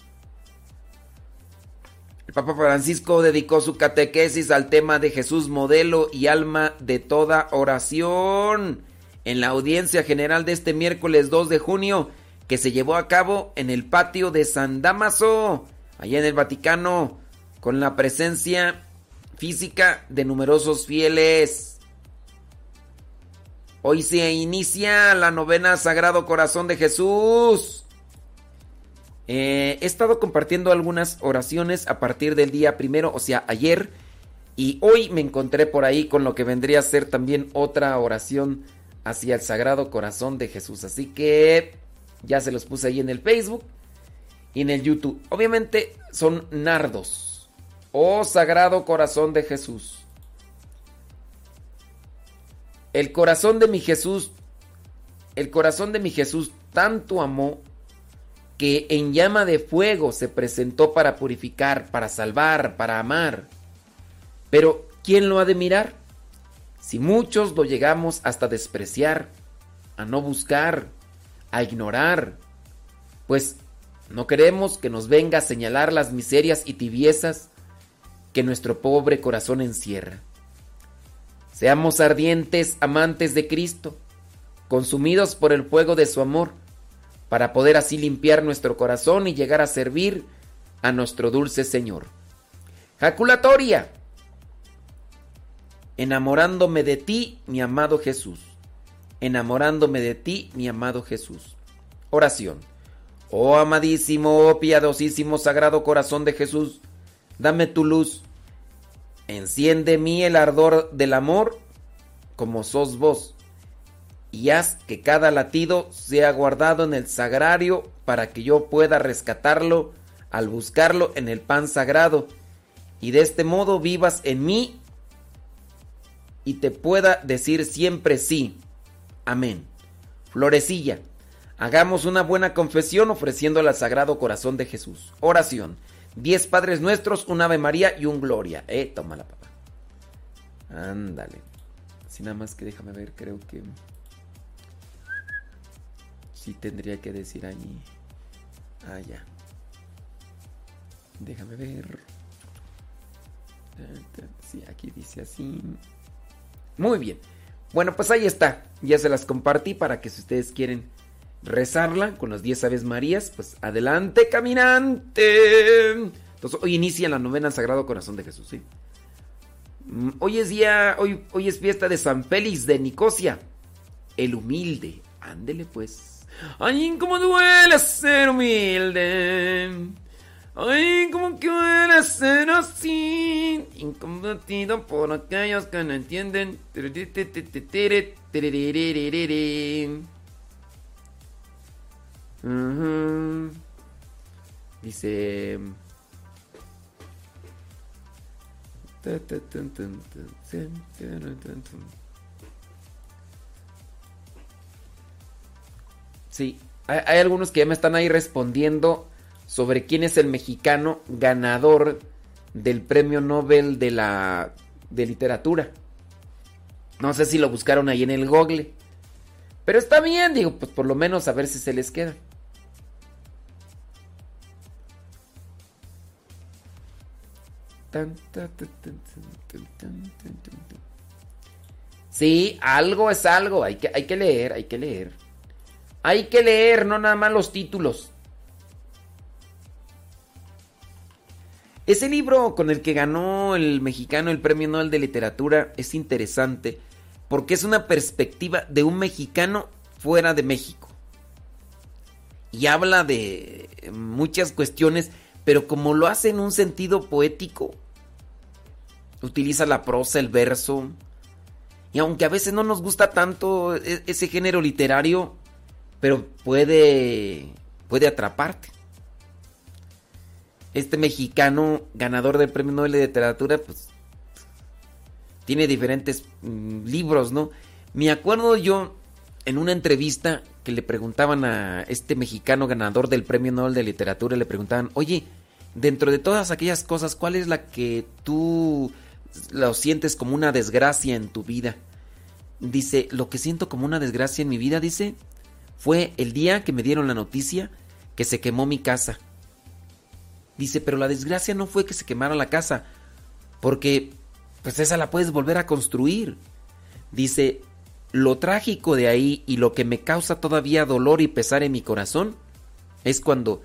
El Papa Francisco dedicó su catequesis al tema de Jesús modelo y alma de toda oración en la audiencia general de este miércoles 2 de junio que se llevó a cabo en el patio de San Damaso, allá en el Vaticano, con la presencia física de numerosos fieles. Hoy se inicia la novena Sagrado Corazón de Jesús. Eh, he estado compartiendo algunas oraciones a partir del día primero, o sea, ayer. Y hoy me encontré por ahí con lo que vendría a ser también otra oración hacia el Sagrado Corazón de Jesús. Así que ya se los puse ahí en el Facebook y en el YouTube. Obviamente son nardos. Oh Sagrado Corazón de Jesús. El corazón de mi Jesús, el corazón de mi Jesús tanto amó que en llama de fuego se presentó para purificar, para salvar, para amar. Pero, ¿quién lo ha de mirar? Si muchos lo llegamos hasta despreciar, a no buscar, a ignorar, pues no queremos que nos venga a señalar las miserias y tibiezas que nuestro pobre corazón encierra. Seamos ardientes amantes de Cristo, consumidos por el fuego de su amor, para poder así limpiar nuestro corazón y llegar a servir a nuestro dulce Señor. Jaculatoria. Enamorándome de ti, mi amado Jesús. Enamorándome de ti, mi amado Jesús. Oración. Oh amadísimo, oh piadosísimo, sagrado corazón de Jesús, dame tu luz. Enciende en mí el ardor del amor como sos vos. Y haz que cada latido sea guardado en el sagrario para que yo pueda rescatarlo al buscarlo en el pan sagrado. Y de este modo vivas en mí y te pueda decir siempre sí. Amén. Florecilla. Hagamos una buena confesión ofreciéndola al Sagrado Corazón de Jesús. Oración. Diez Padres Nuestros, un Ave María y un Gloria. Eh, tómala, papá. Ándale. Así nada más que déjame ver, creo que... Sí tendría que decir allí. Ah, ya. Déjame ver. Sí, aquí dice así. Muy bien. Bueno, pues ahí está. Ya se las compartí para que si ustedes quieren rezarla con las 10 Aves Marías, pues adelante, caminante. Entonces, hoy inicia la novena Sagrado Corazón de Jesús, ¿sí? Mm, Hoy es día, hoy, hoy es fiesta de San Félix de Nicosia, el humilde. Ándele pues. Ay, cómo duele ser humilde. Ay, como duele ser así. Incombatido por aquellos que no entienden. Dice. Sí, hay, hay algunos que ya me están ahí respondiendo sobre quién es el mexicano ganador del premio Nobel de la de literatura. No sé si lo buscaron ahí en el Google. Pero está bien, digo, pues por lo menos a ver si se les queda. Sí, algo es algo. Hay que, hay que leer, hay que leer. Hay que leer, no nada más los títulos. Ese libro con el que ganó el mexicano el Premio Nobel de Literatura es interesante porque es una perspectiva de un mexicano fuera de México. Y habla de muchas cuestiones, pero como lo hace en un sentido poético, utiliza la prosa, el verso. Y aunque a veces no nos gusta tanto e- ese género literario, pero puede puede atraparte. Este mexicano ganador del Premio Nobel de Literatura, pues tiene diferentes mm, libros, ¿no? Me acuerdo yo en una entrevista le preguntaban a este mexicano ganador del Premio Nobel de Literatura, le preguntaban, oye, dentro de todas aquellas cosas, ¿cuál es la que tú lo sientes como una desgracia en tu vida? dice, lo que siento como una desgracia en mi vida, dice, fue el día que me dieron la noticia que se quemó mi casa. Dice, pero la desgracia no fue que se quemara la casa, porque pues esa la puedes volver a construir. Dice, lo trágico de ahí y lo que me causa todavía dolor y pesar en mi corazón es cuando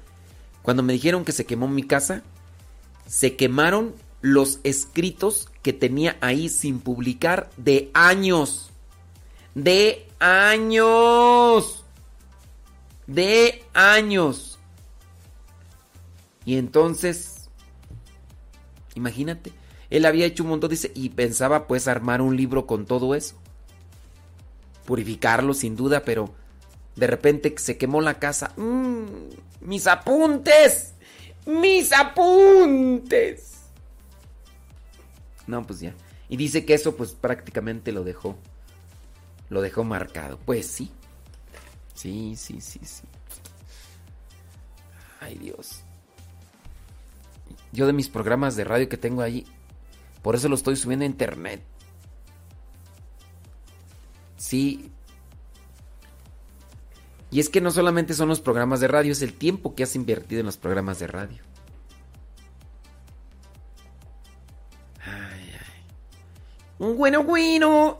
cuando me dijeron que se quemó mi casa, se quemaron los escritos que tenía ahí sin publicar de años. De años. De años. Y entonces, imagínate, él había hecho un montón, dice, y pensaba pues armar un libro con todo eso. Purificarlo sin duda, pero de repente se quemó la casa. ¡Mmm! ¡Mis apuntes! ¡Mis apuntes! No, pues ya. Y dice que eso pues prácticamente lo dejó. Lo dejó marcado. Pues sí. Sí, sí, sí, sí. Ay Dios. Yo de mis programas de radio que tengo ahí, por eso lo estoy subiendo a internet. Sí. Y es que no solamente son los programas de radio, es el tiempo que has invertido en los programas de radio. Ay, ay. Un bueno, bueno.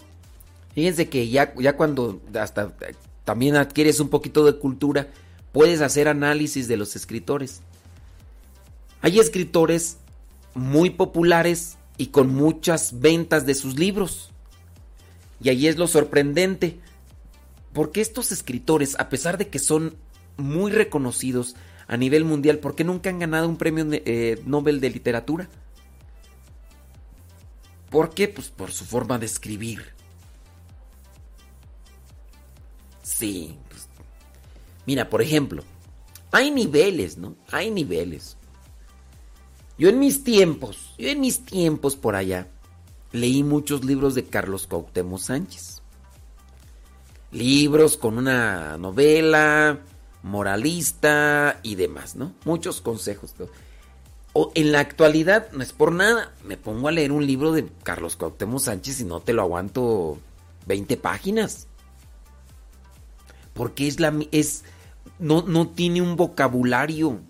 Fíjense que ya, ya cuando hasta también adquieres un poquito de cultura, puedes hacer análisis de los escritores. Hay escritores muy populares y con muchas ventas de sus libros. Y ahí es lo sorprendente. Porque estos escritores, a pesar de que son muy reconocidos a nivel mundial, ¿por qué nunca han ganado un premio eh, Nobel de literatura? ¿Por qué? Pues por su forma de escribir. Sí. Pues, mira, por ejemplo, hay niveles, ¿no? Hay niveles. Yo en mis tiempos, yo en mis tiempos por allá, leí muchos libros de Carlos Cuauhtémoc Sánchez. Libros con una novela moralista y demás, ¿no? Muchos consejos. O en la actualidad, no es por nada, me pongo a leer un libro de Carlos Cuauhtémoc Sánchez y no te lo aguanto 20 páginas. Porque es la es no, no tiene un vocabulario.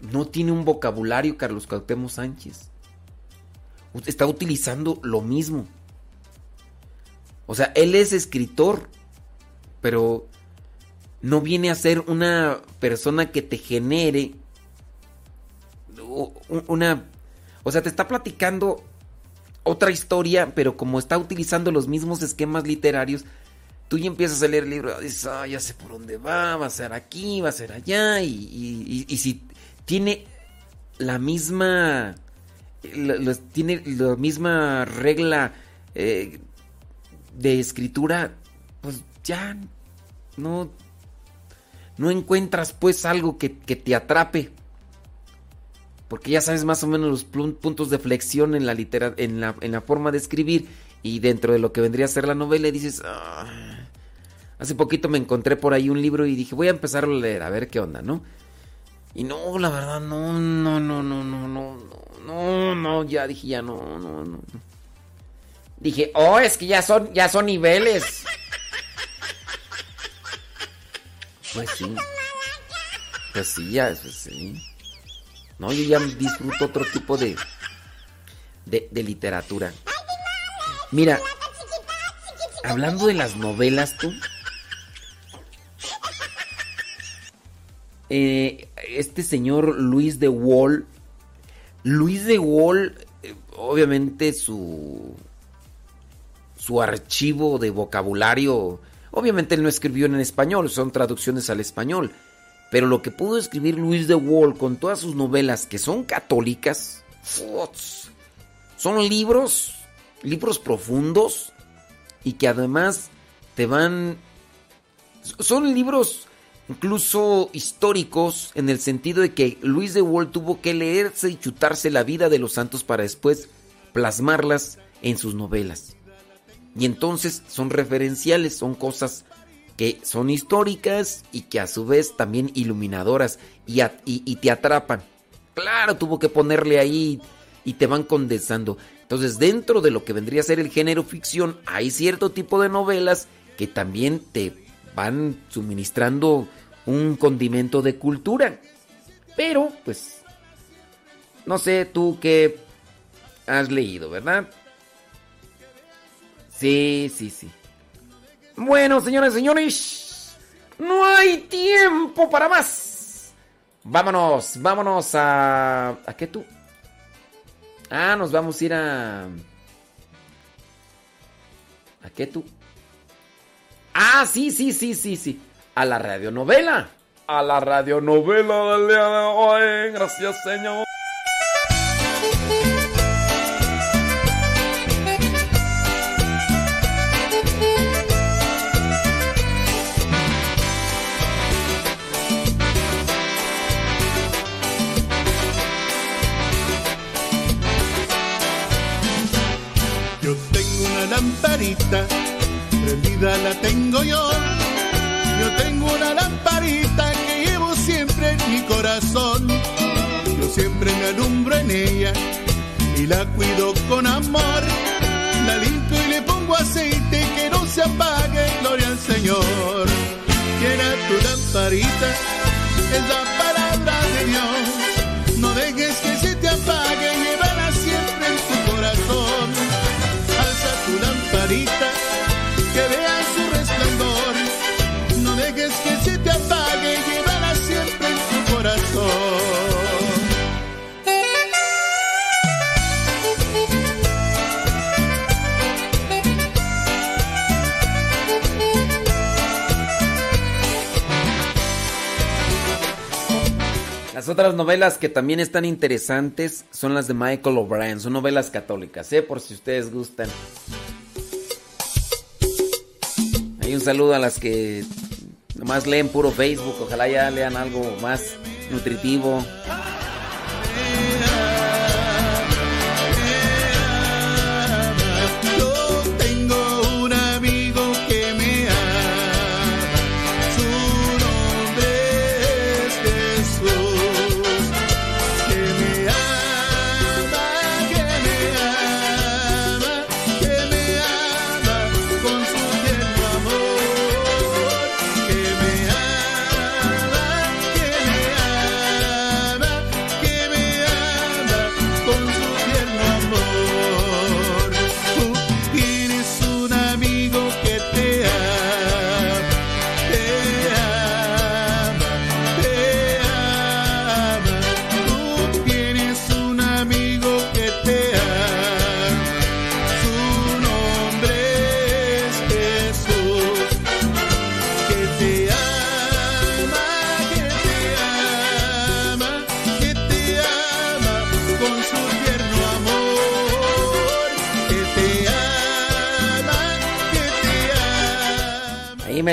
No tiene un vocabulario Carlos Cuauhtémoc Sánchez. Está utilizando lo mismo. O sea, él es escritor, pero no viene a ser una persona que te genere una... O sea, te está platicando otra historia, pero como está utilizando los mismos esquemas literarios, tú ya empiezas a leer el libro, dices, ah, ya sé por dónde va, va a ser aquí, va a ser allá, y, si tiene la misma, tiene la misma regla eh, de escritura, pues ya no, no encuentras pues algo que, que te atrape porque ya sabes más o menos los puntos de flexión en la, en la, en la forma de escribir y dentro de lo que vendría a ser la novela dices, ah". hace poquito me encontré por ahí un libro y dije, voy a empezar a leer, a ver qué onda, ¿no? Y no, la verdad, no, no, no, no, no, no, no, ya dije, ya no, no, no. Dije, oh, es que ya son, ya son niveles. Pues sí. Pues sí, ya, pues sí. No, yo ya disfruto otro tipo de, de, literatura. Mira, hablando de las novelas, tú. Eh, este señor Luis de Wall. Luis de Wall, eh, obviamente su. Su archivo de vocabulario. Obviamente él no escribió en español, son traducciones al español. Pero lo que pudo escribir Luis de Wall con todas sus novelas que son católicas, son libros, libros profundos y que además te van... Son libros incluso históricos en el sentido de que Luis de Wall tuvo que leerse y chutarse la vida de los santos para después plasmarlas en sus novelas. Y entonces son referenciales, son cosas que son históricas y que a su vez también iluminadoras y, te atrapan. Claro, tuvo que ponerle ahí y te van condensando. Entonces, dentro de lo que vendría a ser el género ficción, hay cierto tipo de novelas que también te van suministrando un condimento de cultura. Pero, pues, no sé tú qué has leído, ¿verdad? Sí, sí, sí. Bueno, señores, señores, no hay tiempo para más. Vámonos, vámonos a... ¿A qué tú? Ah, nos vamos a ir a... ¿A qué tú? Ah, sí, sí, sí, sí, sí. A la radionovela. A la radionovela del día de hoy. Gracias, señor. Novelas que también están interesantes son las de Michael O'Brien. Son novelas católicas, ¿eh? Por si ustedes gustan. Hay un saludo a las que nomás leen puro Facebook. Ojalá ya lean algo más nutritivo.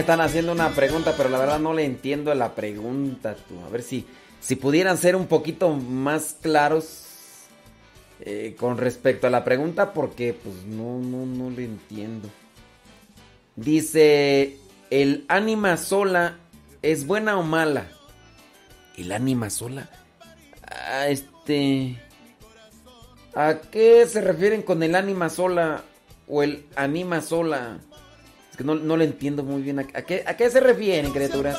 Están haciendo una pregunta, pero la verdad no le entiendo la pregunta. Tú. A ver si, si pudieran ser un poquito más claros eh, con respecto a la pregunta, porque pues no, no, no le entiendo. Dice, ¿el ánima sola es buena o mala? ¿El ánima sola? Ah, este... ¿A qué se refieren con el ánima sola o el anima sola? Que no, no le entiendo muy bien. ¿A, qué, ¿A qué se refieren, criaturas?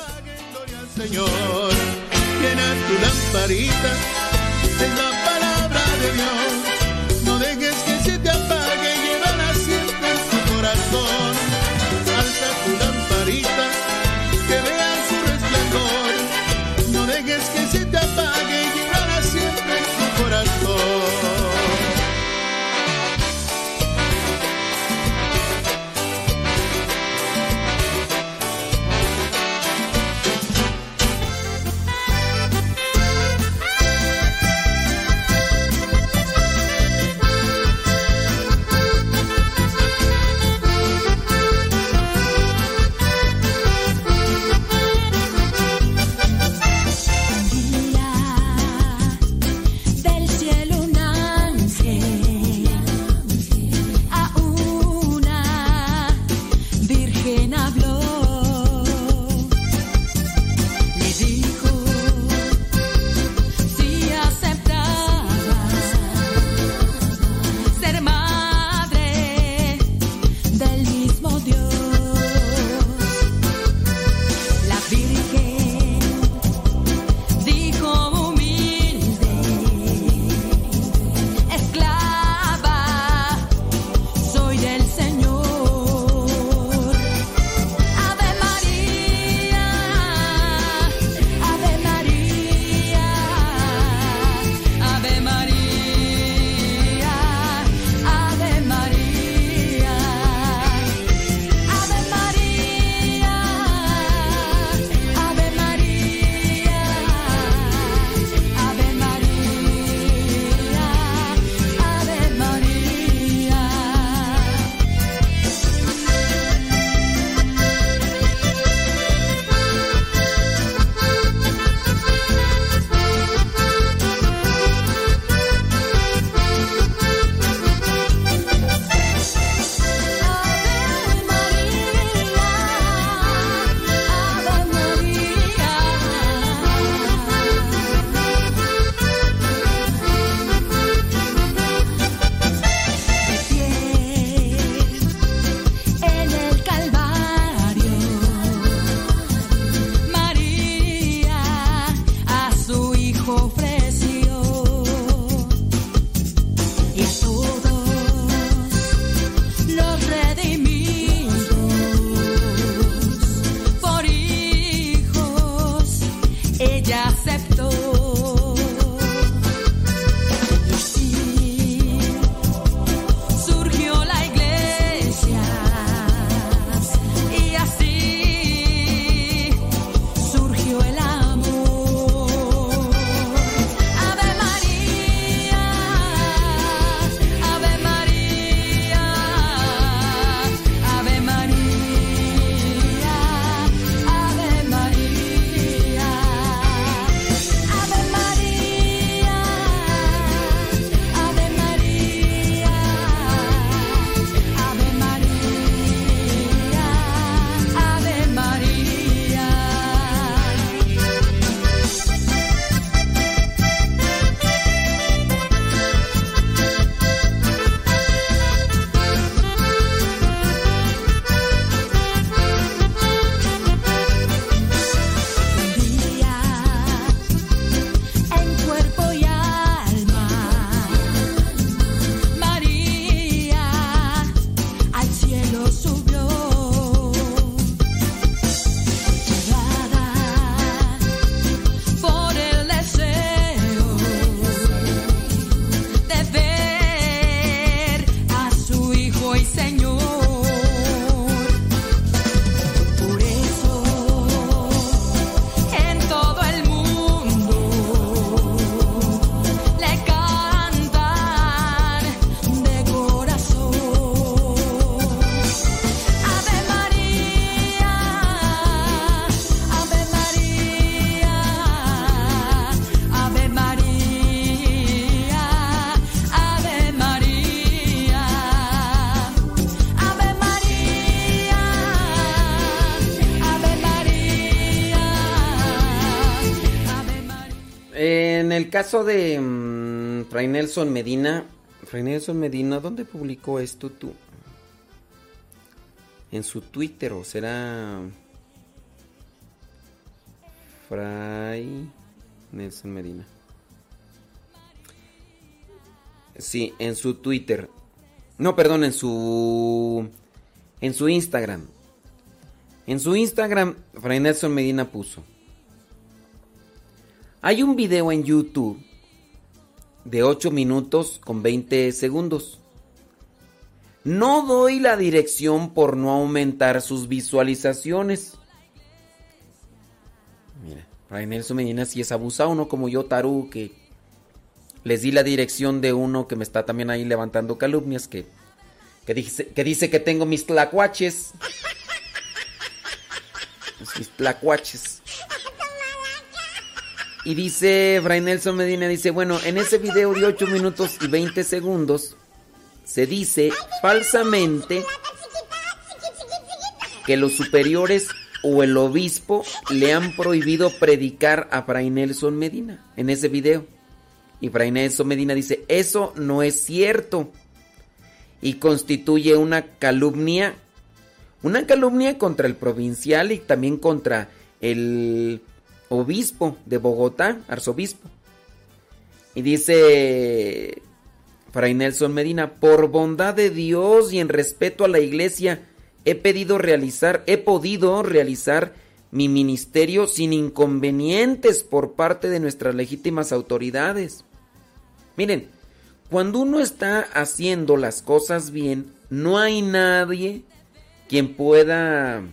Caso de mm, Fray Nelson Medina, Fray Nelson Medina, ¿dónde publicó esto tú? En su Twitter o será Fray Nelson Medina. Sí, en su Twitter. No, perdón, en su en su Instagram. En su Instagram, Fray Nelson Medina puso. Hay un video en YouTube de 8 minutos con 20 segundos. No doy la dirección por no aumentar sus visualizaciones. Mira, Fray Nelson Medina si es abusado, no como yo, Taru, que les di la dirección de uno que me está también ahí levantando calumnias, que, que, dice, que dice que tengo mis tlacuaches. Mis tlacuaches. Y dice Fray Nelson Medina, dice, bueno, en ese video de 8 minutos y 20 segundos se dice falsamente que los superiores o el obispo le han prohibido predicar a Fray Nelson Medina en ese video. Y Fray Nelson Medina dice, eso no es cierto. Y constituye una calumnia, una calumnia contra el provincial y también contra el obispo de Bogotá, arzobispo. Y dice Fray Nelson Medina, por bondad de Dios y en respeto a la iglesia, he pedido realizar, he podido realizar mi ministerio sin inconvenientes por parte de nuestras legítimas autoridades. Miren, cuando uno está haciendo las cosas bien, no hay nadie quien pueda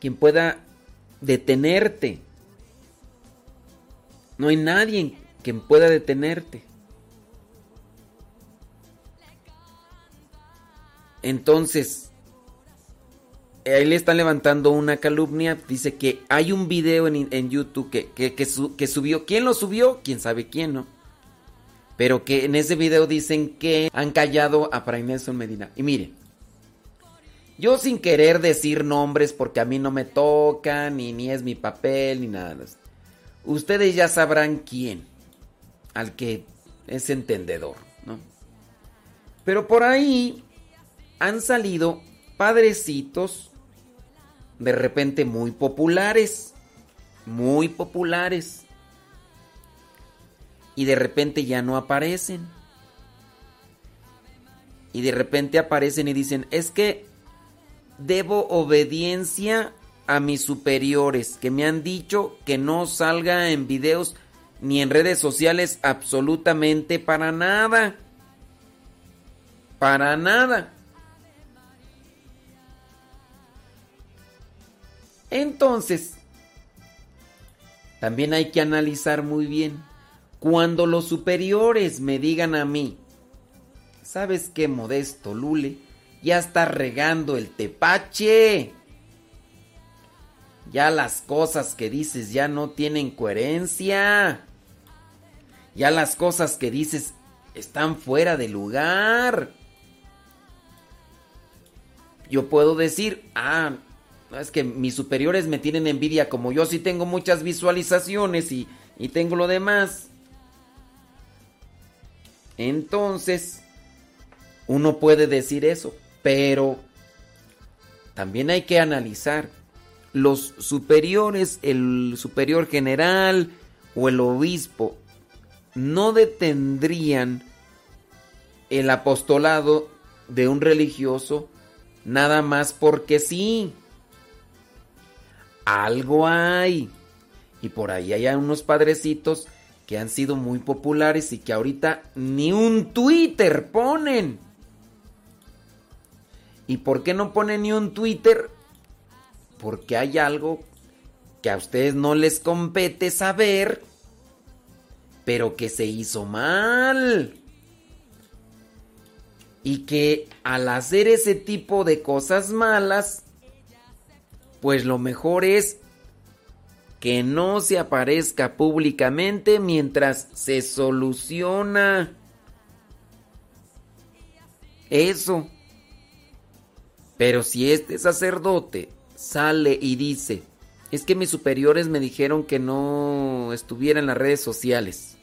quien pueda detenerte. No hay nadie quien pueda detenerte. Entonces, ahí le están levantando una calumnia. Dice que hay un video en, YouTube que, que, subió. ¿Quién lo subió? ¿Quién sabe quién, no? Pero que en ese video dicen que han callado a Fray Nelson Medina. Y mire, yo sin querer decir nombres porque a mí no me tocan, ni, ni es mi papel, ni nada. Ustedes ya sabrán quién, al que es entendedor, ¿no? Pero por ahí han salido padrecitos de repente muy populares, muy populares, y de repente ya no aparecen. Y de repente aparecen y dicen, es que debo obediencia a mis superiores que me han dicho que no salga en videos ni en redes sociales absolutamente para nada. Para nada. Entonces, también hay que analizar muy bien. Cuando los superiores me digan a mí, ¿sabes qué, modesto Lule? Ya está regando el tepache. Ya las cosas que dices ya no tienen coherencia. Ya las cosas que dices están fuera de lugar. Yo puedo decir, ah, es que mis superiores me tienen envidia como yo sí tengo muchas visualizaciones y, y tengo lo demás. Entonces, uno puede decir eso. Pero también hay que analizar. Los superiores, el superior general o el obispo, no detendrían el apostolado de un religioso nada más porque sí. Algo hay. Y por ahí hay unos padrecitos que han sido muy populares y que ahorita ni un Twitter ponen. ¿Y por qué no pone ni un Twitter? Porque hay algo que a ustedes no les compete saber, pero que se hizo mal. Y que al hacer ese tipo de cosas malas, pues lo mejor es que no se aparezca públicamente mientras se soluciona eso. Pero si este sacerdote sale y dice, Es que mis superiores me dijeron que no estuviera en las redes sociales.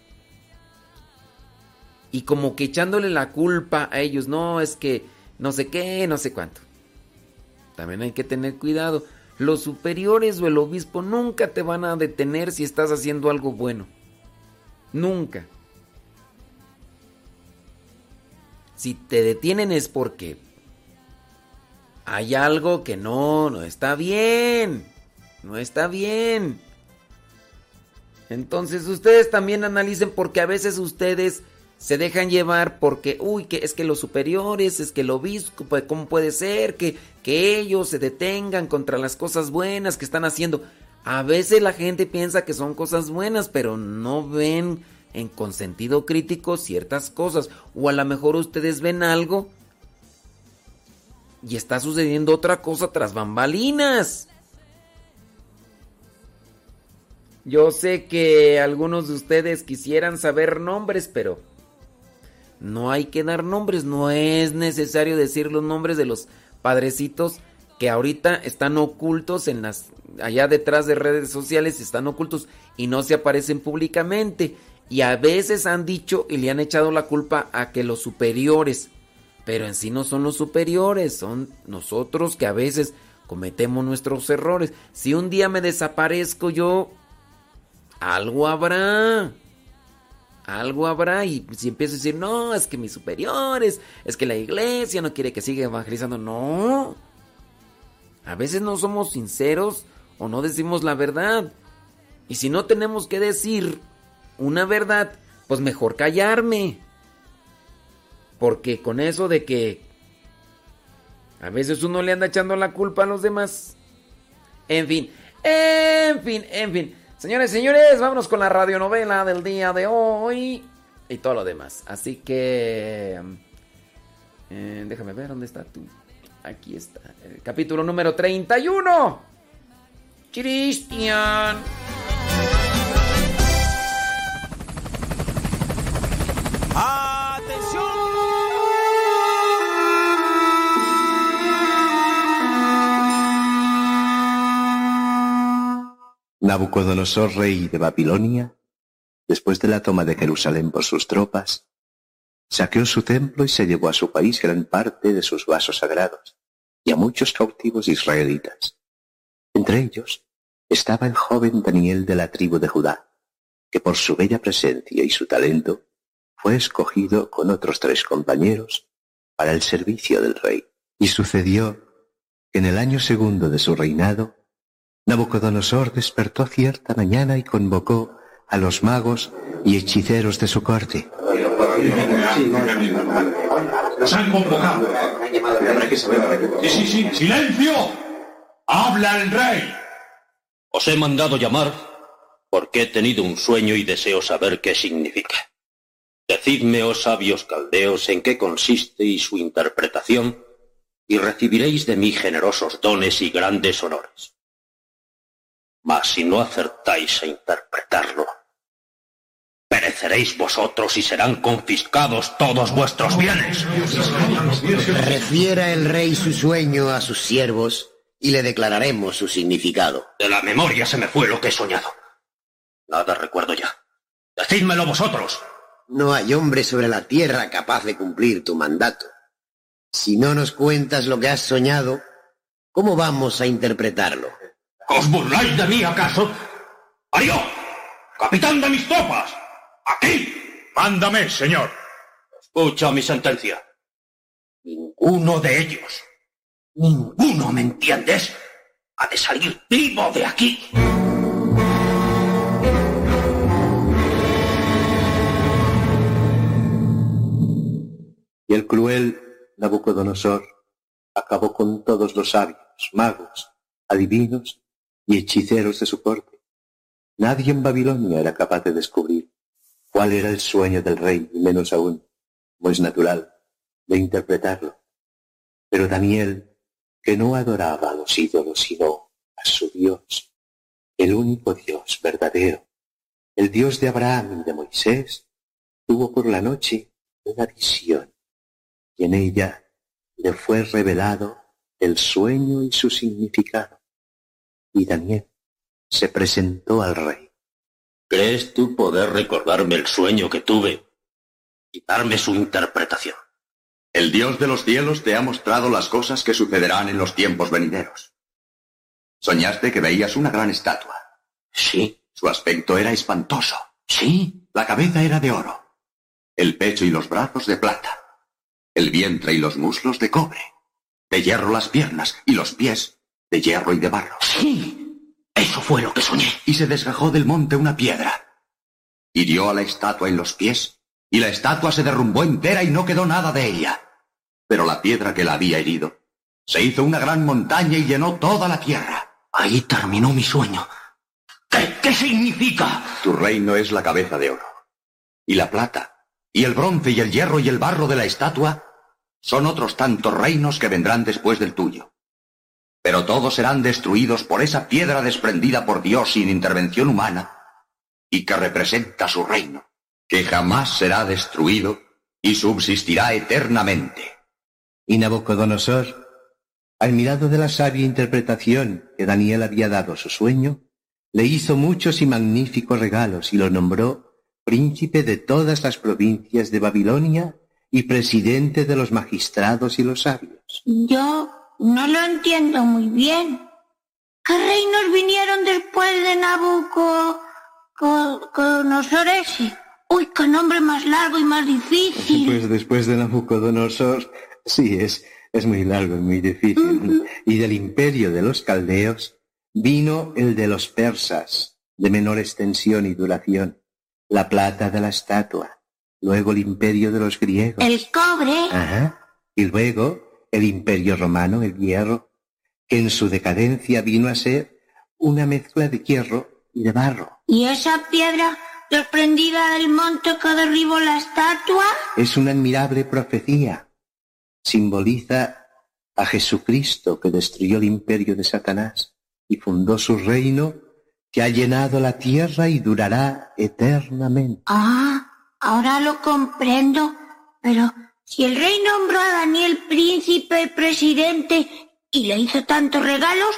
Y como que echándole la culpa a ellos, no, es que no sé qué, no sé cuánto. También hay que tener cuidado. Los superiores o el obispo nunca te van a detener si estás haciendo algo bueno. Nunca. Si te detienen es porque hay algo que no, no está bien. No está bien. Entonces ustedes también analicen porque a veces ustedes se dejan llevar porque, uy, que es que los superiores, es que el obispo, pues, ¿cómo puede ser que, que ellos se detengan contra las cosas buenas que están haciendo? A veces la gente piensa que son cosas buenas, pero no ven en con sentido crítico ciertas cosas. O a lo mejor ustedes ven algo y está sucediendo otra cosa tras bambalinas. Yo sé que algunos de ustedes quisieran saber nombres, pero no hay que dar nombres, no es necesario decir los nombres de los padrecitos que ahorita están ocultos en las allá detrás de redes sociales, están ocultos y no se aparecen públicamente y a veces han dicho y le han echado la culpa a que los superiores, pero en sí no son los superiores, son nosotros que a veces cometemos nuestros errores. Si un día me desaparezco yo, algo habrá. Algo habrá y si empiezo a decir, no, es que mis superiores, es que la iglesia no quiere que siga evangelizando, no. A veces no somos sinceros o no decimos la verdad. Y si no tenemos que decir una verdad, pues mejor callarme. Porque con eso de que a veces uno le anda echando la culpa a los demás. En fin, en fin, en fin. Señores, señores, vámonos con la radionovela del día de hoy y todo lo demás. Así que... eh, déjame ver dónde está tú. Aquí está. El capítulo número 31. Cristian. Nabucodonosor, rey de Babilonia, después de la toma de Jerusalén por sus tropas, saqueó su templo y se llevó a su país gran parte de sus vasos sagrados y a muchos cautivos israelitas. Entre ellos estaba el joven Daniel de la tribu de Judá, que por su bella presencia y su talento fue escogido con otros tres compañeros para el servicio del rey. Y sucedió que en el año segundo de su reinado, Nabucodonosor despertó cierta mañana y convocó a los magos y hechiceros de su corte. Nos han convocado. Sí, sí, sí. ¡Silencio! ¡Habla el rey! Os he mandado llamar porque he tenido un sueño y deseo saber qué significa. Decidme, oh sabios caldeos, en qué consiste y su interpretación, y recibiréis de mí generosos dones y grandes honores. Mas si no acertáis a interpretarlo, pereceréis vosotros y serán confiscados todos vuestros bienes. Refiera el rey su sueño a sus siervos y le declararemos su significado. De la memoria se me fue lo que he soñado. Nada recuerdo ya. Decídmelo vosotros. No hay hombre sobre la tierra capaz de cumplir tu mandato. Si no nos cuentas lo que has soñado, ¿cómo vamos a interpretarlo? ¿Os burláis de mí acaso? ¡Ario! ¡Capitán de mis tropas! ¡Aquí! Mándame, señor. Escucha mi sentencia. Ninguno de ellos, ninguno, ¿me entiendes? Ha de salir vivo de aquí. Y el cruel Nabucodonosor acabó con todos los sabios, magos, adivinos y hechiceros de su corte. Nadie en Babilonia era capaz de descubrir cuál era el sueño del rey, y menos aún, como es natural, de interpretarlo. Pero Daniel, que no adoraba a los ídolos, sino a su Dios, el único Dios verdadero, el Dios de Abraham y de Moisés, tuvo por la noche una visión, y en ella le fue revelado el sueño y su significado. Y Daniel, se presentó al rey. ¿Crees tú poder recordarme el sueño que tuve y darme su interpretación? El Dios de los cielos te ha mostrado las cosas que sucederán en los tiempos venideros. Soñaste que veías una gran estatua. Sí. Su aspecto era espantoso. Sí. La cabeza era de oro. El pecho y los brazos de plata. El vientre y los muslos de cobre. De hierro las piernas y los pies de hierro y de barro. Sí. Eso fue lo que soñé. Y se desgajó del monte una piedra. Hirió a la estatua en los pies y la estatua se derrumbó entera y no quedó nada de ella. Pero la piedra que la había herido se hizo una gran montaña y llenó toda la tierra. Ahí terminó mi sueño. ¿Qué, qué significa? Tu reino es la cabeza de oro. Y la plata, y el bronce, y el hierro, y el barro de la estatua son otros tantos reinos que vendrán después del tuyo. Pero todos serán destruidos por esa piedra desprendida por Dios sin intervención humana y que representa su reino, que jamás será destruido y subsistirá eternamente. Y Nabucodonosor, al mirado de la sabia interpretación que Daniel había dado a su sueño, le hizo muchos y magníficos regalos y lo nombró príncipe de todas las provincias de Babilonia y presidente de los magistrados y los sabios. Yo no lo entiendo muy bien. ¿Qué reinos vinieron después de Nabucodonosor ese? Uy, qué nombre más largo y más difícil. Pues después de Nabucodonosor, sí, es, es muy largo y muy difícil. Y del imperio de los caldeos vino el de los persas, de menor extensión y duración, la plata de la estatua, luego el imperio de los griegos. El cobre. Ajá. Y luego el imperio romano, el hierro, que en su decadencia vino a ser una mezcla de hierro y de barro. ¿Y esa piedra desprendida del monte que derribó la estatua? Es una admirable profecía. Simboliza a Jesucristo que destruyó el imperio de Satanás y fundó su reino que ha llenado la tierra y durará eternamente. Ah, ahora lo comprendo. Pero si el rey nombró a Daniel príncipe, presidente y le hizo tantos regalos,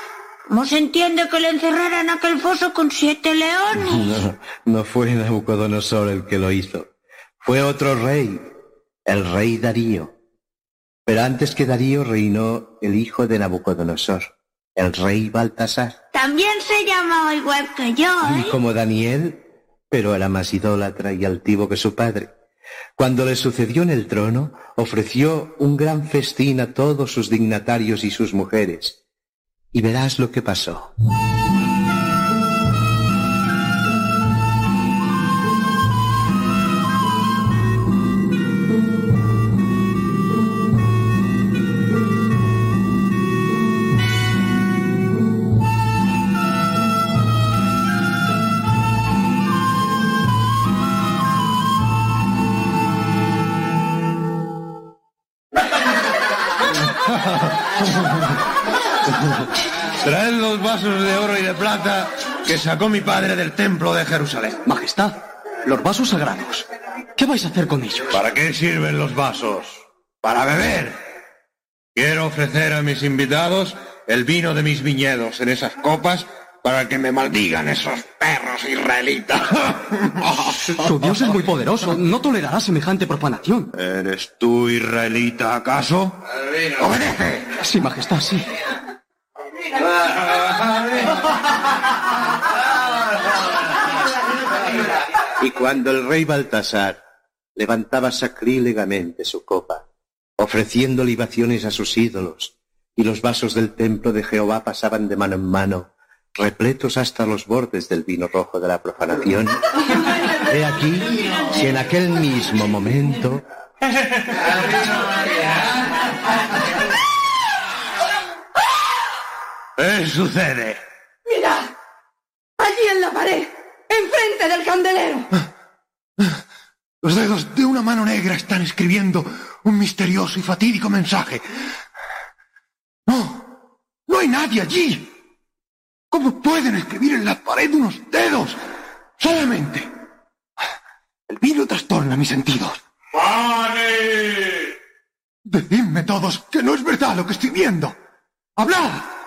¿cómo se entiende que le encerrara en aquel foso con siete leones? No, no fue Nabucodonosor el que lo hizo. Fue otro rey, el rey Darío. Pero antes que Darío reinó el hijo de Nabucodonosor, el rey Baltasar. También se llamaba igual que yo, ¿eh? Como Daniel, pero era más idólatra y altivo que su padre. Cuando le sucedió en el trono, ofreció un gran festín a todos sus dignatarios y sus mujeres. Y verás lo que pasó. Vasos de oro y de plata que sacó mi padre del templo de Jerusalén. Majestad, los vasos sagrados. ¿Qué vais a hacer con ellos? ¿Para qué sirven los vasos? Para beber. Quiero ofrecer a mis invitados el vino de mis viñedos en esas copas para que me maldigan esos perros israelitas. Tu Dios es muy poderoso. No tolerará semejante profanación. ¿Eres tú israelita acaso? ¡Obedece! Sí, Majestad, sí. Y cuando el rey Baltasar levantaba sacrílegamente su copa, ofreciendo libaciones a sus ídolos, y los vasos del templo de Jehová pasaban de mano en mano, repletos hasta los bordes del vino rojo de la profanación, he aquí si en aquel mismo momento ¿Qué sucede? Mirad, allí en la pared, enfrente del candelero. Los dedos de una mano negra están escribiendo un misterioso y fatídico mensaje. No, no hay nadie allí. ¿Cómo pueden escribir en la pared unos dedos? Solamente. El vino trastorna mis sentidos. ¡Pane! Decidme todos que no es verdad lo que estoy viendo. ¡Hablad!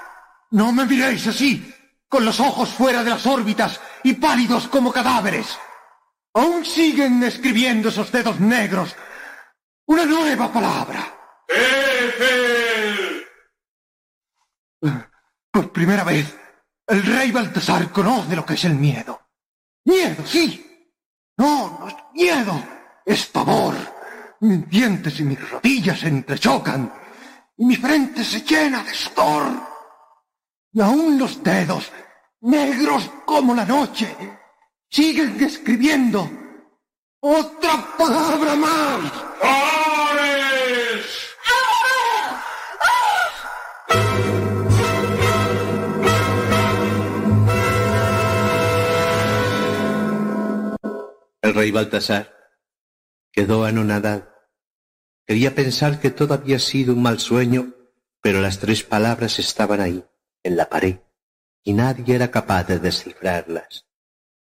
No me miréis así. con los ojos fuera de las órbitas y pálidos como cadáveres. Aún siguen escribiendo esos dedos negros una nueva palabra. Por primera vez, el rey Baltasar conoce lo que es el miedo. Miedo, sí. No, no es miedo, es pavor. Mis dientes y mis rodillas se entrechocan y mi frente se llena de sudor. Y aún los dedos, negros como la noche, siguen escribiendo otra palabra más. El rey Baltasar quedó anonadado. Quería pensar que todo había sido un mal sueño, pero las tres palabras estaban ahí, en la pared, y nadie era capaz de descifrarlas.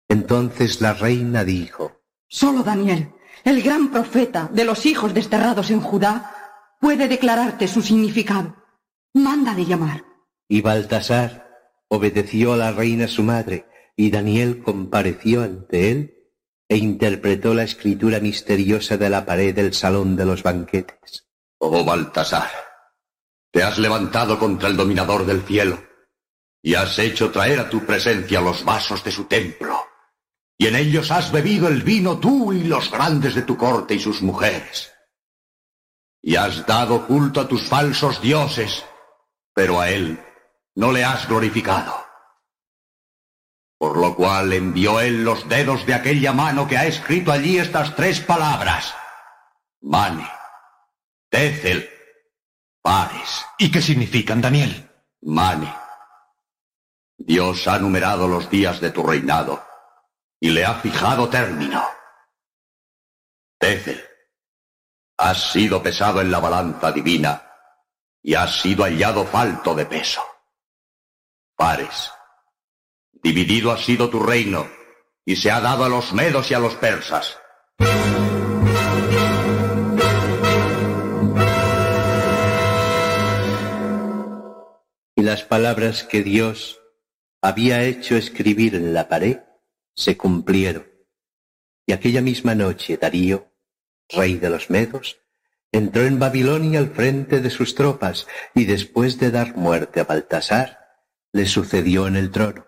Entonces la reina dijo, Solo Daniel, el gran profeta de los hijos desterrados en Judá, puede declararte su significado. Mándale llamar. y Baltasar obedeció a la reina su madre, y Daniel compareció ante él e interpretó la escritura misteriosa de la pared del salón de los banquetes. Oh Baltasar, te has levantado contra el dominador del cielo y has hecho traer a tu presencia los vasos de su templo. Y en ellos has bebido el vino tú y los grandes de tu corte y sus mujeres. Y has dado culto a tus falsos dioses, pero a él no le has glorificado. Por lo cual envió él los dedos de aquella mano que ha escrito allí estas tres palabras. Mane, Tecel, Pares. ¿Y qué significan, Daniel? Mane. Dios ha numerado los días de tu reinado y le ha fijado término. Tecel, has sido pesado en la balanza divina y has sido hallado falto de peso. Pares, dividido ha sido tu reino y se ha dado a los medos y a los persas. Y las palabras que Dios había hecho escribir en la pared se cumplieron. Y aquella misma noche Darío, rey de los Medos, entró en Babilonia al frente de sus tropas y después de dar muerte a Baltasar, le sucedió en el trono.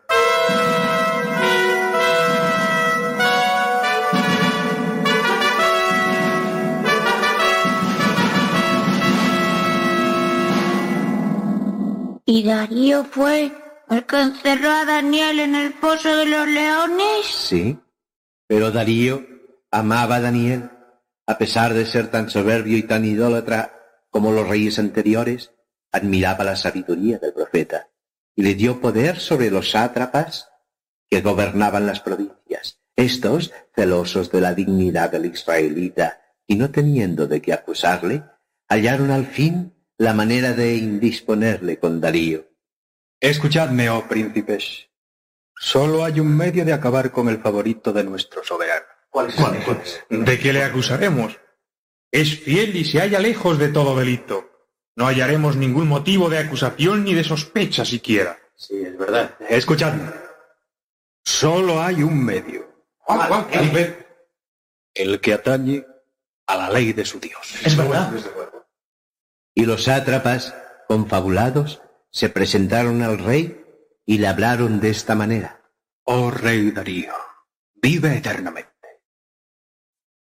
¿Y Darío fue el que a Daniel en el pozo de los leones? Sí, pero Darío amaba a Daniel, a pesar de ser tan soberbio y tan idólatra como los reyes anteriores, admiraba la sabiduría del profeta y le dio poder sobre los sátrapas que gobernaban las provincias. Estos, celosos de la dignidad del israelita y no teniendo de qué acusarle, hallaron al fin la manera de indisponerle con Darío. Escuchadme, oh príncipes. Solo hay un medio de acabar con el favorito de nuestro soberano. ¿Cuál es? ¿De qué le acusaremos? Es fiel y se halla lejos de todo delito. No hallaremos ningún motivo de acusación ni de sospecha siquiera. Sí, es verdad. Escuchadme. Solo hay un medio. ¿Cuál, El que atañe a la ley de su Dios. Es verdad. Y los sátrapas, confabulados, se presentaron al rey y le hablaron de esta manera. Oh rey Darío, vive eternamente.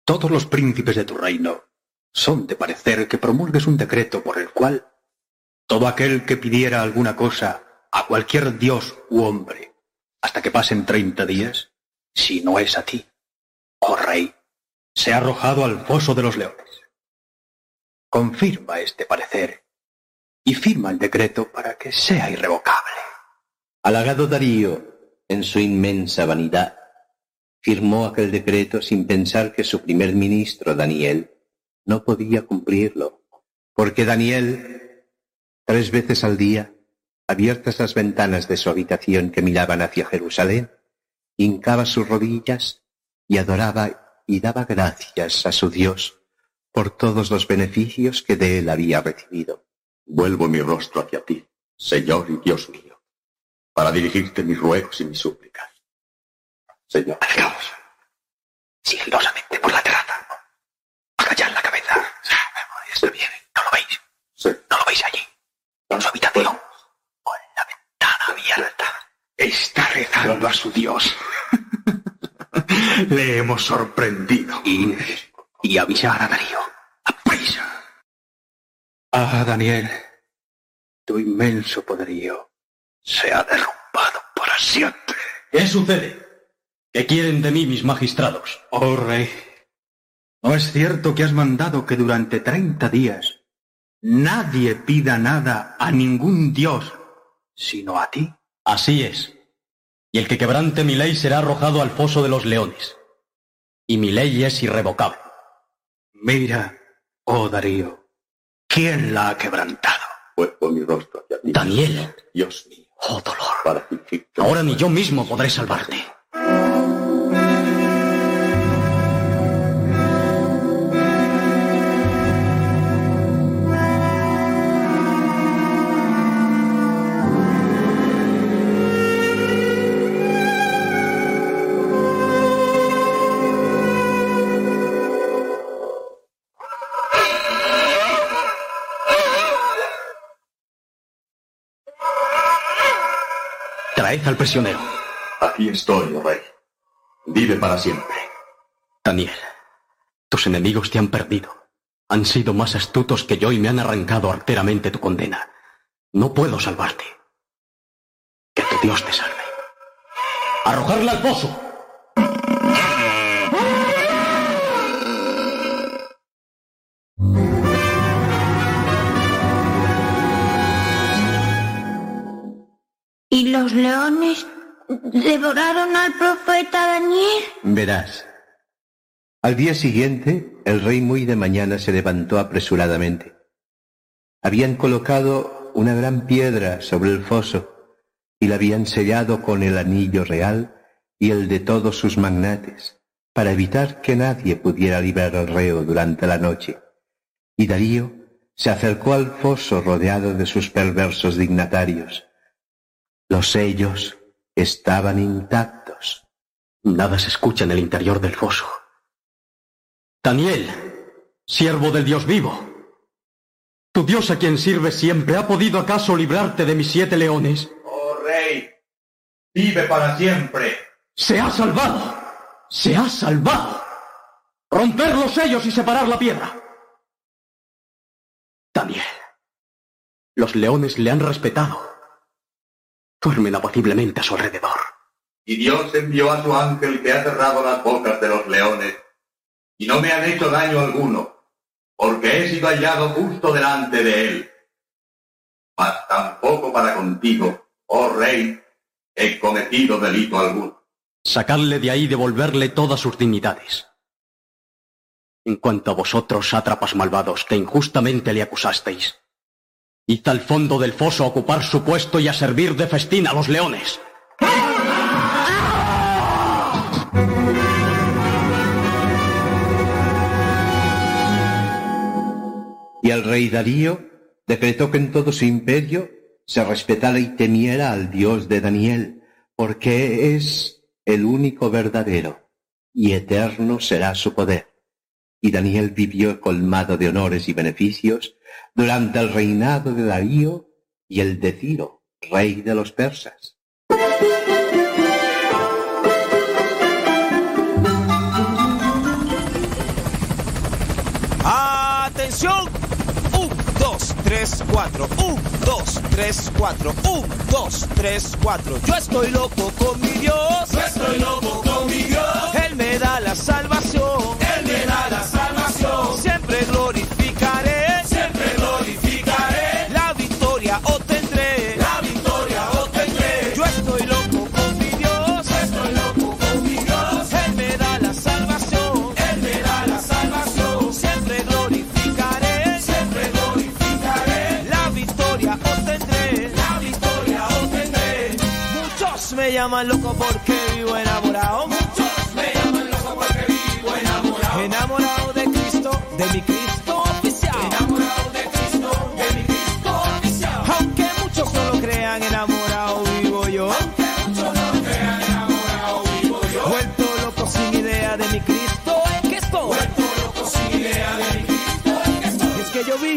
Todos los príncipes de tu reino son de parecer que promulgues un decreto por el cual todo aquel que pidiera alguna cosa a cualquier dios u hombre hasta que pasen treinta días, si no es a ti, oh rey, sea arrojado al foso de los leones. Confirma este parecer y firma el decreto para que sea irrevocable. Halagado Darío, en su inmensa vanidad, firmó aquel decreto sin pensar que su primer ministro, Daniel, no podía cumplirlo, porque Daniel, tres veces al día, abiertas las ventanas de su habitación que miraban hacia Jerusalén, hincaba sus rodillas y adoraba y daba gracias a su Dios por todos los beneficios que de él había recibido. Vuelvo mi rostro hacia ti, Señor y Dios mío, para dirigirte mis ruegos y mis súplicas. Señor. Acercaos. Sigilosamente por la terraza. Agachad la cabeza. Está bien. ¿No lo veis? ¿No lo veis allí? En su habitación. Con la ventana abierta. Está rezando a su Dios. Le hemos sorprendido. Y, y avisar a Darío. ¡Aprisa! Ah, Daniel, tu inmenso poderío se ha derrumbado para siempre. ¿Qué sucede? ¿Qué quieren de mí mis magistrados? Oh rey, ¿no es cierto que has mandado que durante treinta días nadie pida nada a ningún dios sino a ti? Así es. Y el que quebrante mi ley será arrojado al foso de los leones. Y mi ley es irrevocable. Mira, oh Darío, ¿quién la ha quebrantado? Puesto mi rostro hacia ti. Daniel. Dios mío. Oh, dolor. Para. Ahora ni yo mismo podré salvarte. Traed al prisionero. Aquí estoy, rey. Vive para siempre. Daniel, tus enemigos te han perdido. Han sido más astutos que yo y me han arrancado arteramente tu condena. No puedo salvarte. Que tu Dios te salve. ¡Arrojarla al foso! Los leones devoraron al profeta Daniel? Verás. Al día siguiente, el rey muy de mañana se levantó apresuradamente. Habían colocado una gran piedra sobre el foso y la habían sellado con el anillo real y el de todos sus magnates, para evitar que nadie pudiera librar al reo durante la noche. Y Darío se acercó al foso rodeado de sus perversos dignatarios. Los sellos estaban intactos. Nada se escucha en el interior del foso. Daniel, siervo del Dios vivo. ¿Tu Dios a quien sirves siempre ha podido acaso librarte de mis siete leones? Oh rey, vive para siempre. ¡Se ha salvado! ¡Se ha salvado! ¡Romper los sellos y separar la piedra! Daniel, los leones le han respetado. Duermen apaciblemente a su alrededor. Y Dios envió a su ángel que ha cerrado las bocas de los leones, y no me han hecho daño alguno, porque he sido hallado justo delante de él. Mas tampoco para contigo, oh rey, he cometido delito alguno. Sacarle de ahí y devolverle todas sus dignidades. En cuanto a vosotros, sátrapas malvados, que injustamente le acusasteis, id al fondo del foso a ocupar su puesto y a servir de festín a los leones. Y el rey Darío decretó que en todo su imperio se respetara y temiera al Dios de Daniel, porque es el único verdadero, y eterno será su poder. Y Daniel vivió colmado de honores y beneficios durante el reinado de Darío y el de Ciro, rey de los persas. ¡Atención! Un, dos, tres, cuatro. Un, dos, tres, cuatro. Un, dos, tres, cuatro. Yo estoy loco con mi Dios. Yo estoy loco con mi Dios. Él me da la salvación. Él me da la salvación. Llaman loco porque vivo enamorado. Muchos me llaman loco porque vivo enamorado. Enamorado de Cristo, de mi Cristo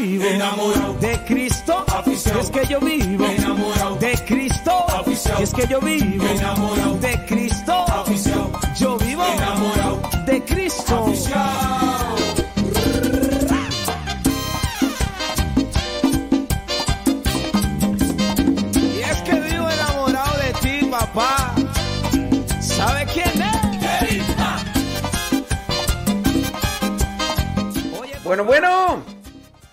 vivo enamorado de Cristo. Afición. Es que yo vivo enamorado de Cristo. Afición. Es que yo vivo enamorado de Cristo. Afición. Yo vivo enamorado de Cristo. Y es que vivo enamorado de ti, papá. ¿Sabe quién es? Bueno, bueno.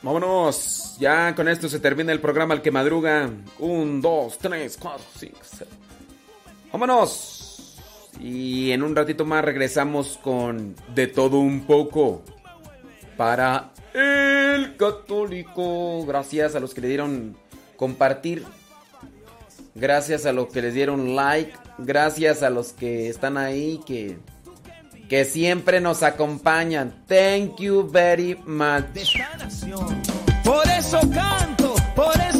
Vámonos. Ya con esto se termina el programa El que madruga. Un, dos, tres, cuatro, cinco, seis. Vámonos. Y en un ratito más regresamos con De todo un poco. Para el católico. Gracias a los que le dieron compartir. Gracias a los que les dieron like. Gracias a los que están ahí que que siempre nos acompañan. Thank you very much. Por eso canto, por eso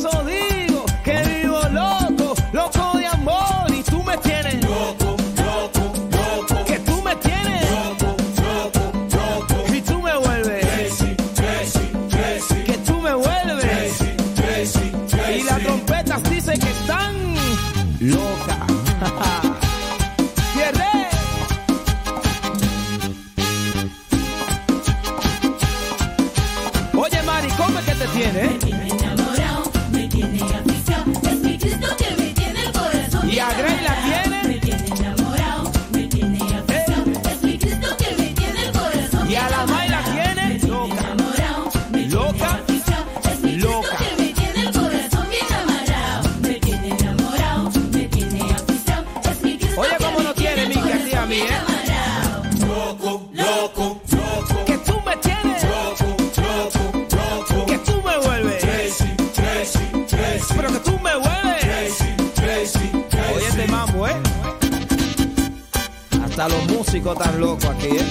Hasta los músicos están locos aquí, ¿eh?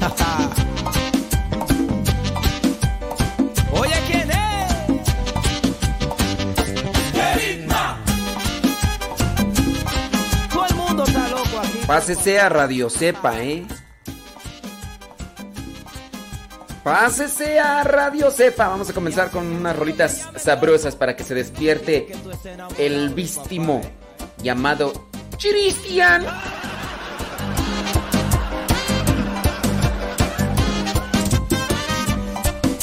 Oye, ¿quién es? Todo el mundo está loco aquí. Pásese a Radio Cepa, ¿eh? Pásese a Radio Cepa. Vamos a comenzar con unas rolitas sabrosas para que se despierte el vístimo llamado Cristian.